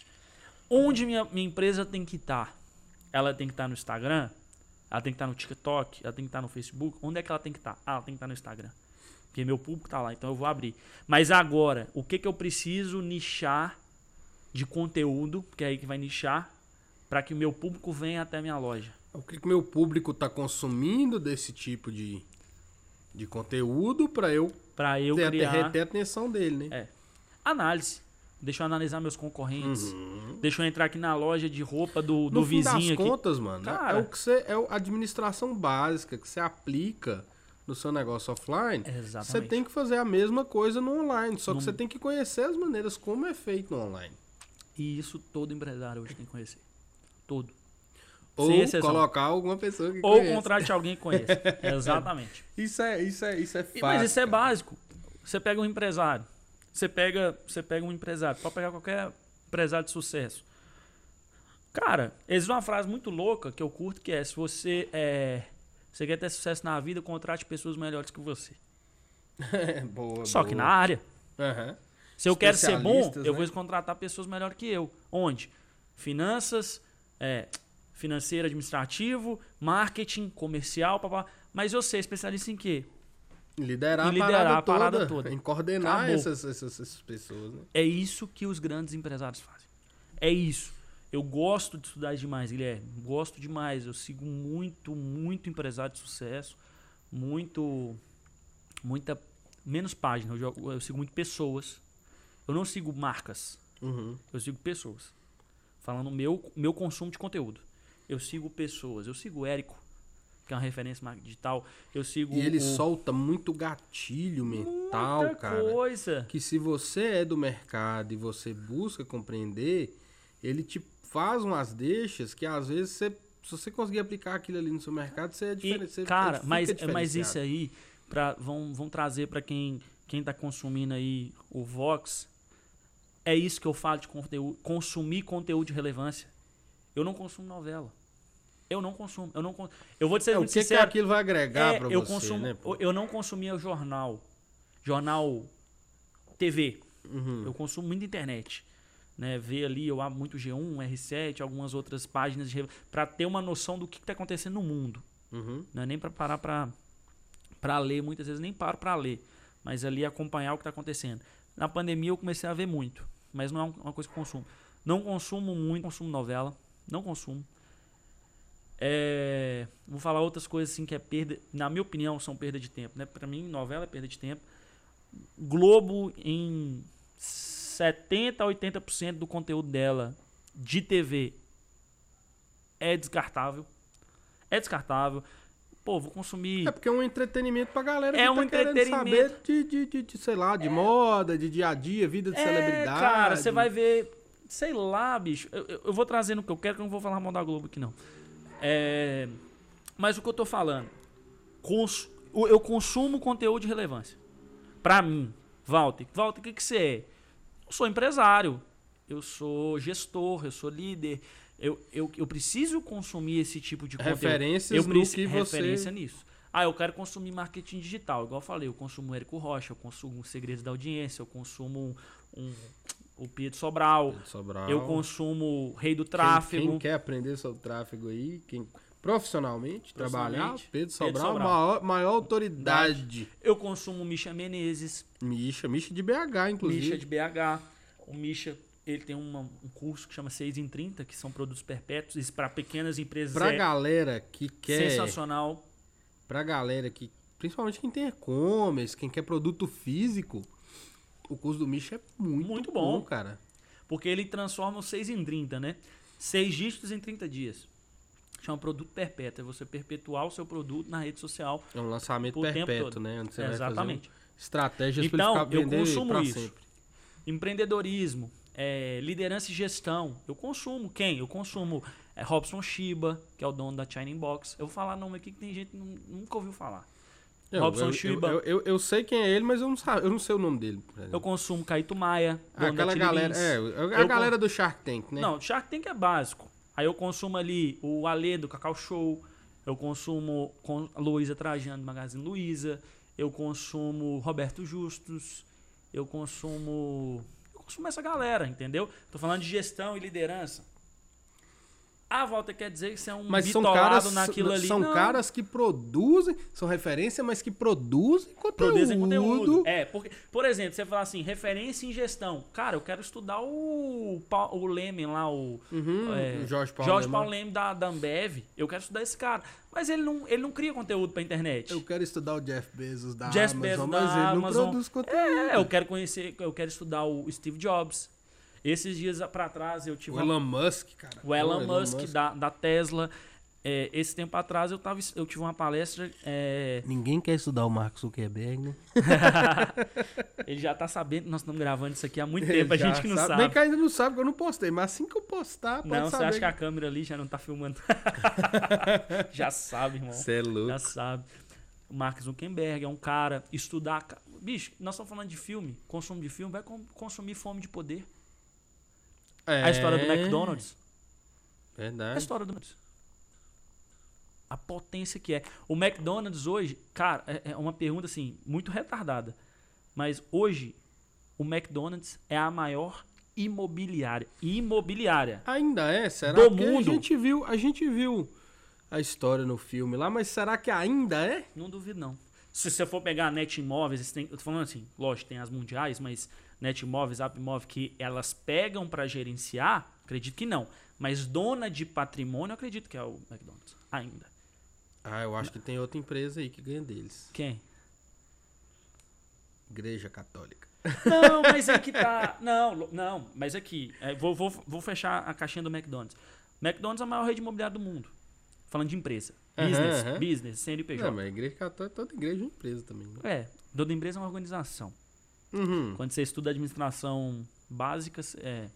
Onde minha, minha empresa tem que estar? Ela tem que estar no Instagram? Ela tem que estar no TikTok? Ela tem que estar no Facebook? Onde é que ela tem que estar? Ah, ela tem que estar no Instagram. Porque meu público está lá, então eu vou abrir. Mas agora, o que, que eu preciso nichar de conteúdo, que é aí que vai nichar, para que o meu público venha até a minha loja? O que, que meu público está consumindo desse tipo de, de conteúdo para eu Para eu ter, criar... reter a atenção dele, né? É. Análise. Deixa eu analisar meus concorrentes. Deixa eu entrar aqui na loja de roupa do, do no fim das vizinho aqui. contas, mano, é- Cara. é o que você é a administração básica que você aplica no seu negócio offline. Exatamente. Você tem que fazer a mesma coisa no online, só que No- você tem que conhecer as maneiras como é feito no online. E isso todo empresário hoje tem que conhecer. Todo. Ou colocar alguma pessoa que Ou conhece. contrate alguém que conheça. Exatamente. Isso é, isso é, isso é fácil. Mas isso é básico. Você pega um empresário. Você pega, você pega um empresário. Pode pegar qualquer empresário de sucesso. Cara, existe uma frase muito louca que eu curto que é se você é, você quer ter sucesso na vida, contrate pessoas melhores que você. boa, Só boa. que na área. Aham. Se eu quero ser bom, Especialistas, eu né? vou contratar pessoas melhores que eu. Onde? Finanças, é, financeiro administrativo, marketing, comercial, papá. Mas eu sei especialista em quê? Liderar, Em liderar a, parada a parada toda, toda. Em coordenar essas, essas, essas pessoas, né? É isso que os grandes empresários fazem. É isso. Eu gosto de estudar demais, Guilherme. Gosto demais. Eu sigo muito, muito empresário de sucesso. Muito. Muita. Menos página. Eu, eu sigo muito pessoas. Eu não sigo marcas. Uhum. Eu sigo pessoas. Falando meu, meu consumo de conteúdo. Eu sigo pessoas. Eu sigo o Érico, que é uma referência digital. Eu sigo E ele o, solta muito gatilho mental, muita cara. coisa. Que se você é do mercado e você busca compreender, ele te faz umas deixas que às vezes você, se você conseguir aplicar aquilo ali no seu mercado, você é diferente. cara, mas, mas isso aí, pra, vão, vão trazer para quem, quem tá consumindo aí o Vox, é isso que eu falo de conteúdo, consumir conteúdo de relevância. Eu não consumo novela. Eu não consumo. Eu, não, con- eu vou ser É, o muito que, que sincero. aquilo vai agregar É, eu você, consumo, né? eu não consumia jornal, jornal TV. Uhum. Eu consumo muito internet. Né, ver ali, eu abro muito G1, R7, algumas outras páginas de para ter uma noção do que está acontecendo no mundo. Uhum. Não é nem para parar para para ler, muitas vezes nem paro para ler, mas ali acompanhar o que está acontecendo. Na pandemia eu comecei a ver muito, mas não é um- uma coisa que eu consumo. Não consumo muito, consumo novela, não consumo. É, vou falar outras coisas assim que é perda, na minha opinião, são perda de tempo, né? Para mim, novela é perda de tempo. Globo em 70 a 80% do conteúdo dela de TV é descartável. É descartável. Pô, vou consumir É porque é um entretenimento pra galera que É tá um querendo entretenimento. saber de, de, de, de, sei lá, de moda, de dia a dia, vida de É, celebridade. cara, você vai ver. Sei lá, bicho. Eu, eu- vou trazendo o que eu quero, que eu não vou falar mal da Globo aqui, não. É, mas o que eu tô falando? Cons, eu consumo conteúdo de relevância. Pra mim, Walter. Walter, o que, que você é? Eu sou empresário. Eu sou gestor, eu sou líder. Eu, eu, eu preciso consumir esse tipo de conteúdo. Referências eu no preciso que você- referência nisso. Ah, eu quero consumir marketing digital. Igual eu falei, eu consumo o Érico Rocha, eu consumo os Segredos da Audiência, eu consumo um, o Pedro Sobral, Pedro Sobral. eu consumo o Rei do Quem- Tráfego. Quem, quer aprender sobre tráfego aí, quem profissionalmente, trabalhar, Profissionalmente, Pedro Pedro Sobral, Sobral. Maior, maior autoridade. Eu consumo o Misha Menezes, Misha, Misha de BH, inclusive. Misha de BH. O Misha, ele tem uma- um curso que chama 6 em 30, que são produtos perpétuos. Isso para pequenas empresas Pra é galera que quer. sensacional. Pra galera que. Principalmente quem tem e-commerce, quem quer produto físico. O curso do Misha é muito, Muito bom, bom. cara. Porque ele transforma os 6 em 30, né? 6 dígitos em 30 dias. Chama produto perpétuo. É você perpetuar o seu produto na rede social. É um lançamento O perpétuo, né? Onde você Exatamente. vai fazer estratégias Então, pra ele ficar eu vender consumo isso. sempre. Empreendedorismo, é, liderança e gestão. Eu consumo quem? Eu consumo é, Robson Shiba, que é o dono da China Inbox. Eu vou falar nome aqui que tem gente que nu- nunca ouviu falar. Eu, Robson eu, Shiba. Eu, eu, eu sei quem é ele, mas eu não, sa- eu não sei o nome dele. Eu consumo Caíto Maia, Ah, aquela galera. É, a galera do Shark Tank, né? Não, Shark Tank é básico. Aí eu consumo ali o Alê do Cacau Show, eu consumo com Luísa Trajano do Magazine Luiza, eu consumo Roberto Justus, eu consumo. Consumo essa galera, entendeu? Tô falando de gestão e liderança. A volta quer dizer que você é um Mas são caras, naquilo ali. são Não, caras que produzem, são referência, mas que produzem conteúdo. Produzem conteúdo. É, porque, por exemplo, você fala assim, referência em gestão. Cara, eu quero estudar o, o Leme lá, o, Uhum, É, o Jorge Paulo. Jorge. Paulo Leme da, da Ambev. Eu quero estudar esse cara. Mas ele não, ele não cria conteúdo pra internet. Eu quero estudar o Jeff Bezos da Jeff Amazon, Bezos mas da ele não Amazon. produz conteúdo. É, eu quero conhecer, eu quero estudar o Steve Jobs. Esses dias pra trás eu tive O uma- Elon Musk, cara. o Elon, Pô, Musk, Da, da Tesla. É, esse tempo atrás eu, tava, eu tive uma palestra. é, Ninguém quer estudar o Mark Zuckerberg, né? ele já tá sabendo que nós estamos gravando isso aqui há muito tempo, a gente que não sabe. Bem que ainda não sabe, que eu não postei. Mas assim que eu postar, pode Não, você acha que a câmera ali já não tá filmando? já sabe, irmão. Você é louco. Já sabe. O Mark Zuckerberg é um cara. Estudar. Bicho, nós estamos falando de filme. Consumo de filme vai consumir fome de poder. É... A história do McDonald's. A Verdade. história do McDonald's. A potência que é. O McDonald's hoje, cara, é é uma pergunta assim, muito retardada. Mas hoje, o McDonald's é a maior imobiliária. Imobiliária. Ainda é? Será Do que mundo. a gente viu, a gente viu a história no filme lá, mas será que ainda é? Não duvido, não. Se você for pegar a Net Imóveis, tem- eu tô falando assim, lógico, tem as mundiais, mas Net Imóveis, App Imóvel, que elas pegam para gerenciar, acredito que não. Mas dona de patrimônio, eu acredito que é o McDonald's, ainda. Ah, eu acho que tem outra empresa aí que ganha deles. Quem? Igreja Católica. Não, mas aqui tá. Não, não, mas aqui. é, vou, vou, vou fechar a caixinha do McDonald's. McDonald's é a maior rede imobiliária do mundo. Falando de empresa. Business, aham. business, CNPJ. Não, mas a Igreja Católica, toda igreja é uma empresa também. Né? É, toda empresa é uma organização. Uhum. Quando você estuda administração básica, é,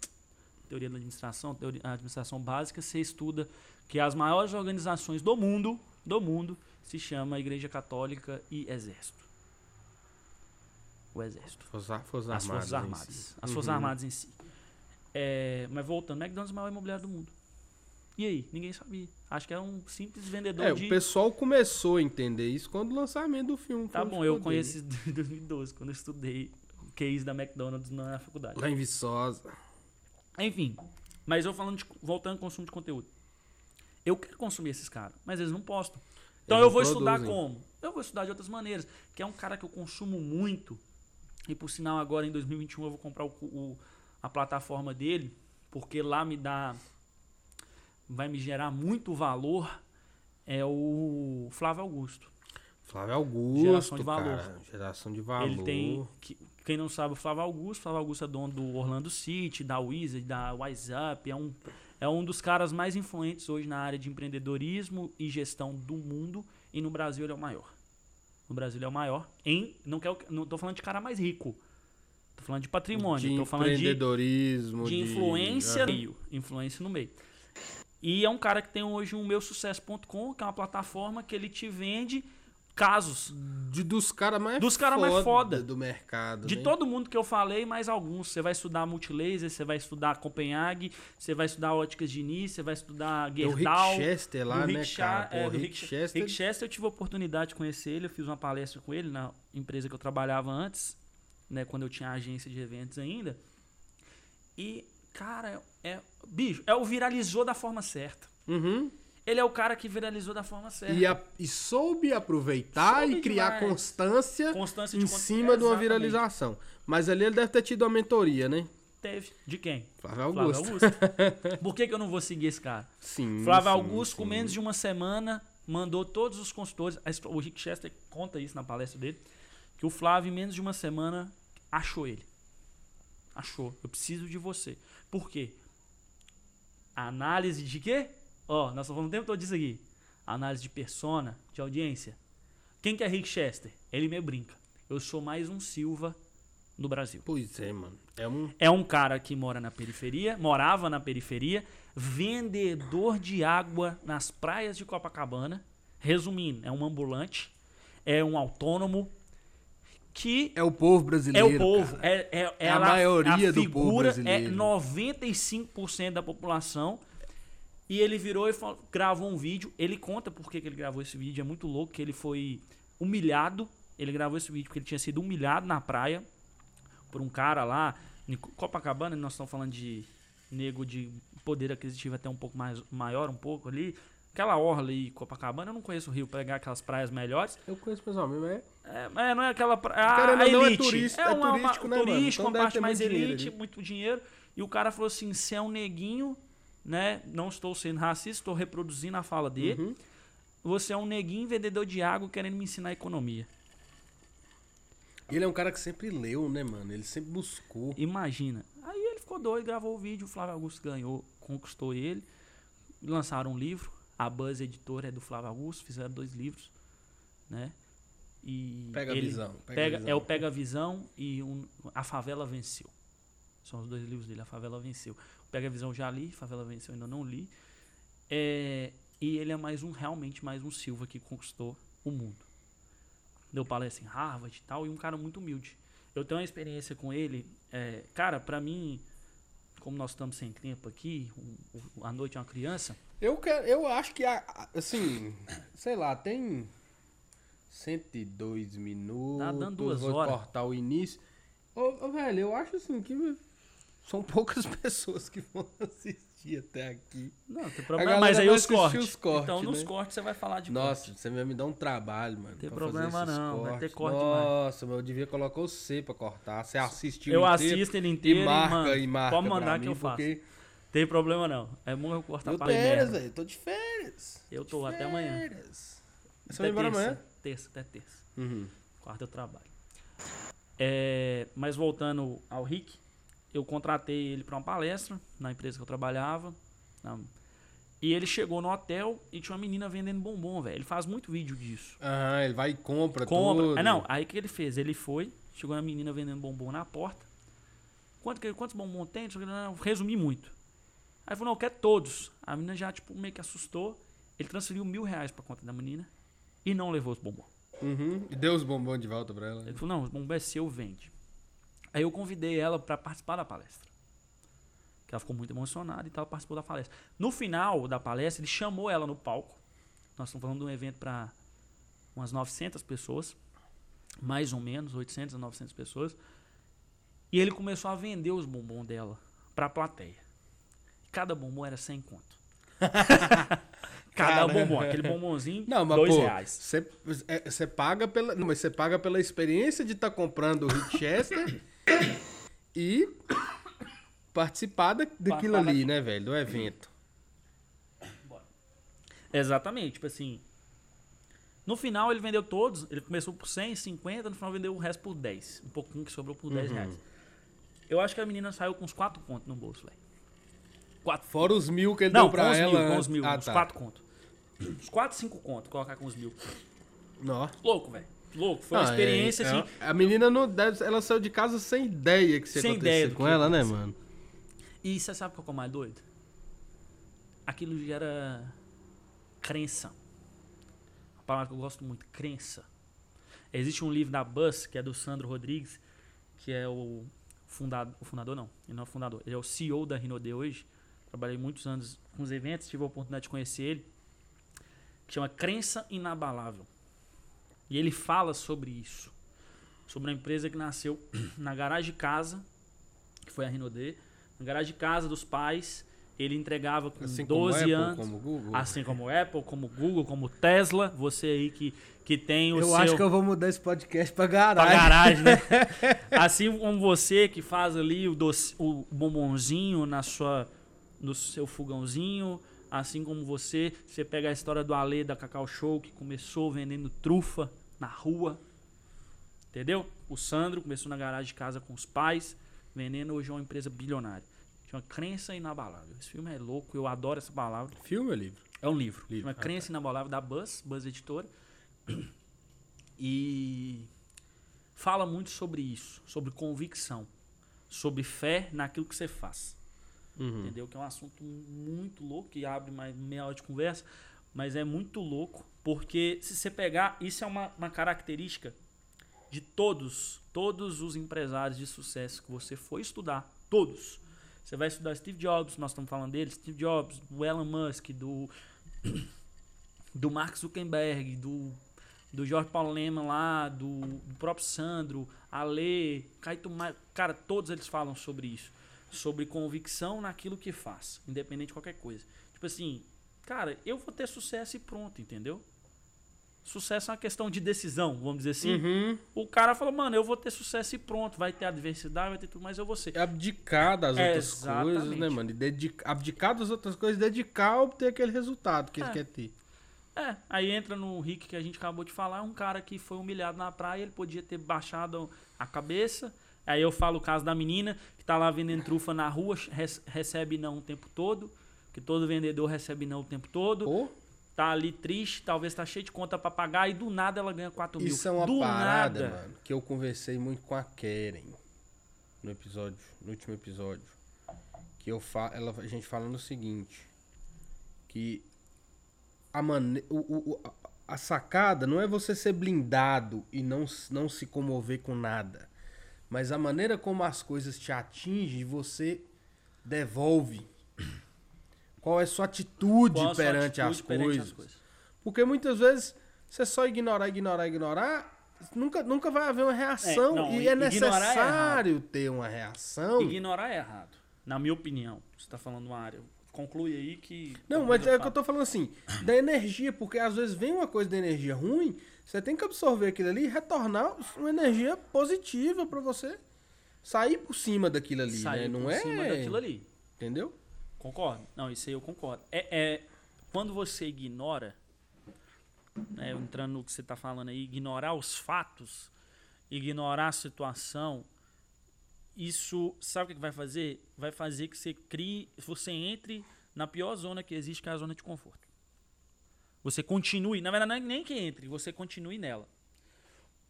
teoria da administração, teoria, administração básica, você estuda que as maiores organizações do mundo, do mundo, se chama Igreja Católica e Exército. O Exército. Força- Forças As Forças Armadas si. As Forças Uhum. Armadas em si. É, mas voltando, McDonald's é o maior imobiliário do mundo. E aí? Ninguém sabia. Acho que é um simples vendedor É, de. o pessoal começou a entender isso quando o lançamento do filme. Tá bom, eu isso em 2012, quando eu estudei case da McDonald's na faculdade. Lá em Viçosa. Enfim, mas eu falando de, voltando ao consumo de conteúdo. Eu quero consumir esses caras, mas eles não postam. Então Eles eu vou estudar produzem. como? Eu vou estudar de outras maneiras. Que é um cara que eu consumo muito. E por sinal, agora em 2021 eu vou comprar o, o- a plataforma dele, porque lá me dá. Vai me gerar muito valor. É o Flávio Augusto. Flávio Augusto, Geração de valor. cara. Geração de valor. Ele tem. que- quem não sabe, o Flávio Augusto. Flávio Augusto é dono do Orlando City, da Wizard, da WhatsApp. É um, é um dos caras mais influentes hoje na área de empreendedorismo e gestão do mundo. E no Brasil ele é o maior. No Brasil ele é o maior. Em, não, quero, não tô falando de cara mais rico. Tô falando de patrimônio. de tô falando de, empreendedorismo. de influência no Aham. meio. Influência no meio. E é um cara que tem hoje um meusucesso.com, que é uma plataforma que ele te vende casos De, dos caras mais Dos cara mais foda. do mercado. De né? todo mundo que eu falei, mais alguns. Você vai estudar Multilaser, você vai estudar Copenhague, você vai estudar Óticas Diniz, você vai estudar Tem o Rick Gerdau. Chester lá, do né, Rick cara? Pô, é, do Rick, Chester. Rick Chester, eu tive a oportunidade de conhecer ele, eu fiz uma palestra com ele na empresa que eu trabalhava antes, né, quando eu tinha agência de eventos ainda. E, cara, é, bicho, é o viralizou da forma certa. Uhum. Ele é o cara que viralizou da forma certa. E, a- e soube aproveitar Soube e criar demais. constância Constância em cima de uma Exatamente. viralização. Mas ali ele deve ter tido uma mentoria, né? Teve. De quem? Flávio Flávio Augusto. Augusto. Por que, que eu não vou seguir esse cara? Sim. Flávio sim, Augusto, com sim. menos de uma semana, mandou todos os consultores. a O Rick Chester conta isso na palestra dele. Que o Flávio, em menos de uma semana, achou ele. Achou. Eu preciso de você. Por quê? Análise de quê? Ó, nós estamos falando o tempo todo disso aqui. Análise de persona, de audiência. Quem que é Rick Chester? Ele me brinca. Eu sou mais um Silva no Brasil. Pois é, mano. É um. É um cara que mora na periferia, morava na periferia, vendedor de água nas praias de Copacabana. Resumindo, é um ambulante, é um autônomo que É o povo é brasileiro. o povo, cara. é, é, É a maioria do povo figura, brasileiro. É 95% da população. E ele virou e falou- gravou um vídeo. Ele conta por que ele gravou esse vídeo. É muito louco que ele foi humilhado. Ele gravou esse vídeo porque ele tinha sido humilhado na praia por um cara lá. Em Copacabana, nós estamos falando de nego de poder aquisitivo até um pouco mais maior, um pouco ali. Aquela orla aí, Copacabana, eu não conheço o Rio, pegar aquelas praias melhores. Eu conheço pessoalmente, mas é. É, mas não é aquela praia. A, Querendo a ou não, é elite. turista- é uma, turístico, uma, né, turístico, Então uma parte mais dinheiro elite, ali. muito dinheiro. E o cara falou assim: você é um neguinho, né? Não estou sendo racista, estou reproduzindo a fala dele. Uhum. Você é um neguinho vendedor de água querendo me ensinar economia. Ele é um cara que sempre leu, né, mano? Ele sempre buscou. Imagina. Aí ele ficou doido, gravou o vídeo, o Flávio Augusto ganhou, conquistou ele. Lançaram um livro, a Buzz Editora é do Flávio Augusto, fizeram dois livros, né? E Pega a visão. Pega, Pega, visão. é o Pega a Visão e um, A Favela Venceu. São os dois livros dele, A Favela Venceu. Pega a Visão já li, Favela Venceu ainda não li. É, e ele é mais um, realmente mais um Silva que conquistou o mundo. Deu palestra em Harvard e tal, e um cara muito humilde. Eu tenho uma experiência com ele. é, cara, pra mim, como nós estamos sem tempo aqui, um- a noite é uma criança. Eu, quero, eu acho que, assim, sei lá, tem 102 minutos. Tá dando duas vou horas. cortar o início. Ô, ô, velho, eu acho assim que são poucas pessoas que vão assistir até aqui. Não, tem problema. Mas aí os cortes. os cortes, Então, nos né? cortes você vai falar de Nossa, corte. você vai me dar um trabalho, mano. Tem pra fazer problema não, vai ter cortes. corte. Nossa, mas eu devia colocar você pra cortar. Você assistiu Eu inteiro assisto ele inteiro e e, marca mano, e marca. pode pra mandar mim, que eu faço. porque Tem problema não. É bom eu cortar Eu ele férias, velho. Tô de férias. Eu tô até amanhã. Férias. Você vai embora amanhã? Terça, até terça. Uhum. Quarta eu trabalho. É, mas voltando ao Rick, eu contratei ele para uma palestra na empresa que eu trabalhava. na- e ele chegou no hotel e tinha uma menina vendendo bombom, velho. Ele faz muito vídeo disso. Aham, ele vai e compra, Compra. tudo. Ah, não, aí o que ele fez? Ele foi, chegou uma menina vendendo bombom na porta. Quanto, quantos bombom tem? Resumi muito. Aí falou, não, eu quero todos. A menina já, tipo, meio que assustou. Ele transferiu mil reais pra conta da menina e não levou os bombons. Uhum. E deu os bombons de volta pra ela. Ele falou, não, os bombons é seu, vende. Aí eu convidei ela pra participar da palestra. Que ela ficou muito emocionada e tal, ela participou da palestra. No final da palestra, ele chamou ela no palco. Nós estamos falando de um evento para umas 900 pessoas, mais ou menos, 800 a 900 pessoas. E ele começou a vender os bombons dela pra plateia. Cada bombom era 100 conto. Cada Cara. bombom, aquele bombonzinho, Não, mas dois pô, reais. você é, paga pela, não, mas você paga pela experiência de estar comprando o Richester e participar da, daquilo ali, né, velho, do evento. Exatamente, tipo assim. No final ele vendeu todos, ele começou por 100, 50, no final vendeu o resto por 10. Um pouquinho que sobrou por 10 reais. Eu acho que a menina saiu com uns 4 contos no bolso, velho. 4 Fora os mil que ele Não, deu pra os ela. mil, com os mil, Ah, uns tá. 4 contos. Uns 4, 5 contos, colocar com os mil. Nó. Louco, velho. Louco. Foi uma Ah, é- experiência, é- assim. A menina não deve, ela saiu de casa sem ideia que isso ia Sem acontecer com ela, né, mano? E você sabe qual é o mais doido? Aquilo gera crença. Uma palavra que eu gosto muito, crença. Existe um livro da Buzz, que é do Sandro Rodrigues, que é o fundador, o fundador não, ele não é o fundador, ele é o CEO da Rinode hoje. Trabalhei muitos anos com os eventos, tive a oportunidade de conhecer ele, que chama Crença Inabalável. E ele fala sobre isso. Sobre uma empresa que nasceu na garagem de casa, que foi a Rinode, na garagem de casa dos pais, ele entregava com Assim 12 como Apple, anos. como Google. Assim como o Apple, como o Google, como Tesla, você aí que, que tem o eu seu acho que eu vou mudar esse podcast pra pra garagem. garagem, né? Assim como você que faz ali o, doce, o bombonzinho na sua, no seu fogãozinho, assim como você, você pega a história do Ale da Cacau Show que começou vendendo trufa na rua, entendeu? O Sandro começou na garagem de casa com os pais, vendendo hoje uma empresa bilionária. Chama Crença Inabalável. Esse filme é louco, eu adoro essa palavra. Filme ou livro? É um livro. Livro, Chama ah, Crença Inabalável da Buzz, Buzz Editora. E fala muito sobre isso, sobre convicção, sobre fé naquilo que você faz. Uhum. Entendeu? Que é um assunto muito louco, que abre mais meia hora de conversa, mas é muito louco, porque se você pegar, isso é uma, uma característica de todos, todos os empresários de sucesso que você for estudar, todos. Você vai estudar Steve Jobs, nós estamos falando dele, Steve Jobs, do Elon Musk, do, do Mark Zuckerberg, do, do Jorge Paulo Lehmann lá, do, do próprio Sandro, Ale, Ma... Cara, todos eles falam sobre isso. Sobre convicção naquilo que faz, independente de qualquer coisa. Tipo assim, cara, eu vou ter sucesso e pronto, entendeu? Sucesso é uma questão de decisão, vamos dizer assim. Uhum. O cara falou, mano, eu vou ter sucesso e pronto. Vai ter adversidade, vai ter tudo, mas eu vou ser. É abdicar das É, outras exatamente. coisas, né, mano? E dedica- abdicar das outras coisas, dedicar a obter aquele resultado que ele É. quer ter. É, aí entra no Rick que a gente acabou de falar, um cara que foi humilhado na praia, ele podia ter baixado a cabeça. Aí eu falo o caso da menina que tá lá vendendo trufa na rua, rece- recebe não o tempo todo, que todo vendedor recebe não o tempo todo. Pô, Tá ali triste, talvez tá cheio de conta pra pagar e do nada ela ganha 4 mil. isso é uma do parada, nada. mano, que eu conversei muito com a Keren no episódio, no último episódio. Que eu fa ela, a gente falando o seguinte, que a mane o, o- a- sacada não é você ser blindado e não, não se comover com nada. Mas a maneira como as coisas te atingem, você devolve. Qual é a sua atitude, a sua perante, atitude as, perante coisas. as coisas? Porque muitas vezes você só ignorar, ignorar, ignorar, nunca, nunca vai haver uma reação. não, e é é necessário ter uma reação. Ignorar é errado, na minha opinião. Você tá falando uma área. Conclui aí que. Não, mas é o que eu tô falando assim, da energia, porque às vezes vem uma coisa de energia ruim, você tem que absorver aquilo ali e retornar uma energia positiva pra você sair por cima daquilo ali, Sair né? Não por é. cima daquilo ali. Entendeu? Concordo. Não, isso aí eu concordo. É, é quando você ignora, né, entrando no que você está falando aí, ignorar os fatos, ignorar a situação, isso, sabe o que que vai fazer? Vai fazer que você crie, você entre na pior zona que existe, que é a zona de conforto. Você continue, na verdade é nem que entre, você continue nela.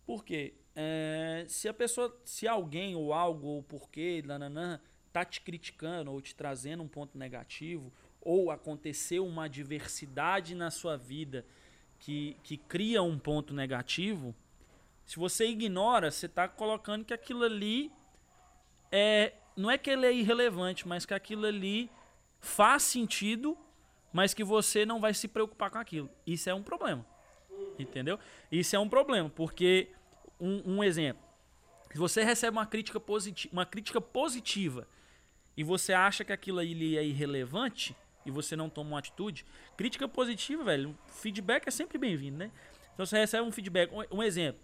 Por quê? É, se a pessoa, se alguém ou algo ou porquê, nananã, tá te criticando ou te trazendo um ponto negativo, ou aconteceu uma adversidade na sua vida que, que cria um ponto negativo, se você ignora, você está colocando que aquilo ali é. Não é que ele é irrelevante, mas que aquilo ali faz sentido, mas que você não vai se preocupar com aquilo. Isso é um problema. Entendeu? Isso é um problema, porque um, um exemplo. Se você recebe uma crítica, positiva, uma crítica positiva e você acha que aquilo ali é irrelevante e você não toma uma atitude, crítica positiva, velho, feedback é sempre bem-vindo, né? Então você recebe um feedback. Um, exemplo.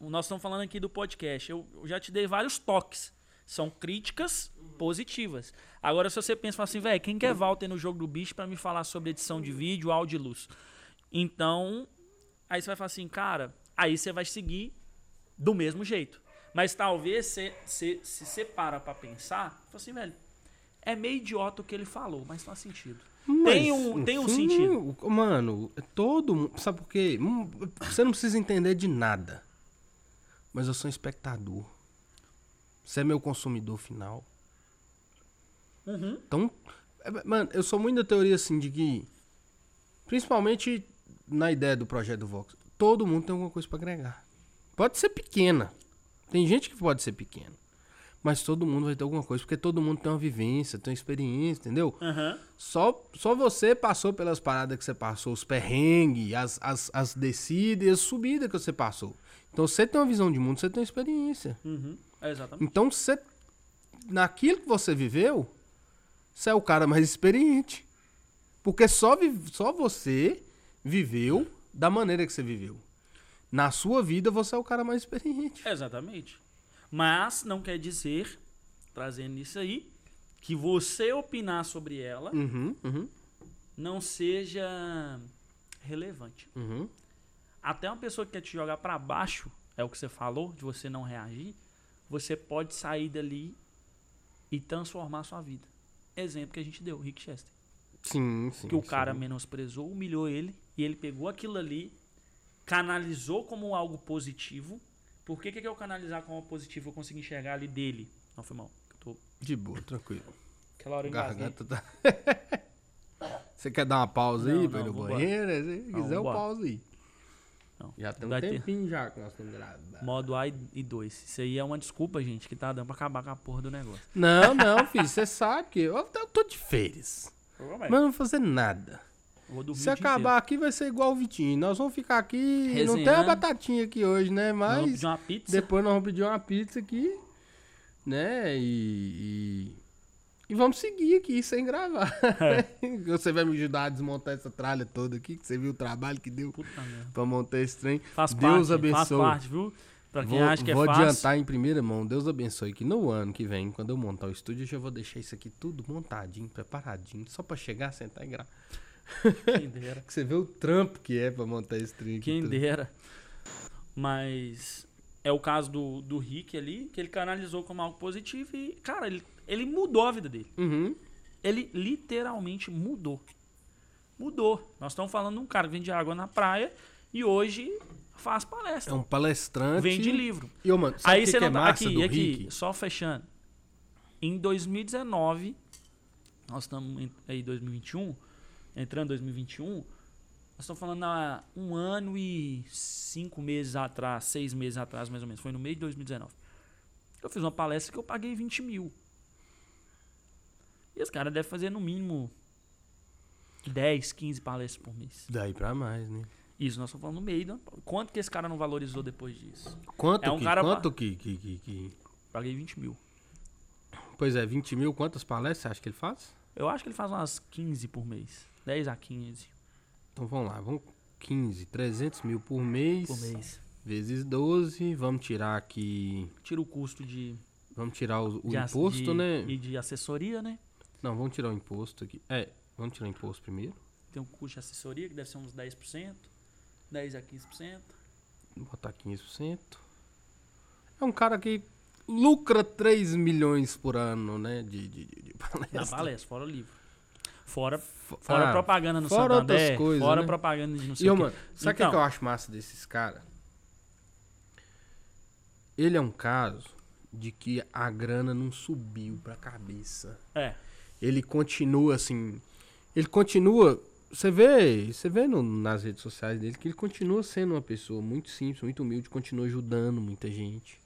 Nós estamos falando aqui do podcast. Eu, eu já te dei vários toques. São críticas positivas. Agora, se você pensa assim, velho, quem quer Walter no jogo do bicho para me falar sobre edição de vídeo, áudio e luz? Então, aí você vai falar assim, cara, aí você vai seguir do mesmo jeito. Mas talvez você, você se separa para pensar, fala assim, velho, é meio idiota o que ele falou, mas faz sentido. tem um, tem um sim, sentido. Mano, é todo mundo. Sabe por quê? Hum, Você não precisa entender de nada. Mas eu sou um espectador. Você é meu consumidor final. Uhum. Então, é, mano, eu sou muito da teoria assim de que, principalmente na ideia do projeto do Vox, todo mundo tem alguma coisa pra agregar. Pode ser pequena. Tem gente que pode ser pequena. Mas todo mundo vai ter alguma coisa, porque todo mundo tem uma vivência, tem uma experiência, entendeu? Aham. Só, só você passou pelas paradas que você passou, os perrengues, as, as, as descidas e as subidas que você passou. Então você tem uma visão de mundo, você tem uma experiência. Uhum. É exatamente. Então você, naquilo que você viveu, você é o cara mais experiente. Porque só, só você viveu da maneira que você viveu. Na sua vida, você é o cara mais experiente. Exatamente. Mas não quer dizer, trazendo isso aí, que você opinar sobre ela Uhum, uhum, não seja relevante. uhum. Até uma pessoa que quer te jogar pra baixo, é o que você falou, de você não reagir, você pode sair dali e transformar a sua vida. Exemplo que a gente deu, Rick Chester. Sim, sim. que o cara sim. menosprezou, humilhou ele, e ele pegou aquilo ali, canalizou como algo positivo. Por que, que eu canalizar como algo positivo? Eu consegui enxergar ali dele. Não foi mal. Eu tô... De boa, tranquilo. Aquela hora eu. Garganta tá. Você quer dar uma pausa Não, aí pra ir não, no banheiro? Se Não, quiser, eu vambora. pausa aí. Não. Já tem um Vai ter. tempinho já que nós estamos gravando. Modo A e 2. Isso aí é uma desculpa, gente, que tá dando pra acabar com a porra do negócio. Não, não, filho. Você sabe que eu, eu tô de férias. Mas não vou fazer nada. Se acabar aqui, vai ser igual o Vitinho. Nós vamos ficar aqui. Não tem a Resenhando. batatinha aqui hoje, né? inteiro. Vamos Mas pedir uma pizza. depois nós vamos pedir uma pizza aqui. Né? E. e... e vamos seguir aqui sem gravar. É. Você vai me ajudar a desmontar essa tralha toda aqui, que você viu o trabalho que deu Puta pra montar esse trem. Faz Deus parte, abençoe. faz parte, viu? Pra quem vou acha que é vou fácil. adiantar em primeira mão. Deus abençoe que no ano que vem, quando eu montar o estúdio, eu já vou deixar isso aqui tudo montadinho, preparadinho, só pra chegar, sentar e gravar. Quem dera. Você vê o trampo que é pra montar esse trem aqui. Quem tudo. dera. Mas é o caso do, do Rick ali, que ele canalizou como algo positivo e, cara, ele, ele mudou a vida dele. Uhum. Ele literalmente mudou. Mudou. Nós estamos falando de um cara que vende água na praia e hoje faz É palestra. um palestrante. Vende livro. E, ô, mano, Aí que, você que é não tá massa aqui, aqui, Rick? só fechando. Em 2019, nós estamos em aí 2021, entrando em 2021, nós estamos falando há um ano e cinco meses atrás, seis meses atrás mais ou menos, foi no meio de 2019. Eu fiz uma palestra que eu paguei 20 mil. E esse cara deve fazer no mínimo 10, 15 palestras por mês. Daí pra mais, né? Isso, nós estamos falando no meio. do- Quanto que esse cara não valorizou depois disso? Quanto É um que, cara quanto que, que, que, que- Paguei 20 mil. Pois é, 20 mil, quantas palestras você acha que ele faz? Eu acho que ele faz umas 15 por mês. 10 a 15 Então vamos lá, vamos 15, 300 mil por mês. por mês. Vezes 12, vamos tirar aqui... Tira o custo de, Vamos tirar o, o de imposto, de- né? E de assessoria, né? Não, vamos tirar o imposto aqui. É, vamos tirar o imposto primeiro. Tem um custo de assessoria que deve ser uns 10%. 10 a 15%. Vou botar 15%. É um cara que lucra 3 milhões por ano, né? De, de, de, palestra. Na palestra, fora o livro. Fora, Fo- fora ah, propaganda no fora Santander. outras coisas, fora né? propaganda de não sei E, o mano, sabe o Então. que eu acho massa desses caras? Ele é um caso de que a grana não subiu pra cabeça. É. Ele continua assim. Ele continua. Você vê, você vê no- nas redes sociais dele que ele continua sendo uma pessoa muito simples, muito humilde, continua ajudando muita gente.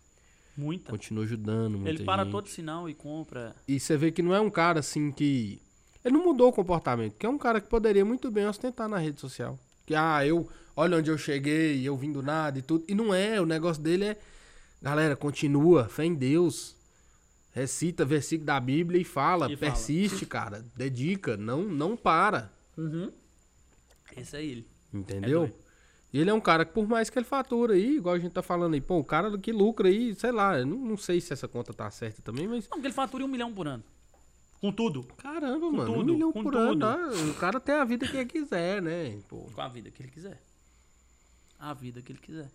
Muita. Continua ajudando muita Ele para gente. todo sinal e compra. E você vê que não é um cara assim que. Ele não mudou o comportamento, que é um cara que poderia muito bem ostentar na rede social. Que, ah, eu. Olha onde eu cheguei, eu vim do nada e tudo. E não é, o negócio dele é. Galera, continua, fé em Deus. Recita versículo da Bíblia e fala, E fala. persiste, cara. Dedica, não, não para. Uhum. Esse é ele. Entendeu? E ele é um cara que, por mais que ele fatura aí, igual a gente tá falando aí, pô, o cara que lucra aí, sei lá, eu não, não sei se essa conta tá certa também, mas. Não, porque ele fatura um milhão por ano. Com tudo. Caramba, mano, um tudo, milhão com por ano, tudo. tá? O cara tem a vida que ele quiser, né? Pô. Com a vida que ele quiser. A vida que ele quiser.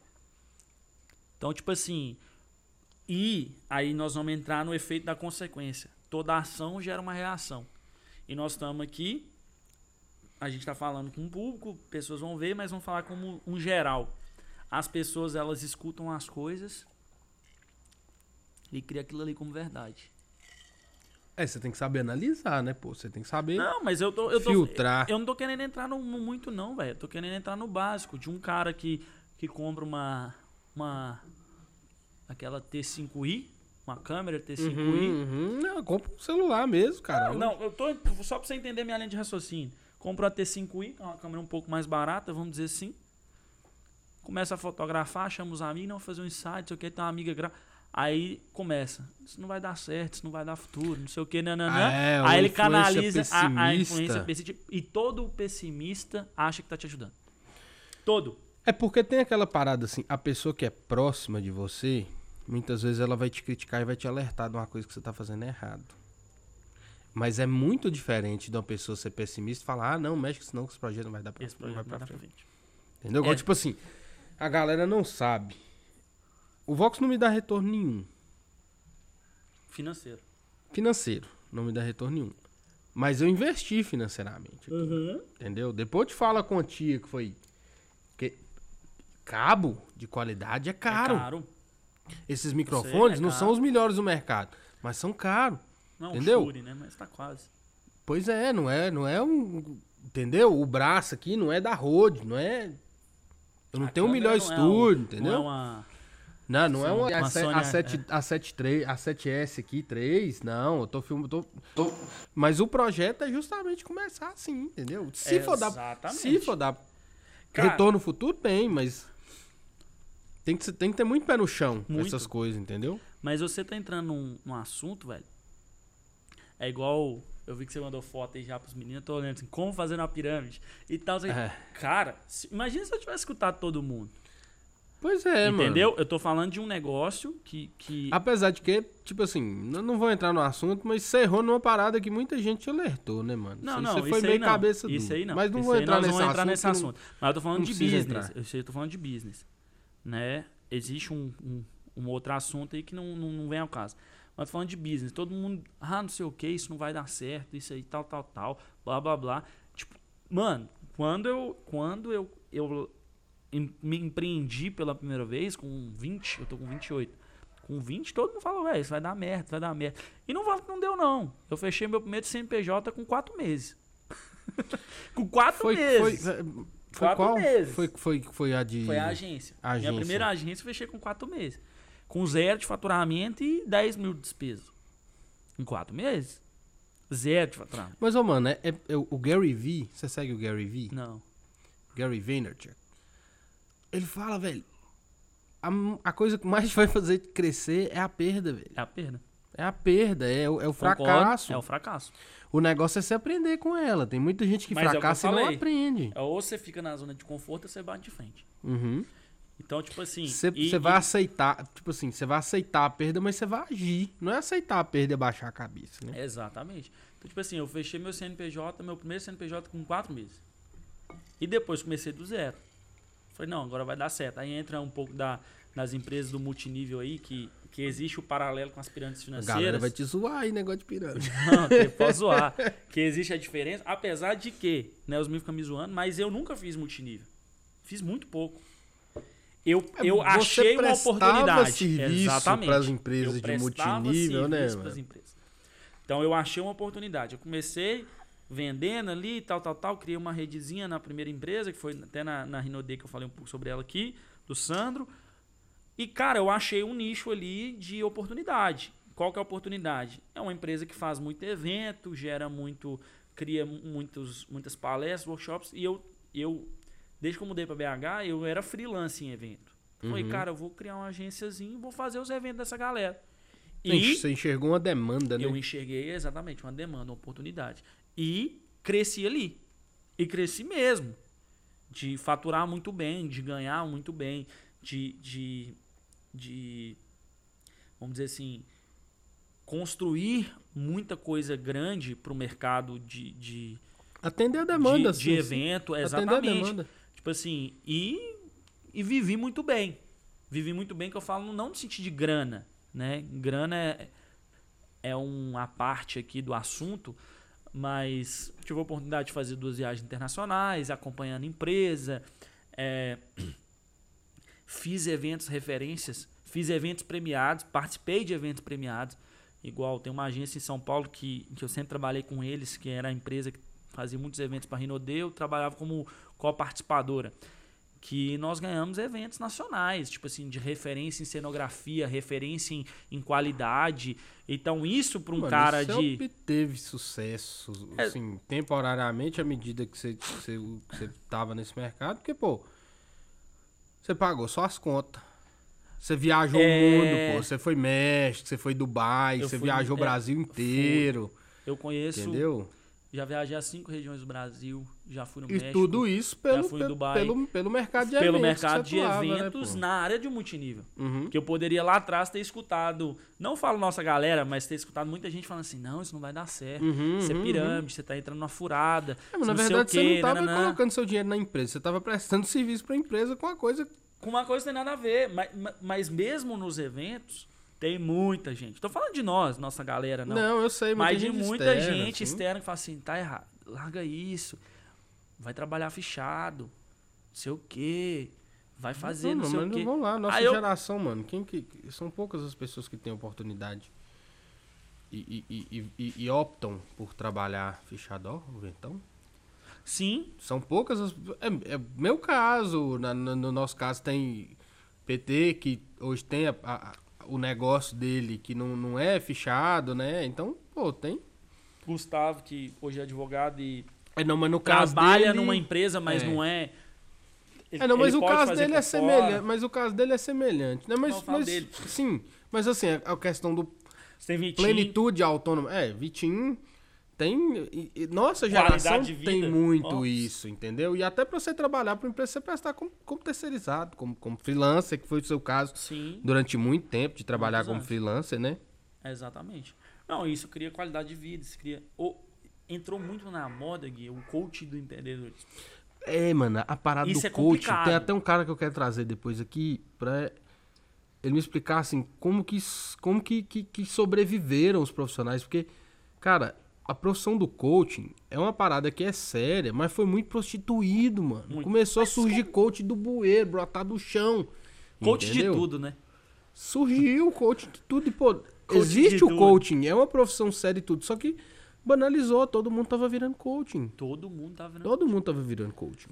Então, tipo assim. E aí nós vamos entrar no efeito da consequência. Toda ação gera uma reação. E nós estamos aqui. A gente está falando com o público, pessoas vão ver, mas vamos falar como um geral. As pessoas elas escutam as coisas e criam aquilo ali como verdade. É, você tem que saber analisar, né, pô? Você tem que saber Não, mas eu tô. Eu tô filtrar. Eu não tô querendo entrar no, no muito, não, velho. Eu tô querendo entrar no básico. De um cara que, que compra uma. Uma. Aquela T5i, uma câmera T5i. Uhum, uhum. Não, compra um celular mesmo, cara. Não, não, eu tô. Só pra você entender minha linha de raciocínio. Compra a T5i, que é uma câmera um pouco mais barata, vamos dizer assim. Começa a fotografar, chama os amigos, não, fazer um insight, não sei o que, tem uma amiga. Aí começa. Isso não vai dar certo, isso não vai dar futuro, não sei o que, nananã. É, uma Aí ele canaliza a, a influência pessimista. E todo pessimista acha que tá te ajudando. Todo. É porque tem aquela parada assim, a pessoa que é próxima de você, muitas vezes ela vai te criticar e vai te alertar de uma coisa que você tá fazendo errado. Mas é muito diferente de uma pessoa ser pessimista e falar, ah, não, mexe senão que esse projeto não vai dar pra, Esse vai pra frente. frente. Entendeu? Igual, É. tipo assim, a galera não sabe. O Vox não me dá retorno nenhum. Financeiro. financeiro. Não me dá retorno nenhum. Mas eu investi financeiramente. aqui, Entendeu? Depois eu te falo a quantia que foi. Cabo de qualidade é caro. É caro. Esses microfones é não caro. são os melhores do mercado, mas são caros. Não, Entendeu? Shure, né? Mas tá quase. Pois é, não é, não é um, entendeu? O braço aqui não é da Rode, não é eu não A tenho o melhor não é estúdio, um- entendeu? Não é uma... Não, não é Sim, uma, uma A7, Sony, é. A7, A7 3, A7S aqui, 3, não, eu tô filmando, tô, tô- mas o projeto é justamente começar assim, entendeu? Se for dar, Exatamente. se for dar Cara- retorno futuro, bem, mas tem que, tem que ter muito pé no chão com Muito. essas coisas, entendeu? Mas você tá entrando num, num assunto, velho. É igual. Eu vi que você mandou foto aí já pros meninos. Eu tô olhando assim, como fazer uma pirâmide e tal. assim. É. Cara, se- imagina se eu tivesse escutado todo mundo. Pois é, mano. entendeu? Eu tô falando de um negócio que. que Apesar de que, tipo assim, não, vou entrar no assunto, mas você errou numa parada que muita gente alertou, né, mano? Não, não, Você isso foi aí meio não. cabeça Isso dura. aí não. Mas não Isso vou entrar nesse assunto. entrar nesse assunto. Mas eu tô falando de business. entrar. Eu sei, eu tô falando de business. Né? Existe um, um, um outro assunto aí que não, não, não vem ao caso. Mas falando de business. Todo mundo, ah, não sei o que, isso não vai dar certo, isso aí, tal, tal, tal, blá, blá, blá. Tipo, mano, quando eu, quando eu, eu me empreendi pela primeira vez, com 20, eu tô com 28. Com 20, todo mundo falou, velho, isso vai dar merda, vai dar merda. E não falo que não deu, não. Eu fechei meu primeiro CNPJ com 4 meses. com 4 Foi, meses. foi, foi Quatro qual? meses. Foi, foi, foi a de... Foi a agência. A Minha agência. primeira agência eu fechei com 4 meses. Com zero de faturamento e 10 mil de despesa. Em 4 meses? Zero de faturamento. Mas, ô, mano, é, é- é o Gary Vee, você segue o Gary Vee? Não. Gary Vaynerchuk. Ele fala, velho, a, a coisa que mais vai fazer crescer é a perda, velho. É a perda. É a perda, é, o- é o Concordo, fracasso. É o fracasso. O negócio é se aprender com ela. Tem muita gente que Mas é o que eu fracassa e não aprende. É Ou você fica na zona de conforto ou você bate de frente. Uhum. Então, tipo assim. Você vai e- aceitar, tipo assim, você vai aceitar a perda, mas você vai agir. Não é aceitar a perda e abaixar a cabeça, né? Exatamente. Então, tipo assim, eu fechei meu CNPJ, meu primeiro CNPJ com 4 meses. E depois comecei do zero. Falei, não, agora vai dar certo. Aí entra um pouco da, das empresas do multinível aí, que, que existe o paralelo com as pirâmides A financeiras. galera vai te zoar aí, negócio de pirâmide. Não, você pode zoar. Que existe a diferença, apesar de que, né, os meninos ficam me zoando, mas eu nunca fiz multinível. Fiz muito pouco. Eu, eu É, Você achei uma oportunidade. serviço Exatamente. pras empresas Eu de multinível, né, empresas. Então eu achei uma oportunidade. Eu comecei vendendo ali, tal, tal, tal. Criei uma redezinha na primeira empresa, que foi até na, na Rinode que eu falei um pouco sobre ela aqui, do Sandro. E, cara, eu achei um nicho ali de oportunidade. Qual que é a oportunidade? É uma empresa que faz muito evento, gera muito, cria mu- muitos, muitas palestras, workshops, e eu, eu desde que eu mudei para BH, eu era freelance em evento. Falei, Uhum. cara, eu vou criar uma agênciazinha e vou fazer os eventos dessa galera. E Você enxergou uma demanda, né? eu enxerguei exatamente uma demanda, uma oportunidade. E cresci ali. E cresci mesmo. De faturar muito bem, de ganhar muito bem, de. de, de vamos dizer assim. Construir muita coisa grande para o mercado de, de, Atender a demanda, de, sim, de sim. evento, Atender a exatamente. demanda. Tipo assim, e, e vivi muito bem. Vivi muito bem, que eu falo não no sentido de grana, né? Grana é, é uma parte aqui do assunto, mas tive a oportunidade de fazer duas viagens internacionais, acompanhando empresa, é, fiz eventos referências, fiz eventos premiados, participei de eventos premiados. Igual tem uma agência em São Paulo que, que eu sempre trabalhei com eles, que era a empresa que fazia muitos eventos para a Rinode, eu trabalhava como co-participadora. Que nós ganhamos eventos nacionais, tipo assim, de referência em cenografia, referência em, em qualidade. Então, isso para um Mano, cara você de. obteve sucesso, É. assim, temporariamente, à medida que você, que você, que você tava nesse mercado, porque, pô, você pagou só as contas. Você viajou É. o mundo, pô. Você foi México, você foi Dubai, Eu você fui- viajou o é, Brasil inteiro, Eu conheço. entendeu? Já viajei a cinco regiões do Brasil, já fui no E México. tudo isso pelo, pelo, Dubai. pelo, pelo mercado de pelo eventos. que mercado de atuava, né, eventos pô? na área de multinível. Uhum. Que eu poderia lá atrás ter escutado, não falo nossa galera, mas ter escutado muita gente falando assim: não, isso não vai dar certo. Uhum, Isso é uhum, pirâmide, você tá entrando numa furada. É, mas na verdade o você quê, não tava nananã. colocando seu dinheiro na empresa, você tava prestando serviço pra empresa com a coisa. Com uma coisa não tem nada a ver. Mas, mas mesmo nos eventos, Tem muita gente. Tô falando de nós, nossa galera, não. Não, eu sei, mas de muita externa, gente assim. externa que fala assim, tá errado, larga isso, vai trabalhar fechado, não sei o quê, vai fazer não, Não, sei mas o quê. vamos lá, nossa Aí eu- geração, mano. Quem que, são poucas as pessoas que têm oportunidade e, e, e, e- optam por trabalhar fechado, ó, o ventão. Sim, São poucas as. É, é meu caso, na- no nosso caso tem PT que hoje tem a- a- o negócio dele que não, não é fechado, né? Então, pô, tem. Gustavo, que hoje é advogado e É, não, mas no caso trabalha dele, numa empresa, mas É. não é. ele- É, não, mas o caso dele é semelhante. Mas o caso dele é semelhante, né? Mas, mas dele. sim, mas assim, a, a questão do Você tem Vitinho, plenitude autônoma. É, Vitinho tem. e- e nossa geração tem muito Nossa. isso, entendeu? E até pra você trabalhar pra empresa, você prestar como, como terceirizado, como, como freelancer, que foi o seu caso Sim, durante muito tempo de trabalhar Muitos como freelancer, né? exatamente. Não, isso cria qualidade de vida, isso cria. o- entrou muito na moda, Gui, o coach do empreendedorismo. É, mano, a parada Isso do é coaching. complicado. Tem até um cara que eu quero trazer depois aqui pra ele me explicar assim como que como que, que, que sobreviveram os profissionais, porque cara, a profissão do coaching é uma parada que é séria, mas foi muito prostituído, mano. Muito. Começou a surgir coach do bueiro, brotar do chão. Coach entendeu? de tudo, né? Surgiu o coaching de tudo e pô, Coach existe o tudo. coaching, é uma profissão séria e tudo, só que banalizou, todo mundo tava virando coaching. Todo mundo tá vendo. Todo mundo tava virando coaching.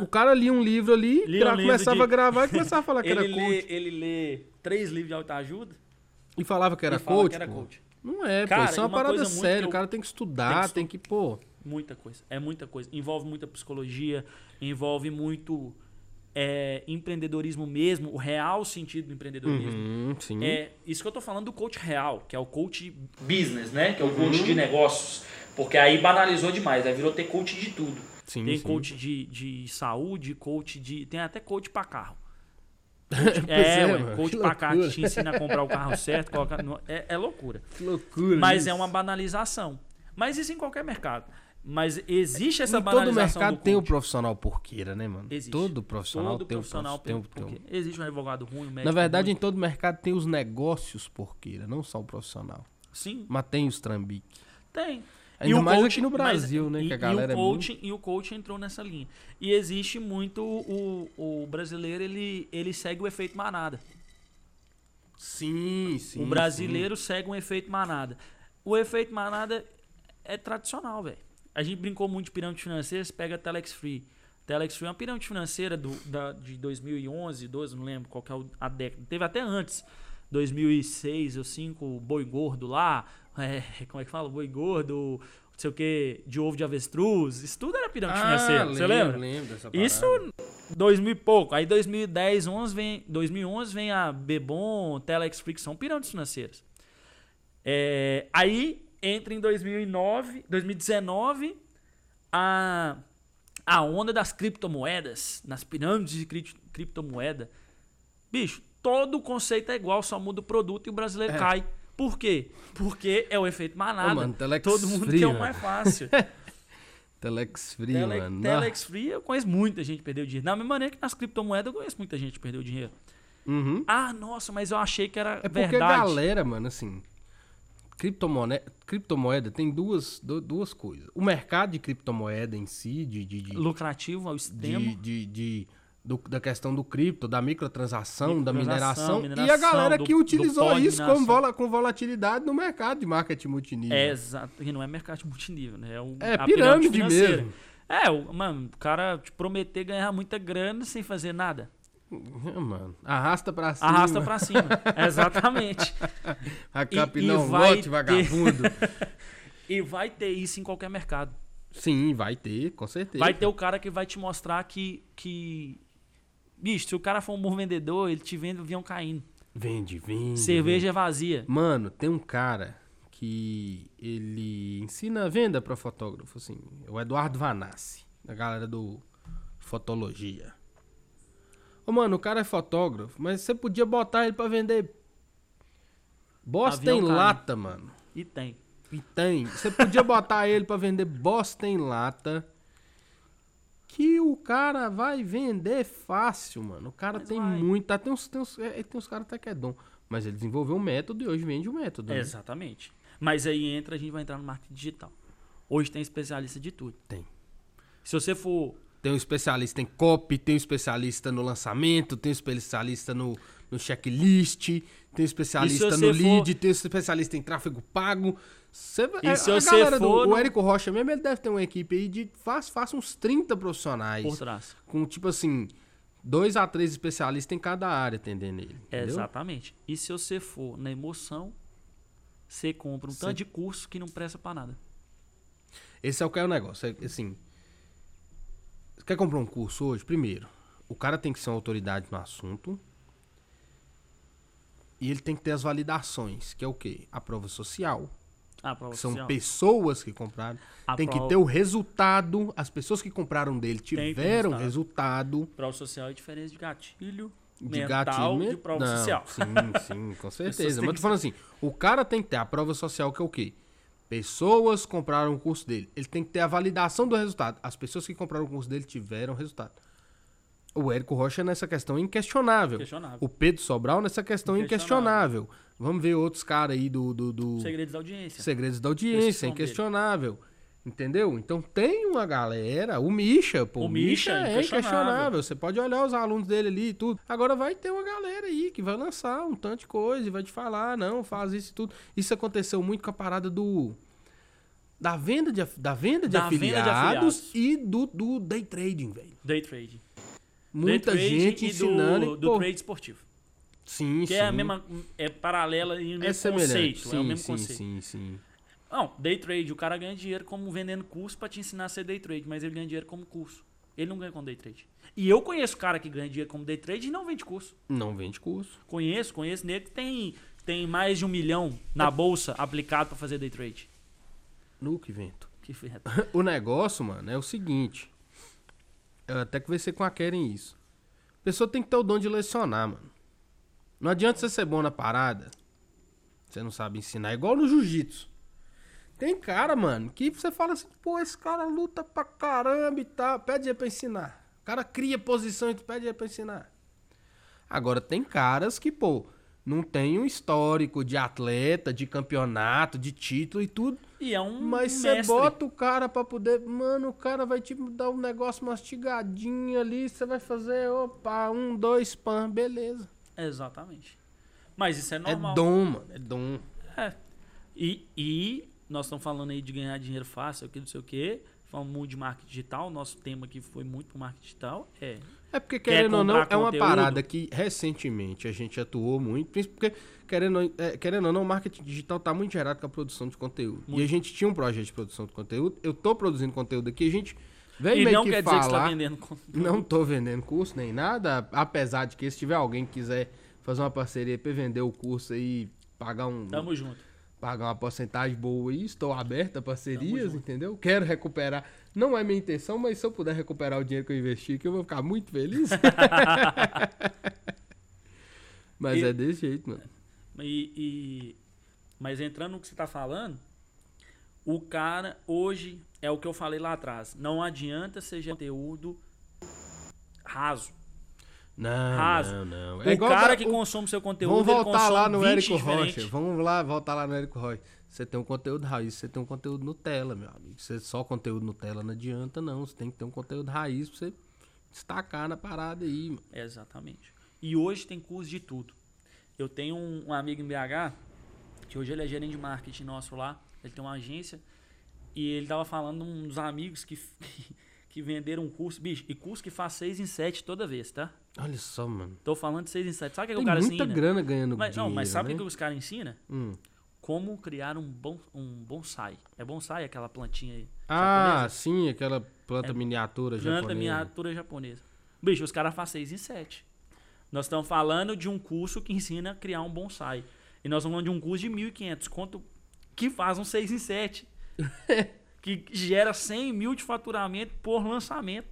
O cara lia um livro ali, Lia um começava de- a gravar e começava a falar que era coach. lê, ele lê três livros de autoajuda E falava que era e coach. que era coach. Não é, Cara, pô. Isso é uma uma parada séria. que eu- O cara tem que estudar, tem tem que que, pô. Muita coisa. É muita coisa. Envolve muita psicologia, envolve muito é, empreendedorismo mesmo, o real sentido do empreendedorismo. Uhum. É isso que eu tô falando do coach real, que é o coach business, né? Que é o coach de negócios. Porque aí banalizou demais, aí virou ter coach de tudo. sim, tem sim. coach de, de saúde, coach de. Tem até coach pra carro. É, é, ué, coach te ensina a comprar o carro certo, colocar no- é, é loucura. Que loucura. Mas isso. é uma banalização. Mas isso em qualquer mercado. Mas existe essa Em todo banalização mercado do tem o profissional porqueira, né, mano? Existe. Todo profissional Todo tem profissional o prof... tem, tem o- Existe um advogado ruim, um médico Na verdade, ruim. em todo mercado tem os negócios porqueira, não só o profissional. Sim, Mas tem os trambique. tem. Ainda o mais coach- aqui no mas- Brasil, né? E, que a e galera o é muito... coaching, e o coach entrou nessa linha. E existe muito o, o brasileiro, ele, ele segue o efeito manada. Sim, sim. o brasileiro segue um efeito manada. O efeito manada é tradicional, velho. A gente brincou muito de pirâmide financeira, você pega a Telex Free. Telex Free é uma pirâmide financeira do, da, de 2011, 12, não lembro qual que é a década. Teve até antes, 2006 ou 5, o Boi Gordo lá, é, como é que fala? Boi Gordo, não sei o que, de ovo de avestruz. Isso tudo era pirâmide Ah, financeira, você lembra? lembro dessa Isso parada. 2000 e pouco. Aí 2010, 11 vem, 2011 vem a Bebon, Telex que são pirâmides financeiras. É, aí entra em 2009, 2019 a, a onda das criptomoedas, nas pirâmides de cri- criptomoeda. Bicho, todo o conceito é igual, só muda o produto e o brasileiro É. cai. Por quê? Porque é o efeito manada. Ô, mano, Telex todo mundo Free, quer o mais fácil. Telex Free, Tele- mano. Telex Free, eu conheço muita gente que perdeu dinheiro. Da mesma maneira que nas criptomoedas eu conheço muita gente que perdeu dinheiro. Uhum. Ah, nossa, mas eu achei que era É porque verdade. a galera, mano, assim. Criptomoeda, criptomoeda tem duas, du- duas coisas. O mercado de criptomoeda em si, de, de, de, Lucrativo ao extremo. de, de- de- do- da questão do cripto, da microtransação, da Microtransação, mineração, e a mineração, galera do- que utilizou isso com, mineração. vola- com volatilidade no mercado de marketing multinível. É, exato. E não é mercado multinível, né? É, o, É a pirâmide financeira. mesmo. É, o, mano, o cara te prometer ganhar muita grana sem fazer nada. É, mano. Arrasta pra cima. Arrasta pra cima. Exatamente. A capinão, vai lote, ter- vagabundo. E vai ter isso em qualquer mercado. Sim, vai ter, com certeza. Vai ter o cara que vai te mostrar que. que... Bicho, se o cara for um bom vendedor, ele te vende o avião caindo. Vende, vende. Cerveja é vazia. Mano, tem um cara que ele ensina venda pra fotógrafo, assim. O Eduardo Vanassi, da galera do Fotologia. Ô, mano, o cara é fotógrafo, mas você podia botar ele pra vender bosta Avião em caindo. lata, mano. E tem. E tem. Você podia botar ele pra vender bosta em lata. Que o cara vai vender fácil, mano. O cara Mas tem vai. muita. Tem uns, tem uns, é, tem uns caras até que é dom. Mas ele desenvolveu um método e hoje vende o método. né? Exatamente. Mas aí entra, a gente vai entrar no marketing digital. Hoje tem especialista de tudo. Tem. Se você for. Tem um especialista em copy, tem um especialista no lançamento, tem um especialista no, no checklist, tem um especialista no lead, tem um especialista em tráfego pago. Você, E a, se a você galera do for o no- Érico Rocha mesmo, ele deve ter uma equipe aí de faz, faz uns 30 profissionais. Por trás. Com tipo assim, dois a três especialistas em cada área atendendo ele. entendeu? Exatamente. E se você for na emoção, você compra um Sim. tanto de curso que não presta pra nada. Esse é o que é o negócio. É, assim, você quer comprar um curso hoje? Primeiro, o cara tem que ser uma autoridade no assunto. E ele tem que ter as validações, que é o quê? A prova social. Ah, Que são pessoas que compraram. A tem que ter o resultado. As pessoas que compraram dele tiveram resultado. resultado. Prova social é diferença de gatilho De mental gatilho. de prova Não, social. Sim, sim, com certeza. Mas tô falando assim, o cara tem que ter a prova social, que é o quê? Pessoas compraram o curso dele. Ele tem que ter a validação do resultado. As pessoas que compraram o curso dele tiveram resultado. O Érico Rocha nessa questão é inquestionável. Questionável. O Pedro Sobral nessa questão é inquestionável. Vamos ver outros caras aí do, do, do Segredos da audiência. Segredos da Audiência, é inquestionável. Entendeu? Então tem uma galera, o Misha, pô, O o Misha, Misha é inquestionável. Você pode olhar os alunos dele ali e tudo. Agora vai ter uma galera aí que vai lançar um tanto de coisa e vai te falar, não, faz isso e tudo. Isso aconteceu muito com a parada do. Da venda de, da venda de, Da venda de afiliados, afiliados. e do, do day trading, velho. Day trade. Muita Day gente ensinando. Do, e, do pô, trade esportivo. Sim, Que sim. é a mesma. É paralela e o mesmo é semelhante. conceito. Sim, é o mesmo sim, conceito. sim, sim. Não, day trade, o cara ganha dinheiro como vendendo curso pra te ensinar a ser day trade, mas ele ganha dinheiro como curso. Ele não ganha com day trade. E eu conheço cara que ganha dinheiro como day trade e não vende curso. Não vende curso. Conheço, conheço nego que tem, tem mais de um milhão na bolsa aplicado pra fazer day trade. No que vento. Que ferro. O negócio, mano, é o seguinte. Eu até conversei com a Karen isso. A pessoa tem que ter o dom de lecionar, mano. Não adianta você ser bom na parada. Você não sabe ensinar. É igual no jiu-jitsu. Tem cara, mano, que você fala assim, pô, esse cara luta pra caramba e tal. Pede aí pra ensinar. O cara cria posição e tu pede aí pra ensinar. Agora, tem caras que, pô, não tem um histórico de atleta, de campeonato, de título e tudo. E é um Mas você bota o cara pra poder. Mano, o cara vai te dar um negócio mastigadinho ali. Você vai fazer, opa, um, dois, pan, beleza. Exatamente. Mas isso é É normal. dom, mano. É dom. É. E, e nós estamos falando aí de ganhar dinheiro fácil, aqui não sei o quê. Falamos muito de marketing digital. Nosso tema aqui foi muito pro marketing digital. É. É porque, Quer querendo ou não, é uma conteúdo? parada que recentemente a gente atuou muito. Porque, querendo, é, querendo ou não, o marketing digital tá muito gerado com a produção de conteúdo. E a gente tinha um projeto de produção de conteúdo. Eu tô produzindo conteúdo aqui. A gente veio E não que quer dizer que você tá falar. vendendo. con- Não tô vendendo curso nem nada, apesar de que se tiver alguém que quiser fazer uma parceria pra vender o curso aí, pagar um Tamo junto. pagar uma porcentagem boa aí, estou aberto a parcerias, entendeu? Quero recuperar. Não é minha intenção, mas se eu puder recuperar o dinheiro que eu investi aqui, eu vou ficar muito feliz. mas E- é desse jeito, mano. E, e- mas entrando no que você tá falando, o cara hoje é o que eu falei lá atrás. Não adianta seja conteúdo raso. Não, Raso. não, não. o cara que consome seu conteúdo, Vamos voltar lá no 20 Érico diferente. Rocha. Vamos lá, voltar lá no Érico Rocha. Você tem um conteúdo raiz, você tem um conteúdo Nutella, meu amigo. Você só conteúdo Nutella não adianta, não. Você tem que ter um conteúdo raiz pra você destacar na parada aí, mano. Exatamente. E hoje tem curso de tudo. Eu tenho um, um amigo em BH, que hoje ele é gerente de marketing nosso lá, ele tem uma agência, e ele tava falando uns amigos que, que venderam um curso, bicho, e curso que faz 6 em 7 toda vez, tá? Olha só, mano. Tô falando de 6 em 7. Sabe o que, que Tem o cara muita ensina? grana ganhando Mas, dinheiro, não, mas sabe o né? que, que os caras ensinam? Hum. Como criar um, bon, um bonsai. É bonsai aquela plantinha aí? Ah, japonesa? sim, aquela planta É, miniatura Planta japonesa. miniatura japonesa. Bicho, os caras fazem 6 em 7. Nós estamos falando de um curso que ensina a criar um bonsai. E nós estamos falando de um curso de 1.500 quanto que faz um 6 em 7. que gera 100 mil de faturamento por lançamento.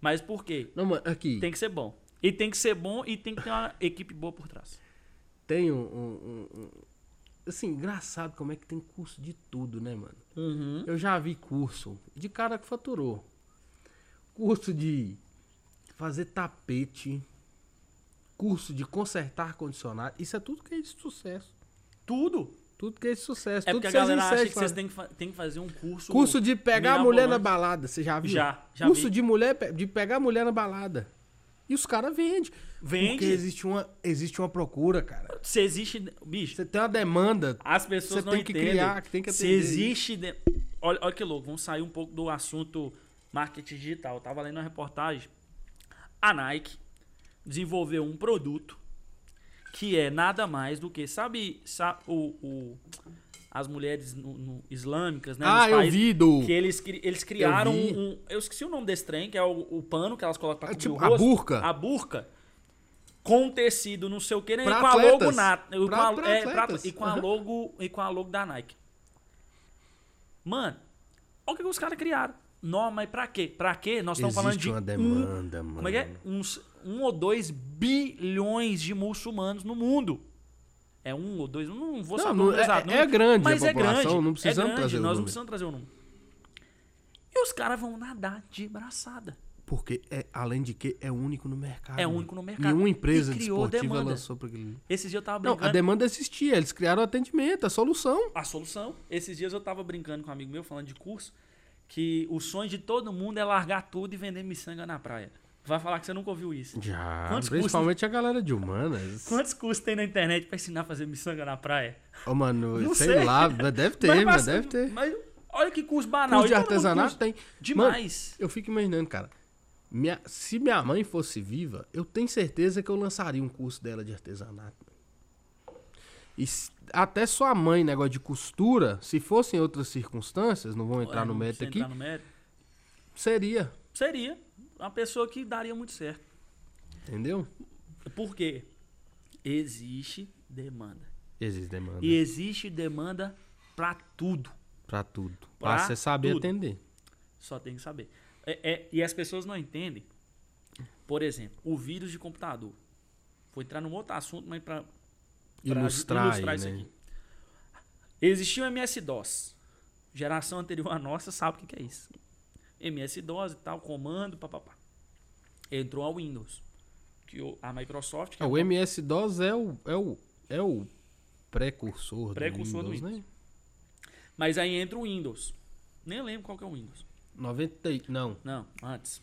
Mas por quê? Não, mano, aqui. Tem, Tem que ser bom. E tem que ser bom e tem que ter uma equipe boa por trás. um, um, um- um- Assim, engraçado como é que tem curso de tudo, né, mano? Uhum. Eu já vi curso de cara que faturou. Curso de fazer tapete. curso de consertar ar-condicionado. Isso é tudo que é de sucesso. Tudo. Tudo que é sucesso. É tudo porque a que vocês galera acha que vocês têm que, têm que fazer um curso. Curso de pegar a mulher na balada, você já viu? Já, já Curso vi. de mulher de pegar a mulher na balada. E os caras vendem. Vende. Porque existe uma, existe uma procura, cara. Se existe. Bicho, Você tem uma demanda. as pessoas Você não tem que entendem. criar, que tem que Se atender existe. de- Olha, olha que louco, vamos sair um pouco do assunto marketing digital. Eu tava lendo uma reportagem. A Nike desenvolveu um produto que é nada mais do que. Sabe, sabe o, o- as mulheres no- no- islâmicas, né? ah, eu vi do. Que eles, eles criaram vi. um. Eu esqueci o nome desse trem, que é o, o pano que elas colocam pra É tipo o a rosto. burca. A burca. Com tecido, não sei o que, né? E Pra com a logo atletas. na, e com Pra- a- pra é, pra- atletas. e com a logo E com a logo da Nike. Mano, olha o que os caras criaram. Não, mas pra quê? Pra quê? Nós estamos falando de uma um, demanda, mano. como é que é? Uns, um ou dois bilhões de muçulmanos no mundo. É um ou dois, não vou Não, saber o não, número é- exato. é não- grande a mas é população, grande, não precisamos é grande, trazer o Nós não precisamos trazer o número. E os caras vão nadar de braçada. Porque, é, além de que, é único no mercado. É único no mercado. Nenhuma empresa E criou desportiva demanda. lançou pra aquele. Esses dias eu tava Não, brincando. a demanda existia. Eles criaram o atendimento, a solução. a solução. Esses dias eu tava brincando com um amigo meu, falando de curso, que o sonho de todo mundo é largar tudo e vender miçanga na praia. Vai falar que você nunca ouviu isso. Já. Quantos principalmente a galera de humanas. Quantos cursos tem na internet pra ensinar a fazer miçanga na praia? Ô, mano, Não sei, sei. lá, deve ter, mas, mas, deve ter. Mas olha que curso banal. Curso de artesanato tem. Demais. Mano, eu fico imaginando, cara. minha- se minha mãe fosse viva, eu tenho certeza que eu lançaria um curso dela de artesanato. E até sua mãe, negócio de costura, se fosse em outras circunstâncias, não vou entrar Ué, no mérito aqui, entrar no mérito. seria. Seria uma pessoa que daria muito certo. Entendeu? Por quê? Existe demanda. Existe demanda. E existe demanda pra tudo. Pra tudo. Pra Pra você saber tudo. atender. Só tem que saber. É- é- e as pessoas não entendem. Por exemplo, o vírus de computador. Vou entrar num outro assunto, mas para Ilustrar, aí, isso né? aqui. Existia o MS-DOS. Geração anterior à nossa sabe o que é isso. MS-DOS e tal, comando, papapá. Entrou a Windows. Que a Microsoft. que É, é o MS-DOS é o, é o, é o precursor, Precursor do do Windows, né? Mas aí entra o Windows. Nem lembro qual que é o Windows. 90, e- não. Não, antes.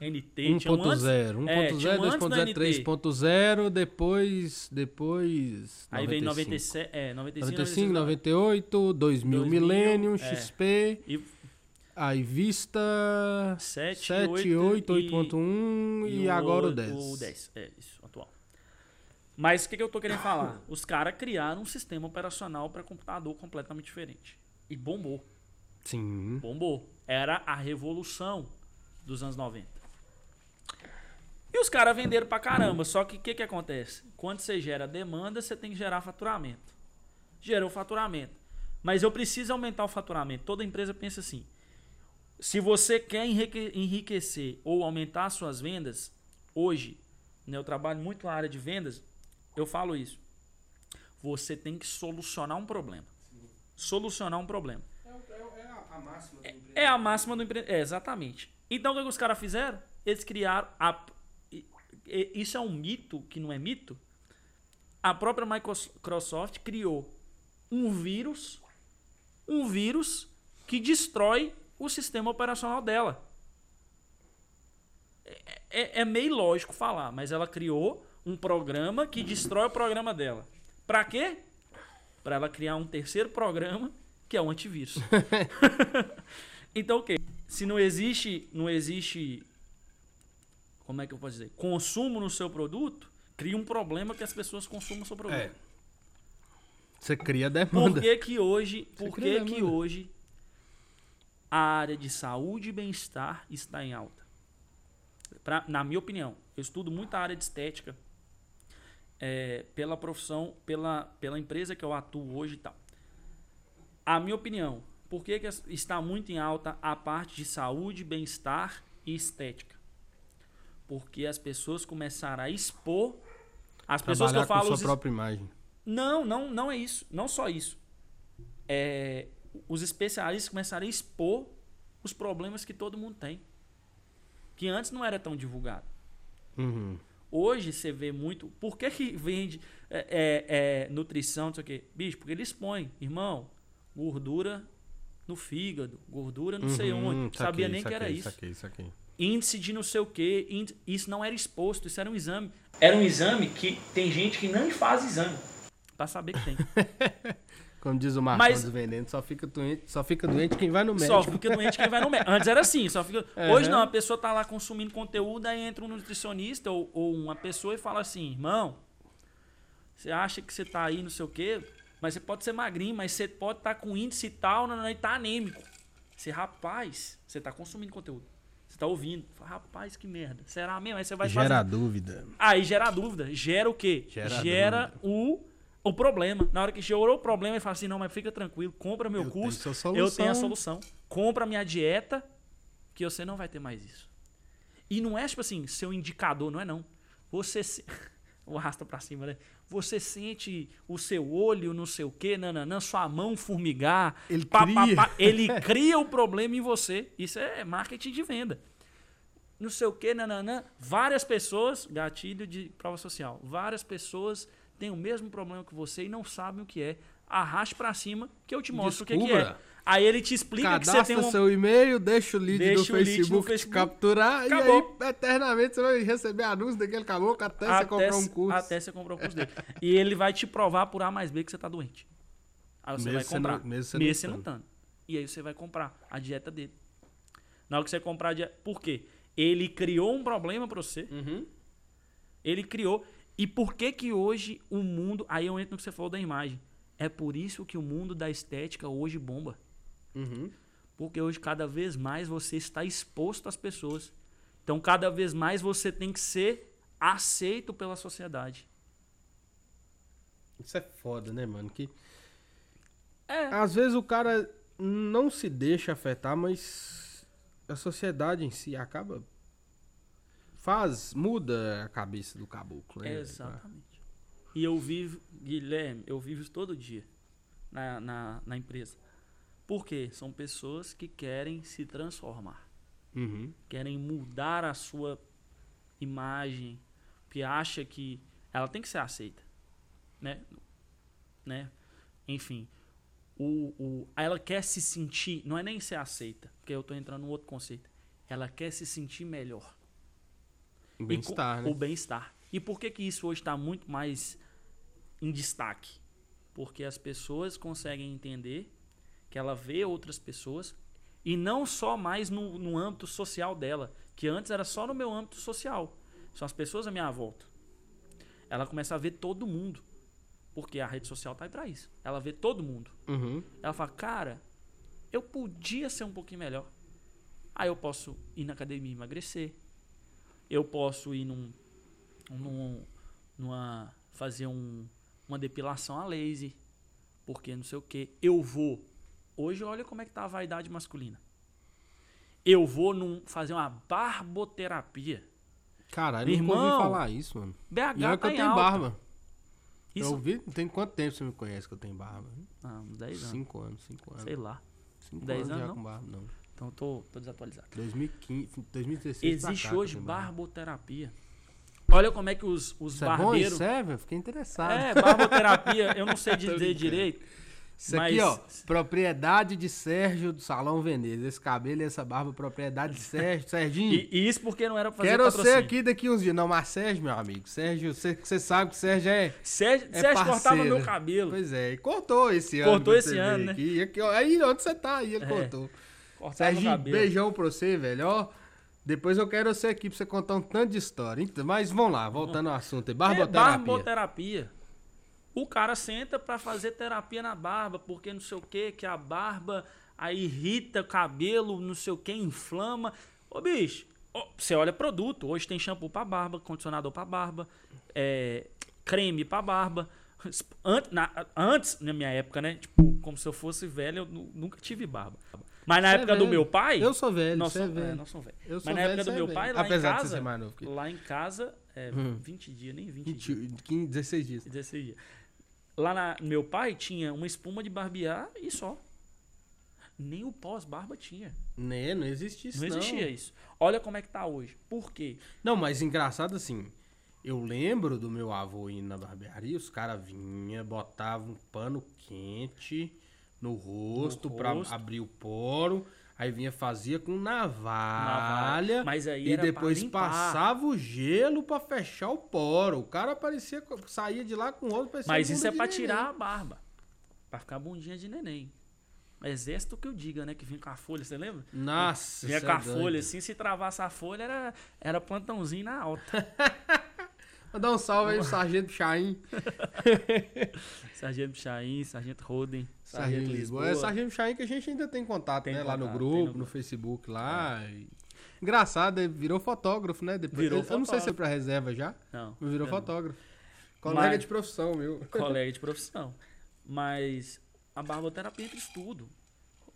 NT. tinha um antes. 1.0, é, tinha 1.0, um antes do 2.0, NT. 3.0, depois, depois... Aí vem 95. 97, é, 95, 95, 98, 2000, 2000, Millennium, é. XP, E aí Vista 7, 7, 8, 8.1 e, agora o 10. O 10, é isso, atual. Mas o que, que eu tô querendo falar? Os caras criaram um sistema operacional para computador completamente diferente. E bombou. Sim. Bombou. Era a revolução dos anos 90. E os caras venderam pra caramba. Só que o que, que acontece? Quando você gera demanda, você tem que gerar faturamento. Gerou faturamento. Mas eu preciso aumentar o faturamento. Toda empresa pensa assim. Se você quer enrique- enriquecer ou aumentar as suas vendas, hoje, né, eu trabalho muito na área de vendas, eu falo isso. Você tem que solucionar um problema. Solucionar um problema. É a máxima do empreendedor. É, exatamente. Então o que, que os caras fizeram? Eles criaram. A... Isso é um mito que não é mito. A própria Microsoft criou um vírus, um vírus que destrói o sistema operacional dela. É, é- é meio lógico falar, mas ela criou um programa que destrói o programa dela. Pra quê? Pra ela criar um terceiro programa que é o antivírus. então o quê? Se não existe, não existe como é que eu posso dizer? Consumo no seu produto, cria um problema que as pessoas consumam o seu produto. É. Você cria Por demanda. que que hoje, Você por que que hoje a área de saúde e bem-estar está em alta? Pra, na minha opinião, eu estudo muito a área de estética é, pela profissão, pela, pela empresa que eu atuo hoje e tal. A minha opinião, por que, que es- está muito em alta a parte de saúde, bem-estar e estética? Porque as pessoas começaram a expor. As pessoas que Trabalhar eu falo, com sua própria imagem. não, não, não é isso. Não só isso. É, os especialistas começaram a expor os problemas que todo mundo tem. Que antes não era tão divulgado. Uhum. Hoje você vê muito. Por que, que vende é, é, é, nutrição, não sei o quê? Bicho, porque eles põem, irmão, gordura no fígado, gordura não sei Uhum, onde. saquei, Sabia nem que saquei, era isso. Saquei, saquei. Índice de não sei o quê. índice- Isso não era exposto, isso era um exame. Era um exame que tem gente que nem faz exame. Pra saber que tem. Como diz o Marcão Mas- Vendendo, só fica, doente, só fica doente quem vai no Só médico. fica doente quem vai no médico. Antes era assim, só fica. Aham. Hoje não, a pessoa tá lá consumindo conteúdo, aí entra um nutricionista ou, ou uma pessoa e fala assim, irmão, você acha que você tá aí, não sei o quê, mas você pode ser magrinho, mas você pode estar com índice e tal, não, não, e tá anêmico. Você, rapaz, você tá consumindo conteúdo. Você tá ouvindo. Fala, rapaz, que merda. Será mesmo? Aí você vai Gera fazer. dúvida. Aí gera dúvida. Gera o quê? Gera o, o problema. Na hora que gerou o problema, ele fala assim: não, mas fica tranquilo, compra meu Eu tenho curso. sua Eu tenho a solução. Compra minha dieta, que você não vai ter mais isso. E não é tipo assim, seu indicador, não é não. Você se... o arrasta pra cima, né? Você sente o seu olho, não sei o quê, nananã, sua mão formigar. Ele pá, cria. pá, pá. Ele cria o problema em você. Isso é marketing de venda. Não sei o quê, nananã. Várias pessoas, gatilho de prova social, várias pessoas têm o mesmo problema que você e não sabem o que é. Arraste pra cima que eu te mostro o que, que é. Descubra. Aí ele te explica que você Cadastra tem um... seu e-mail, deixa o lead, Deixa no, o lead no Facebook te Facebook. capturar Acabou. e aí eternamente você vai receber anúncio daquele caboclo até, você comprar um curso. Até você comprar um curso dele. e ele vai te provar por A mais B que você tá doente. Aí você Mesmo vai comprar. não- mesmo você mesmo não você não estando. estando. E aí você vai comprar a dieta dele. Na hora que você comprar a dieta. Por quê? Ele criou um problema pra você. Uhum. Ele criou. E por que que hoje o mundo. Aí eu entro no que você falou da imagem. É por isso que o mundo da estética hoje bomba. Uhum. Porque hoje cada vez mais você está exposto às pessoas. Então cada vez mais você tem que ser aceito pela sociedade. Isso é foda, né, mano? Que É. às vezes o cara não se deixa afetar, mas a sociedade em si acaba faz muda a cabeça do caboclo, né? Exatamente. E eu vivo, Guilherme, eu vivo isso todo dia na, na, na empresa. Por quê? São pessoas que querem se transformar, Uhum. querem mudar a sua imagem, que acha que ela tem que ser aceita, né? né? Enfim, o, o, ela quer se sentir, não é nem ser aceita, porque eu estou entrando num outro conceito. Ela quer se sentir melhor. O bem-estar, co- O né? bem-estar. E por que que isso hoje está muito mais em destaque? Porque as pessoas conseguem entender que ela vê outras pessoas e não só mais no, no âmbito social dela, que antes era só no meu âmbito social. São as pessoas à minha volta. Ela começa a ver todo mundo. Porque a rede social tá aí pra isso. Ela vê todo mundo. Uhum. Ela fala, cara, eu podia ser um pouquinho melhor. Aí eu posso ir na academia e emagrecer. Eu posso ir num. num numa, fazer um, uma depilação a laser. Porque não sei o que. Eu vou. Hoje olha como é que tá a vaidade masculina. Eu vou num, fazer uma barboterapia. Caralho, Meu eu nunca ouvi irmão, falar isso, mano. BH E olha que tá eu em tenho alta. barba. Isso, Eu ouvi, tem quanto tempo você me conhece que eu tenho barba? Ah, uns 10 anos. Cinco anos, cinco anos. Sei lá. Cinco 10 anos anos, já não? com barba, não. Então eu tô, tô desatualizado. 2015, 2016 pra Existe cá hoje barba. barboterapia. Olha como é que os, os Isso é bom? barbeiros. Isso é, velho? Fiquei interessado. É, barboterapia, eu não sei dizer direito. Isso mas- aqui, ó, propriedade de Sérgio do Salão Veneza. Esse cabelo e essa barba, propriedade de Sérgio. Serginho, E, e isso porque não era pra fazer quero patrocínio. aqui daqui uns dias. Não, mas Sérgio, meu amigo. Sérgio, você, sabe que Sérgio é, Sérgio, é Sérgio cortava meu cabelo. Pois é, e cortou esse ano. Cortou esse ano, né? Aqui. Aí, onde você tá? Aí ele É, cortou. Cortava Serginho, beijão pra você, velho. Ó, depois eu quero você aqui pra você contar um tanto de história. Então, Mas vamos lá, voltando ao assunto. É, Barboterapia. barboterapia. O cara senta pra fazer terapia na barba, porque não sei o que, que a barba aí irrita o cabelo, não sei o que, inflama. Ô bicho, ó, você olha produto. Hoje tem shampoo pra barba, condicionador pra barba, é, creme pra barba. Antes na, antes, na minha época, né? Tipo, como se eu fosse velho, eu nu- nunca tive barba. Mas na Você é época do velho. meu pai. Eu sou velho, nós você é somos, é, velho. nós somos velhos. Eu sou Mas na velho, época do é meu velho. pai, lá Apesar em de casa. você ser mais novo que- Lá em casa, é, Hum. 20 dias, nem 20 dias. 20, 15, 16 dias. 16 dias. Lá na meu pai tinha uma espuma de barbear e só. Nem o pós-barba tinha. Né, não existe isso Não não. existia isso. Olha como é que tá hoje. Por quê? Não, mas engraçado assim, Eu lembro do meu avô indo na barbearia, os caras vinham, botavam um pano quente no rosto No pra rosto. abrir o poro. Aí vinha, fazia com navalha. Navalha, mas aí e depois passava o gelo pra fechar o poro. O cara parecia, co- saía de lá com o parecia Mas isso é pra neném. tirar a barba. Pra ficar bundinha de neném. Exército que eu diga, né? Que vinha com a folha, você lembra? Nossa, Vinha com é a doido. folha assim, se travasse a folha, era, era plantãozinho na alta. Mandar um salve aí pro Sargento Chaim. Sargento Chaim, Sargento Roden, Sargento Lisboa. É Sargento Chaim que a gente ainda tem contato, Tem né? lá no contato, grupo, no, no- Facebook lá. e- Engraçado, ele virou fotógrafo, né? Depois, Virou eu, eu não sei se é fotógrafo. pra reserva já, Não, virou eu não. fotógrafo. Colega Mas- de profissão, meu. colega de profissão. Mas a barboterapia entra isso tudo.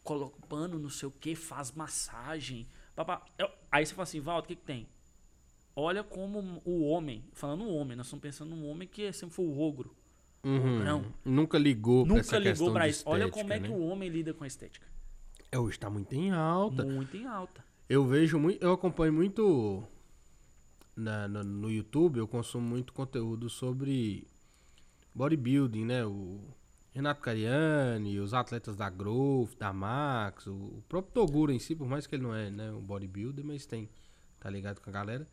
Coloca o pano, não sei o que, faz massagem. papá. Eu- Aí você fala assim, Valdo, o que, que tem? Olha como o homem, falando o homem, nós estamos pensando num homem que sempre foi o ogro. Uhum. Não. Nunca ligou pra essa Nunca ligou questão pra isso. Olha como é né? que o homem lida com a estética. É, hoje tá muito em alta. Muito em alta. Eu vejo muito, eu acompanho muito na, no, no YouTube, eu consumo muito conteúdo sobre bodybuilding, né? O Renato Cariani, os atletas da Growth, da Max, o, o próprio Toguro em si, por mais que ele não é né, um bodybuilder, mas tem, tá ligado com a galera.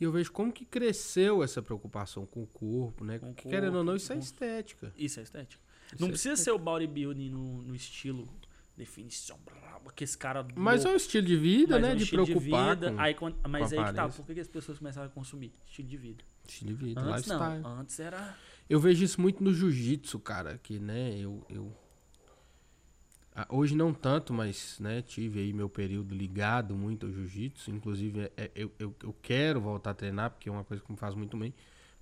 E eu vejo como que cresceu essa preocupação com o corpo, né? Com o Que, querendo ou não, corpo, isso é estética. Isso é estética. Isso não é precisa ser o bodybuilding no, no estilo definição braba, que esse cara Mas é um louco. estilo de vida, Mas né? é um de estilo preocupar vida. com Aí, mas com aí que tá, por que que as pessoas começaram a consumir estilo de vida? estilo de vida, Antes lifestyle. não, antes era Eu vejo isso muito no jiu-jitsu, cara, que, né, eu, eu... Ah, Hoje não tanto, mas, né, tive aí meu período ligado muito ao jiu-jitsu. Inclusive, é- é- eu, eu, eu quero voltar a treinar, porque é uma coisa que me faz muito bem.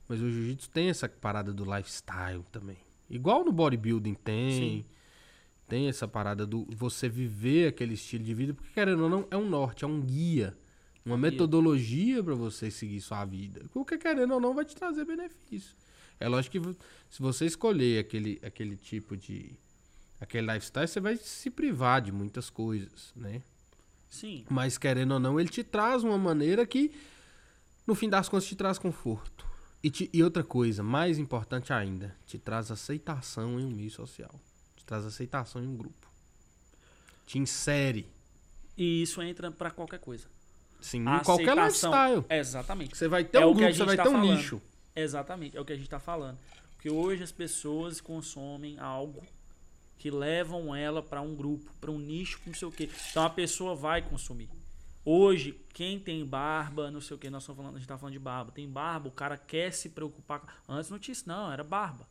Mas o jiu-jitsu tem essa parada do lifestyle também. Igual no bodybuilding tem. Sim. Tem essa parada do você viver aquele estilo de vida, porque querendo ou não, é um norte, é um guia. Uma Guia. metodologia pra você seguir sua vida. Porque querendo ou não vai te trazer benefício. É lógico que se você escolher aquele, aquele tipo de. Aquele lifestyle, você vai se privar de muitas coisas, né? sim, Mas querendo ou não, ele te traz uma maneira que, no fim das contas, te traz conforto. E, te- e outra coisa, mais importante ainda, te traz aceitação em um meio social. Te traz aceitação em um grupo. Te insere. e isso entra pra qualquer coisa. Sim, em qualquer lifestyle. Exatamente. Você vai ter É um grupo, você vai tá ter um falando. nicho. Exatamente, é o que a gente tá falando. Porque hoje as pessoas consomem algo que levam ela pra um grupo, pra um nicho, não sei o quê. Então a pessoa vai consumir. Hoje, quem tem barba, não sei o que, nós estamos falando, a gente tá falando de barba. Tem barba, o cara quer se preocupar. Antes não tinha isso, não, era barba.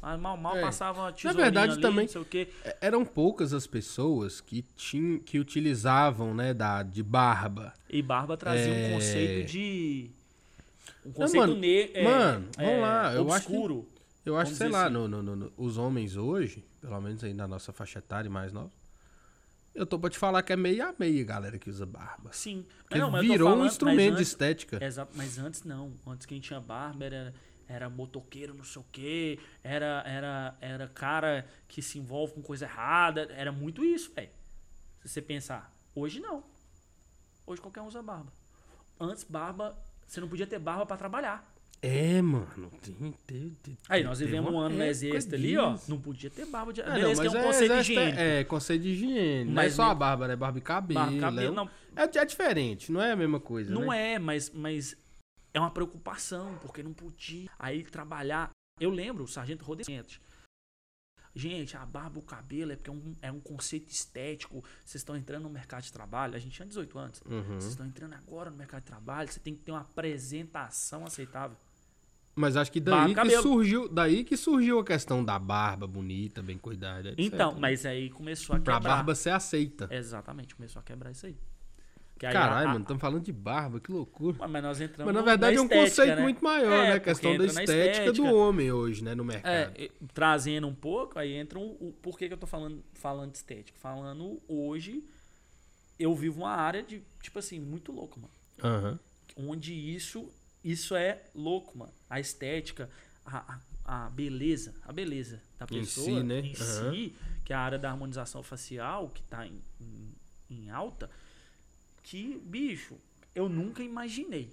Mas mal, mal É. passava uma tesourinha verdade, ali, também- não sei o quê. É, Eram poucas as pessoas que, tinham, que utilizavam, né, da, de barba. E barba trazia É. um conceito de. Um conceito mano, negro. mano, vamos lá, eu acho que- obscuro. Eu acho, sei lá, assim. no- no- no- os homens hoje, pelo menos aí na nossa faixa etária e mais nova, eu tô pra te falar que é meio a meio, galera, que usa barba. Sim. Porque Não, virou um falando- instrumento mas de antes- estética. Exato, mas antes não. Antes quem tinha barba era, era motoqueiro, não sei o quê. Era, era, era cara que se envolve com coisa errada. Era muito isso, velho. Se você pensar. Hoje não. Hoje qualquer um usa barba. Antes, barba. Você não podia ter barba pra trabalhar. É, mano. Tem, tem, tem, Aí nós vivemos um ano no época exército ali, ó. Não podia ter barba de. É, não, Beleza, que é mas um é, conceito exército higiênico. é, é conceito de higiene. não é Mas só a barba, né? Barba e cabelo. Barba, é cabelo, não. É, é diferente, não é a mesma coisa, Não né? é, mas, mas é uma preocupação, porque não podia. Aí trabalhar. Eu lembro, o Sargento Rodescentes. Gente, a barba, o cabelo é porque é um, é um conceito estético. Vocês estão entrando no mercado de trabalho. A gente tinha 18 anos. Uhum. Vocês estão entrando agora no mercado de trabalho. Você tem que ter uma apresentação aceitável. Mas acho que Barba, daí que surgiu, daí que surgiu a questão da barba bonita, bem cuidada, etc. Então, mas aí começou a pra quebrar. barba ser aceita. Exatamente, começou a quebrar isso aí. Que aí Caralho, a- a- mano, estamos falando de barba, que loucura. Mas nós entramos Mas na verdade é um estética, conceito né? muito maior, É, né? A questão da na estética, do estética. homem hoje, né? No mercado. É, trazendo um pouco, aí entra um, o por que, que eu tô falando, falando de estética? Falando hoje, eu vivo uma área de, tipo assim, muito louco, mano. Aham. Onde isso, isso é louco, mano. A estética, a, a, a beleza, a beleza da Em pessoa si, né? em Aham. si, que é a área da harmonização facial, que tá em, em, em alta, que, bicho, eu nunca imaginei.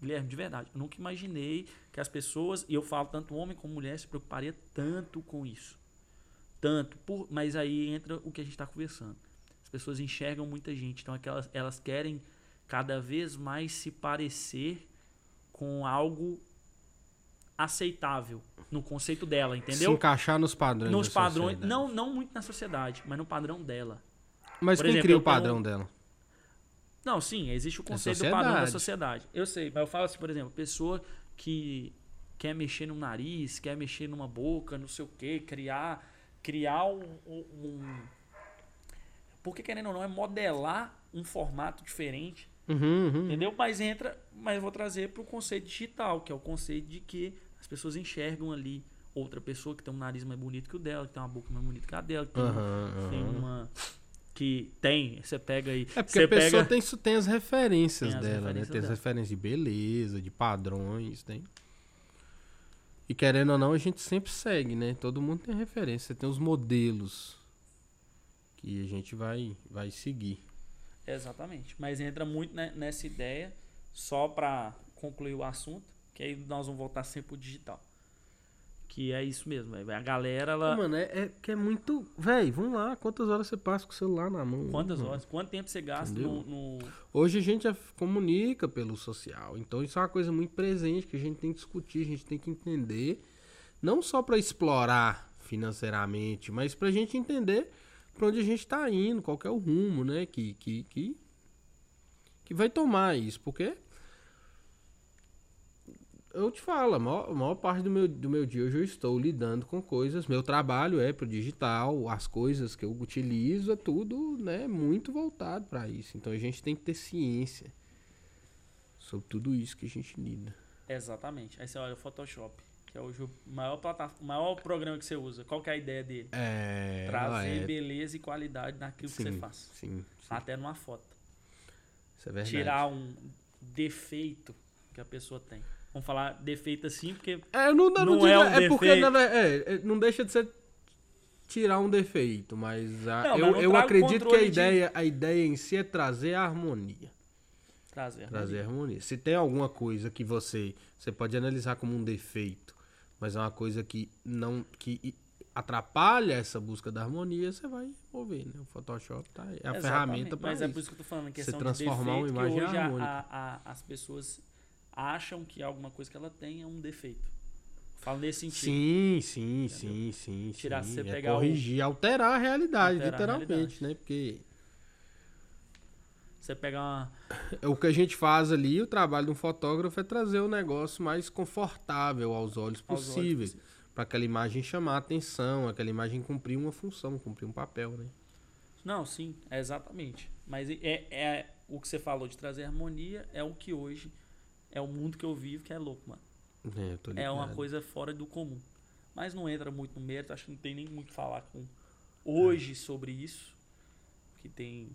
Guilherme, de verdade, eu nunca imaginei que as pessoas, e eu falo tanto homem como mulher, se preocuparia tanto com isso. Tanto. Por, mas aí entra o que a gente está conversando. As pessoas enxergam muita gente, então aquelas, elas querem cada vez mais se parecer com algo aceitável no conceito dela, entendeu? Se encaixar nos padrões. Nos padrões, sociedade. não, não muito na sociedade, mas no padrão dela. Mas por quem exemplo, cria o padrão dela? Não, sim, existe o conceito do padrão da sociedade. sociedade. Eu sei, mas eu falo assim, por exemplo, pessoa que quer mexer no nariz, quer mexer numa boca, não sei o quê, criar, criar um, um- um- porque querendo ou não é modelar um formato diferente, Uhum, uhum. entendeu? Mas entra, mas vou trazer para o conceito digital, que é o conceito de que as pessoas enxergam ali outra pessoa que tem um nariz mais bonito que o dela, que tem uma boca mais bonita que a dela, que tem, uma- Aham, tem uma que tem, você pega aí, É porque a pessoa pega tem, isso- tem as referências Tem as dela, referências né? Tem as dela. referências de beleza, de padrões, tem. E querendo ou não, a gente sempre segue, né? Todo mundo tem referência, tem os modelos que a gente vai, vai seguir. Exatamente. Mas entra muito ne- nessa ideia, só para concluir o assunto, que aí nós vamos voltar sempre pro digital. Que é isso mesmo, véio. a galera, ela. Mano, é, é que é muito. Véi, vamos lá, quantas horas você passa com o celular na mão? Quantas mano? horas? Quanto tempo você gasta no, no- Hoje a gente comunica pelo social, então isso é uma coisa muito presente que a gente tem que discutir, a gente tem que entender, não só para explorar financeiramente, mas para a gente entender para onde a gente está indo, qual é o rumo, né, que que, que que vai tomar isso, porque eu te falo, a maior, a maior parte do meu, do meu dia hoje eu estou lidando com coisas. Meu trabalho é pro digital, as coisas que eu utilizo é tudo né, muito voltado para isso. Então a gente tem que ter ciência sobre tudo isso que a gente lida. Exatamente. Aí você olha o Photoshop, que é hoje o maior, maior programa que você usa. Qual que é a ideia dele? É. Trazer é, beleza e qualidade naquilo que sim, você faz. Sim, sim, Até numa foto. isso é verdade. Tirar um defeito que a pessoa tem. Vamos falar defeito assim, porque É, não, não, Não digo- é um é porque na é, é, não deixa de ser tirar um defeito, mas a- Não, eu, não eu acredito que a controle de- ideia, a ideia em si é trazer a harmonia. trazer. Trazer harmonia. Se tem alguma coisa que você você pode analisar como um defeito, mas é uma coisa que não que atrapalha essa busca da harmonia, você vai mover, né? O Photoshop tá, aí, é a Exatamente, ferramenta para Mas isso. é por isso que eu tô falando, a questão transformar uma de defeito, imagem que hoje a- harmônica. a- a- as pessoas acham que alguma coisa que ela tem é um defeito. Falo nesse sentido. Sim, sim, sim, sim, Tirar- sim. você é pegar o- corrigir, alterar a realidade, Alterar a literalmente, realidade. né? Porque Você pega uma. o que a gente faz ali, o trabalho de um fotógrafo é trazer o negócio mais confortável aos olhos possíveis, possíveis. para aquela imagem chamar a atenção, aquela imagem cumprir uma função, cumprir um papel, né? Não, sim, é exatamente. Mas é, é o que você falou de trazer harmonia, é o que hoje é o mundo que eu vivo, que é louco, mano. É, É uma coisa fora do comum. Mas não entra muito no mérito, acho que não tem nem muito falar com hoje sobre isso. Que tem.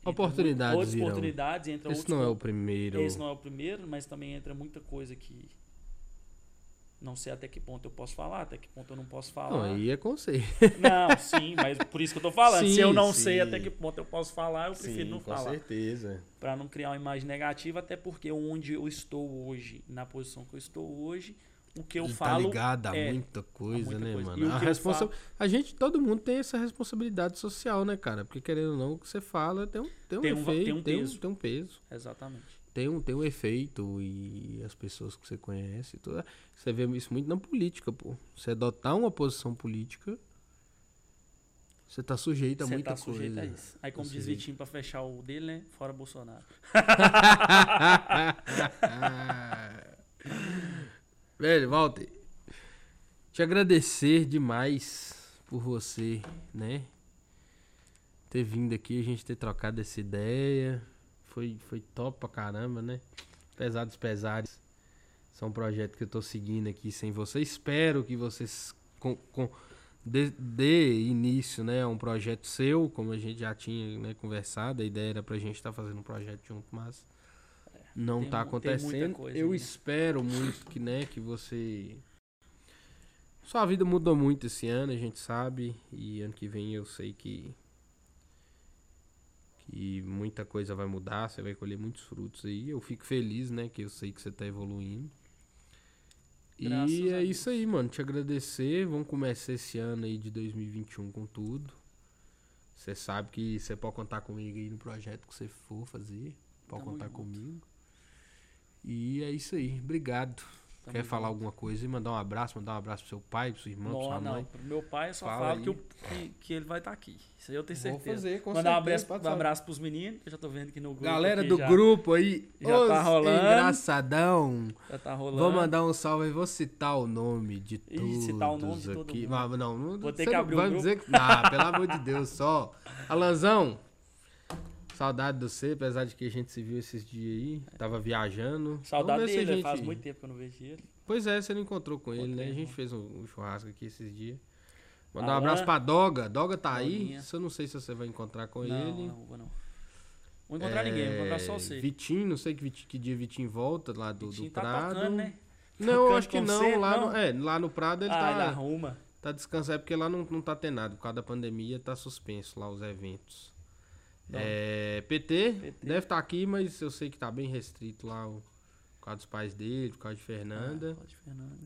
Entra Oportunidades Outras virão. oportunidades, entra Esse outros não é o primeiro. Esse não é o primeiro, mas também entra muita coisa que. Não sei até que ponto eu posso falar, até que ponto eu não posso falar. Não, aí é conceito. Não, sim, mas por isso que eu tô falando. Se Sim, eu não sim. sei até que ponto eu posso falar, eu prefiro não com falar. certeza. Pra não criar uma imagem negativa, até porque onde eu estou hoje, na posição que eu estou hoje, o que eu Ele falo. tá ligado a é, muita coisa, muita né, coisa. mano? A, responsa... falo- a gente, todo mundo tem essa responsabilidade social, né, cara? Porque querendo ou não, o que você fala tem um, tem um Tem um efeito, tem um tem um, peso. tem um peso. Exatamente. Tem um, tem um efeito e as pessoas que você conhece, tudo. você vê isso muito na política, pô. Você adotar uma posição política, você tá sujeito a Você muita tá sujeito coisa. a isso. Aí, como Tá diz. Vitinho, pra fechar o dele, né? Fora Bolsonaro. Velho, Walter, te agradecer demais por você, né? Ter vindo aqui, a gente ter trocado essa ideia. Foi, foi top pra caramba, né? Apesar dos pesares. São um projeto que eu tô seguindo aqui sem você. Espero que vocês com, com, dê, dê início né, a um projeto seu, como a gente já tinha né, conversado. A ideia era pra gente estar fazendo um projeto junto, mas não tá acontecendo. coisa Eu ainda. espero muito que, né, que você. Sua vida mudou muito esse ano, a gente sabe. E ano que vem eu sei que. Que muita coisa vai mudar, você vai colher muitos frutos aí. Eu fico feliz, né? Que eu sei que você tá evoluindo. Graças e é isso aí, mano. Te agradecer. Vamos começar esse ano aí de 2021 com tudo. Você sabe que você pode contar comigo aí no projeto que você for fazer. Pode Tamo contar junto. comigo. E é isso aí. Obrigado. Quer falar alguma coisa e mandar um abraço? Mandar um abraço pro seu pai, pro seu irmão, pra Não, sua não. mãe? Pro meu pai eu só Fala falo que, eu- que, que ele vai estar aqui. Isso aí eu tenho Vou certeza. fazer, com Mandar um certeza, abraço, pode um abraço pros meninos. Eu já tô vendo que no grupo. Galera aqui do já, grupo aí, já tá rolando. engraçadão. Já tá rolando. Vou mandar um salve aí, vou citar o nome de Ih, todos citar o nome de todo aqui. mundo. Mas, não, não, Vou ter que abrir o vai grupo. dizer que... Não, pelo amor de Deus, só. Alanzão, saudade de você, apesar de que a gente se viu esses dias aí. Tava viajando. Saudade dele, gente- faz muito tempo que eu não vejo ele. Pois é, você não encontrou com ele, né? A gente fez um, um churrasco aqui esses dias. Mandar um abraço pra Doga. Doga tá aí. Eu não sei se você vai encontrar com não, ele. não, vou não. Vou encontrar ninguém, vou encontrar só É, você. Vitinho, não sei que, que dia Vitinho volta lá do, Vitinho do tá Prado. tocando, né? Não, eu Tocando acho que não. lá, não? No, é, lá no Prado ele ah, tá, ele arruma. tá descansado, é porque lá não, não tá tendo nada. Por causa da pandemia, tá suspenso lá os eventos. É, PT, PT. deve estar aqui, mas eu sei que tá bem restrito lá o, por causa dos pais dele, por causa de Fernanda. Ah, pode, Fernanda.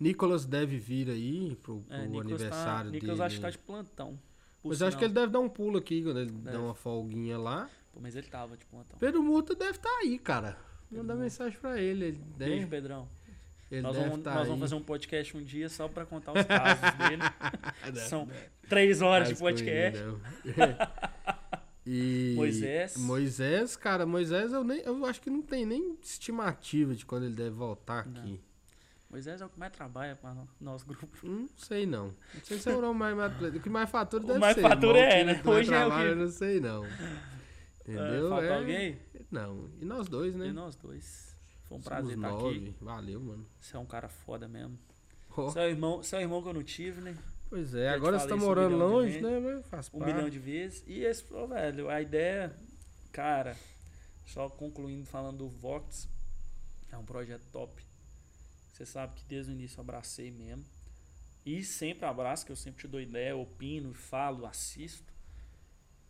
Nicolas deve vir aí pro, pro É, Nicolas, tá, aniversário Nicolas dele. acho que tá de plantão. Mas acho sinal. que ele deve dar um pulo aqui quando ele Deve. dá uma folguinha lá. Pô, mas ele tava de plantão. Pedro Murta deve estar aí, cara. Pedro Manda mensagem pra ele. Ele, Beijo, deve, Pedrão. ele Nós, vamos, tá nós vamos fazer um podcast um dia só pra contar os casos dele. São três horas de Faz com podcast. e Moisés. Moisés, cara, Moisés eu nem eu acho que não tem nem estimativa de quando ele deve voltar Não. aqui. Moisés é o que mais trabalha para o nosso grupo. Não sei não. Não sei se é o mais, mais o que mais fatura O deve mais ser. fatura mas é, né? mais Hoje é o que- eu não sei não. Entendeu? É, falta É- alguém? Não. E nós dois, né? E nós dois. Foi um Somos prazer estar nove. aqui. Valeu, mano. Você é um cara foda mesmo. Ó, Seu irmão, seu irmão que eu não tive, né? Pois é, Já agora você tá um morando de longe, né? Mas faz Um parte. milhão de vezes. E esse, ô, velho, a ideia, cara, só concluindo falando do Vox, é um projeto top. Você sabe que desde o início eu abracei mesmo. E sempre abraço, que eu sempre te dou ideia, opino, falo, assisto.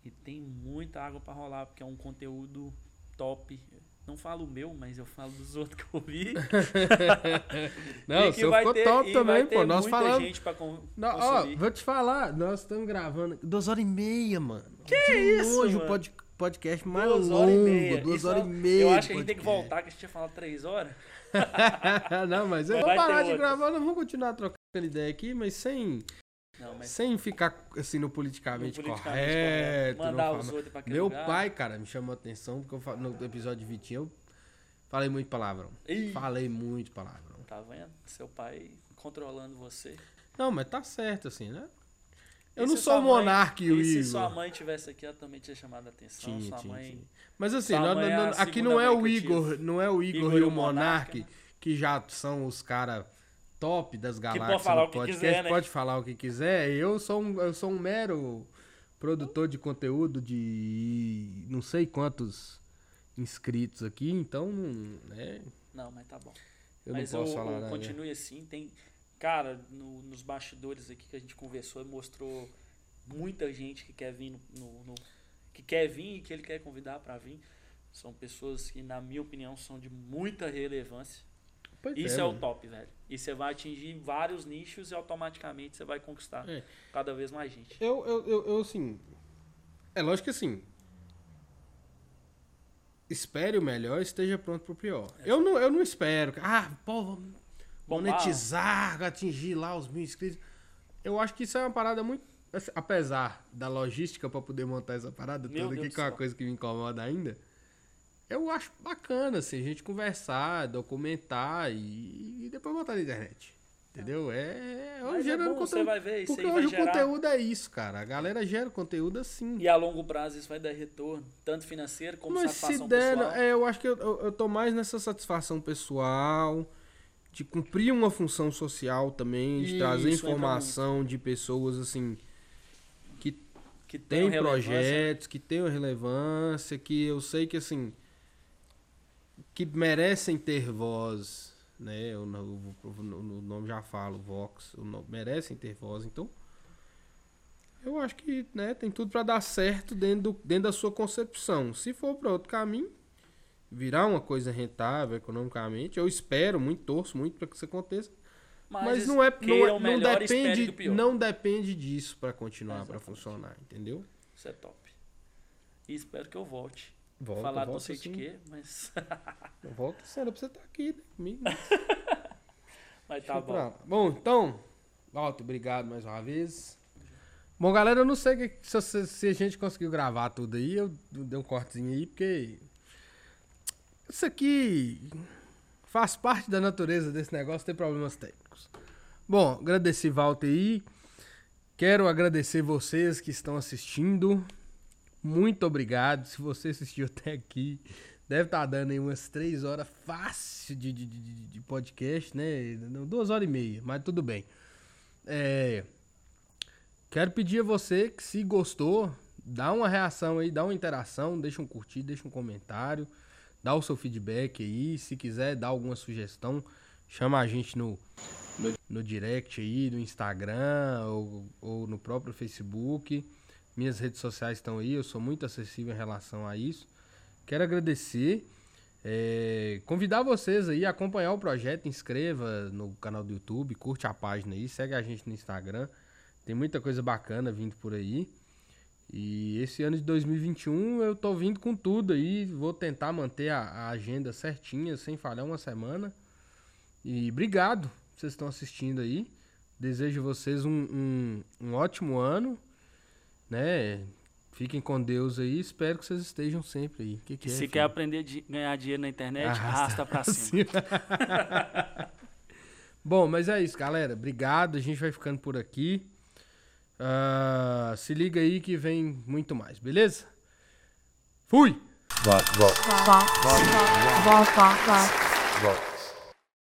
E tem muita água pra rolar, porque é um conteúdo top. Não falo o meu, mas eu falo dos outros que eu vi. Não, o seu ficou ter- top também, pô. Nós falamos. gente pra con- Não, ó, vou te falar, nós estamos gravando duas horas e meia, mano. Que isso, longe o pod- podcast mais Duas longo. horas e meia. Duas Isso horas e meia. Eu de acho que a gente tem que voltar, que a gente tinha falado três horas. não, mas eu Mas vou parar de gravar, nós vamos continuar trocando ideia aqui, mas sem, Não, mas sem ficar assim no politicamente, no politicamente correto. não Mandar os outros pra Meu lugar. pai, cara, me chamou a atenção porque eu no episódio de Vitinho eu falei muito palavrão. Ih, Falei muito palavrão. tá vendo? Seu pai controlando você. Não, mas tá certo assim, né? Eu E não sou monarca o E se Igor. sua mãe tivesse aqui, ela também tinha chamado a atenção. Tinha, sua tinha, mãe. tinha. Mas assim, nós- mãe é nós- aqui não é o Igor, não é o Igor, Igor e o Monark, Monarca. que já são os caras top das galáxias pode falar do o que podcast, quiser, né? pode falar o que quiser. Eu sou um, eu sou um mero produtor de conteúdo de não sei quantos inscritos aqui, então, né, Não, mas tá bom. eu mas não posso eu, falar eu nada. continue assim. Tem. Cara, no- nos bastidores aqui que a gente conversou e mostrou muita gente que quer vir no, no- no- que quer vir e que ele quer convidar pra vir. São pessoas que, na minha opinião, são de muita relevância. Pois Isso é, o mano. top, velho. E você vai atingir vários nichos e automaticamente você vai conquistar É. cada vez mais gente. Eu, eu, eu, eu, assim. É lógico que assim. Espere o melhor e esteja pronto pro pior. Eu não, eu não espero. Ah, pô, vamos Bombar. monetizar, atingir lá os mil inscritos. Eu acho que isso é uma parada muito. assim, Apesar da logística pra poder montar essa parada Meu toda, Deus que é uma coisa que me incomoda ainda. Eu acho bacana, assim, a gente conversar, documentar e, e depois botar na internet. Entendeu? É, é Mas é bom, você conteúdo. vai ver, Porque hoje o gerar. conteúdo é isso, cara. A galera gera conteúdo assim. E a longo prazo isso vai dar retorno, tanto financeiro como Mas se satisfação der, pessoal. é, eu acho que eu, eu, eu tô mais nessa satisfação pessoal, de cumprir uma função social também, de trazer Isso, entra informação de pessoas assim que que tem relevância. projetos, que tem relevância, que eu sei que assim que merecem ter voz, né? Eu, o, nome já falo, Vox, nome- merecem ter voz, então eu acho que né, tem tudo para dar certo dentro, do, dentro da sua concepção. Se for para outro caminho, virar uma coisa rentável economicamente, eu espero muito, torço muito para que isso aconteça. Mas, mas não é não, não depende não depende disso para continuar para funcionar, entendeu? Isso é top. E espero que eu volte. Volta, Falar volta, não sei sim. de quê, mas volta sendo pra você estar tá aqui né, comigo. mas tá bom. Bom, então, Alto, obrigado mais uma vez. Bom, galera, eu não sei se, se, a gente conseguiu gravar tudo aí. Eu dei um cortezinho aí, porque. Isso aqui faz parte da natureza desse negócio ter problemas técnicos. Bom, agradeci Walter aí. Quero agradecer vocês que estão assistindo. Muito obrigado. Se você assistiu até aqui, deve estar tá dando aí umas três horas fácil de, de, de, de podcast, né? Duas horas e meia, mas tudo bem. É, quero pedir a você que se gostou, dá uma reação aí, dá uma interação, deixa um curtir, deixa um comentário, dá o seu feedback aí, se quiser dar alguma sugestão, chama a gente no, no, no direct aí, no Instagram ou, ou no próprio Facebook. Minhas redes sociais estão aí, eu sou muito acessível em relação a isso. Quero agradecer. É, convidar vocês aí a acompanhar o projeto, inscreva no canal do YouTube, curte a página aí, segue a gente no Instagram. Tem muita coisa bacana vindo por aí. E esse ano de 2021 eu tô vindo com tudo aí, vou tentar manter a, a agenda certinha, sem falhar uma semana. E obrigado, vocês estão assistindo aí. Desejo vocês um, um, um ótimo ano, né? Fiquem com Deus aí, espero que vocês estejam sempre aí. Que que é, se filho? quer aprender a ganhar dinheiro na internet, arrasta, arrasta pra cima. Bom, mas é isso, galera. Obrigado, a gente vai ficando por aqui. Uh, se liga aí que vem muito mais, beleza? Fui! Volta, volta. Volta, volta, volta. volta.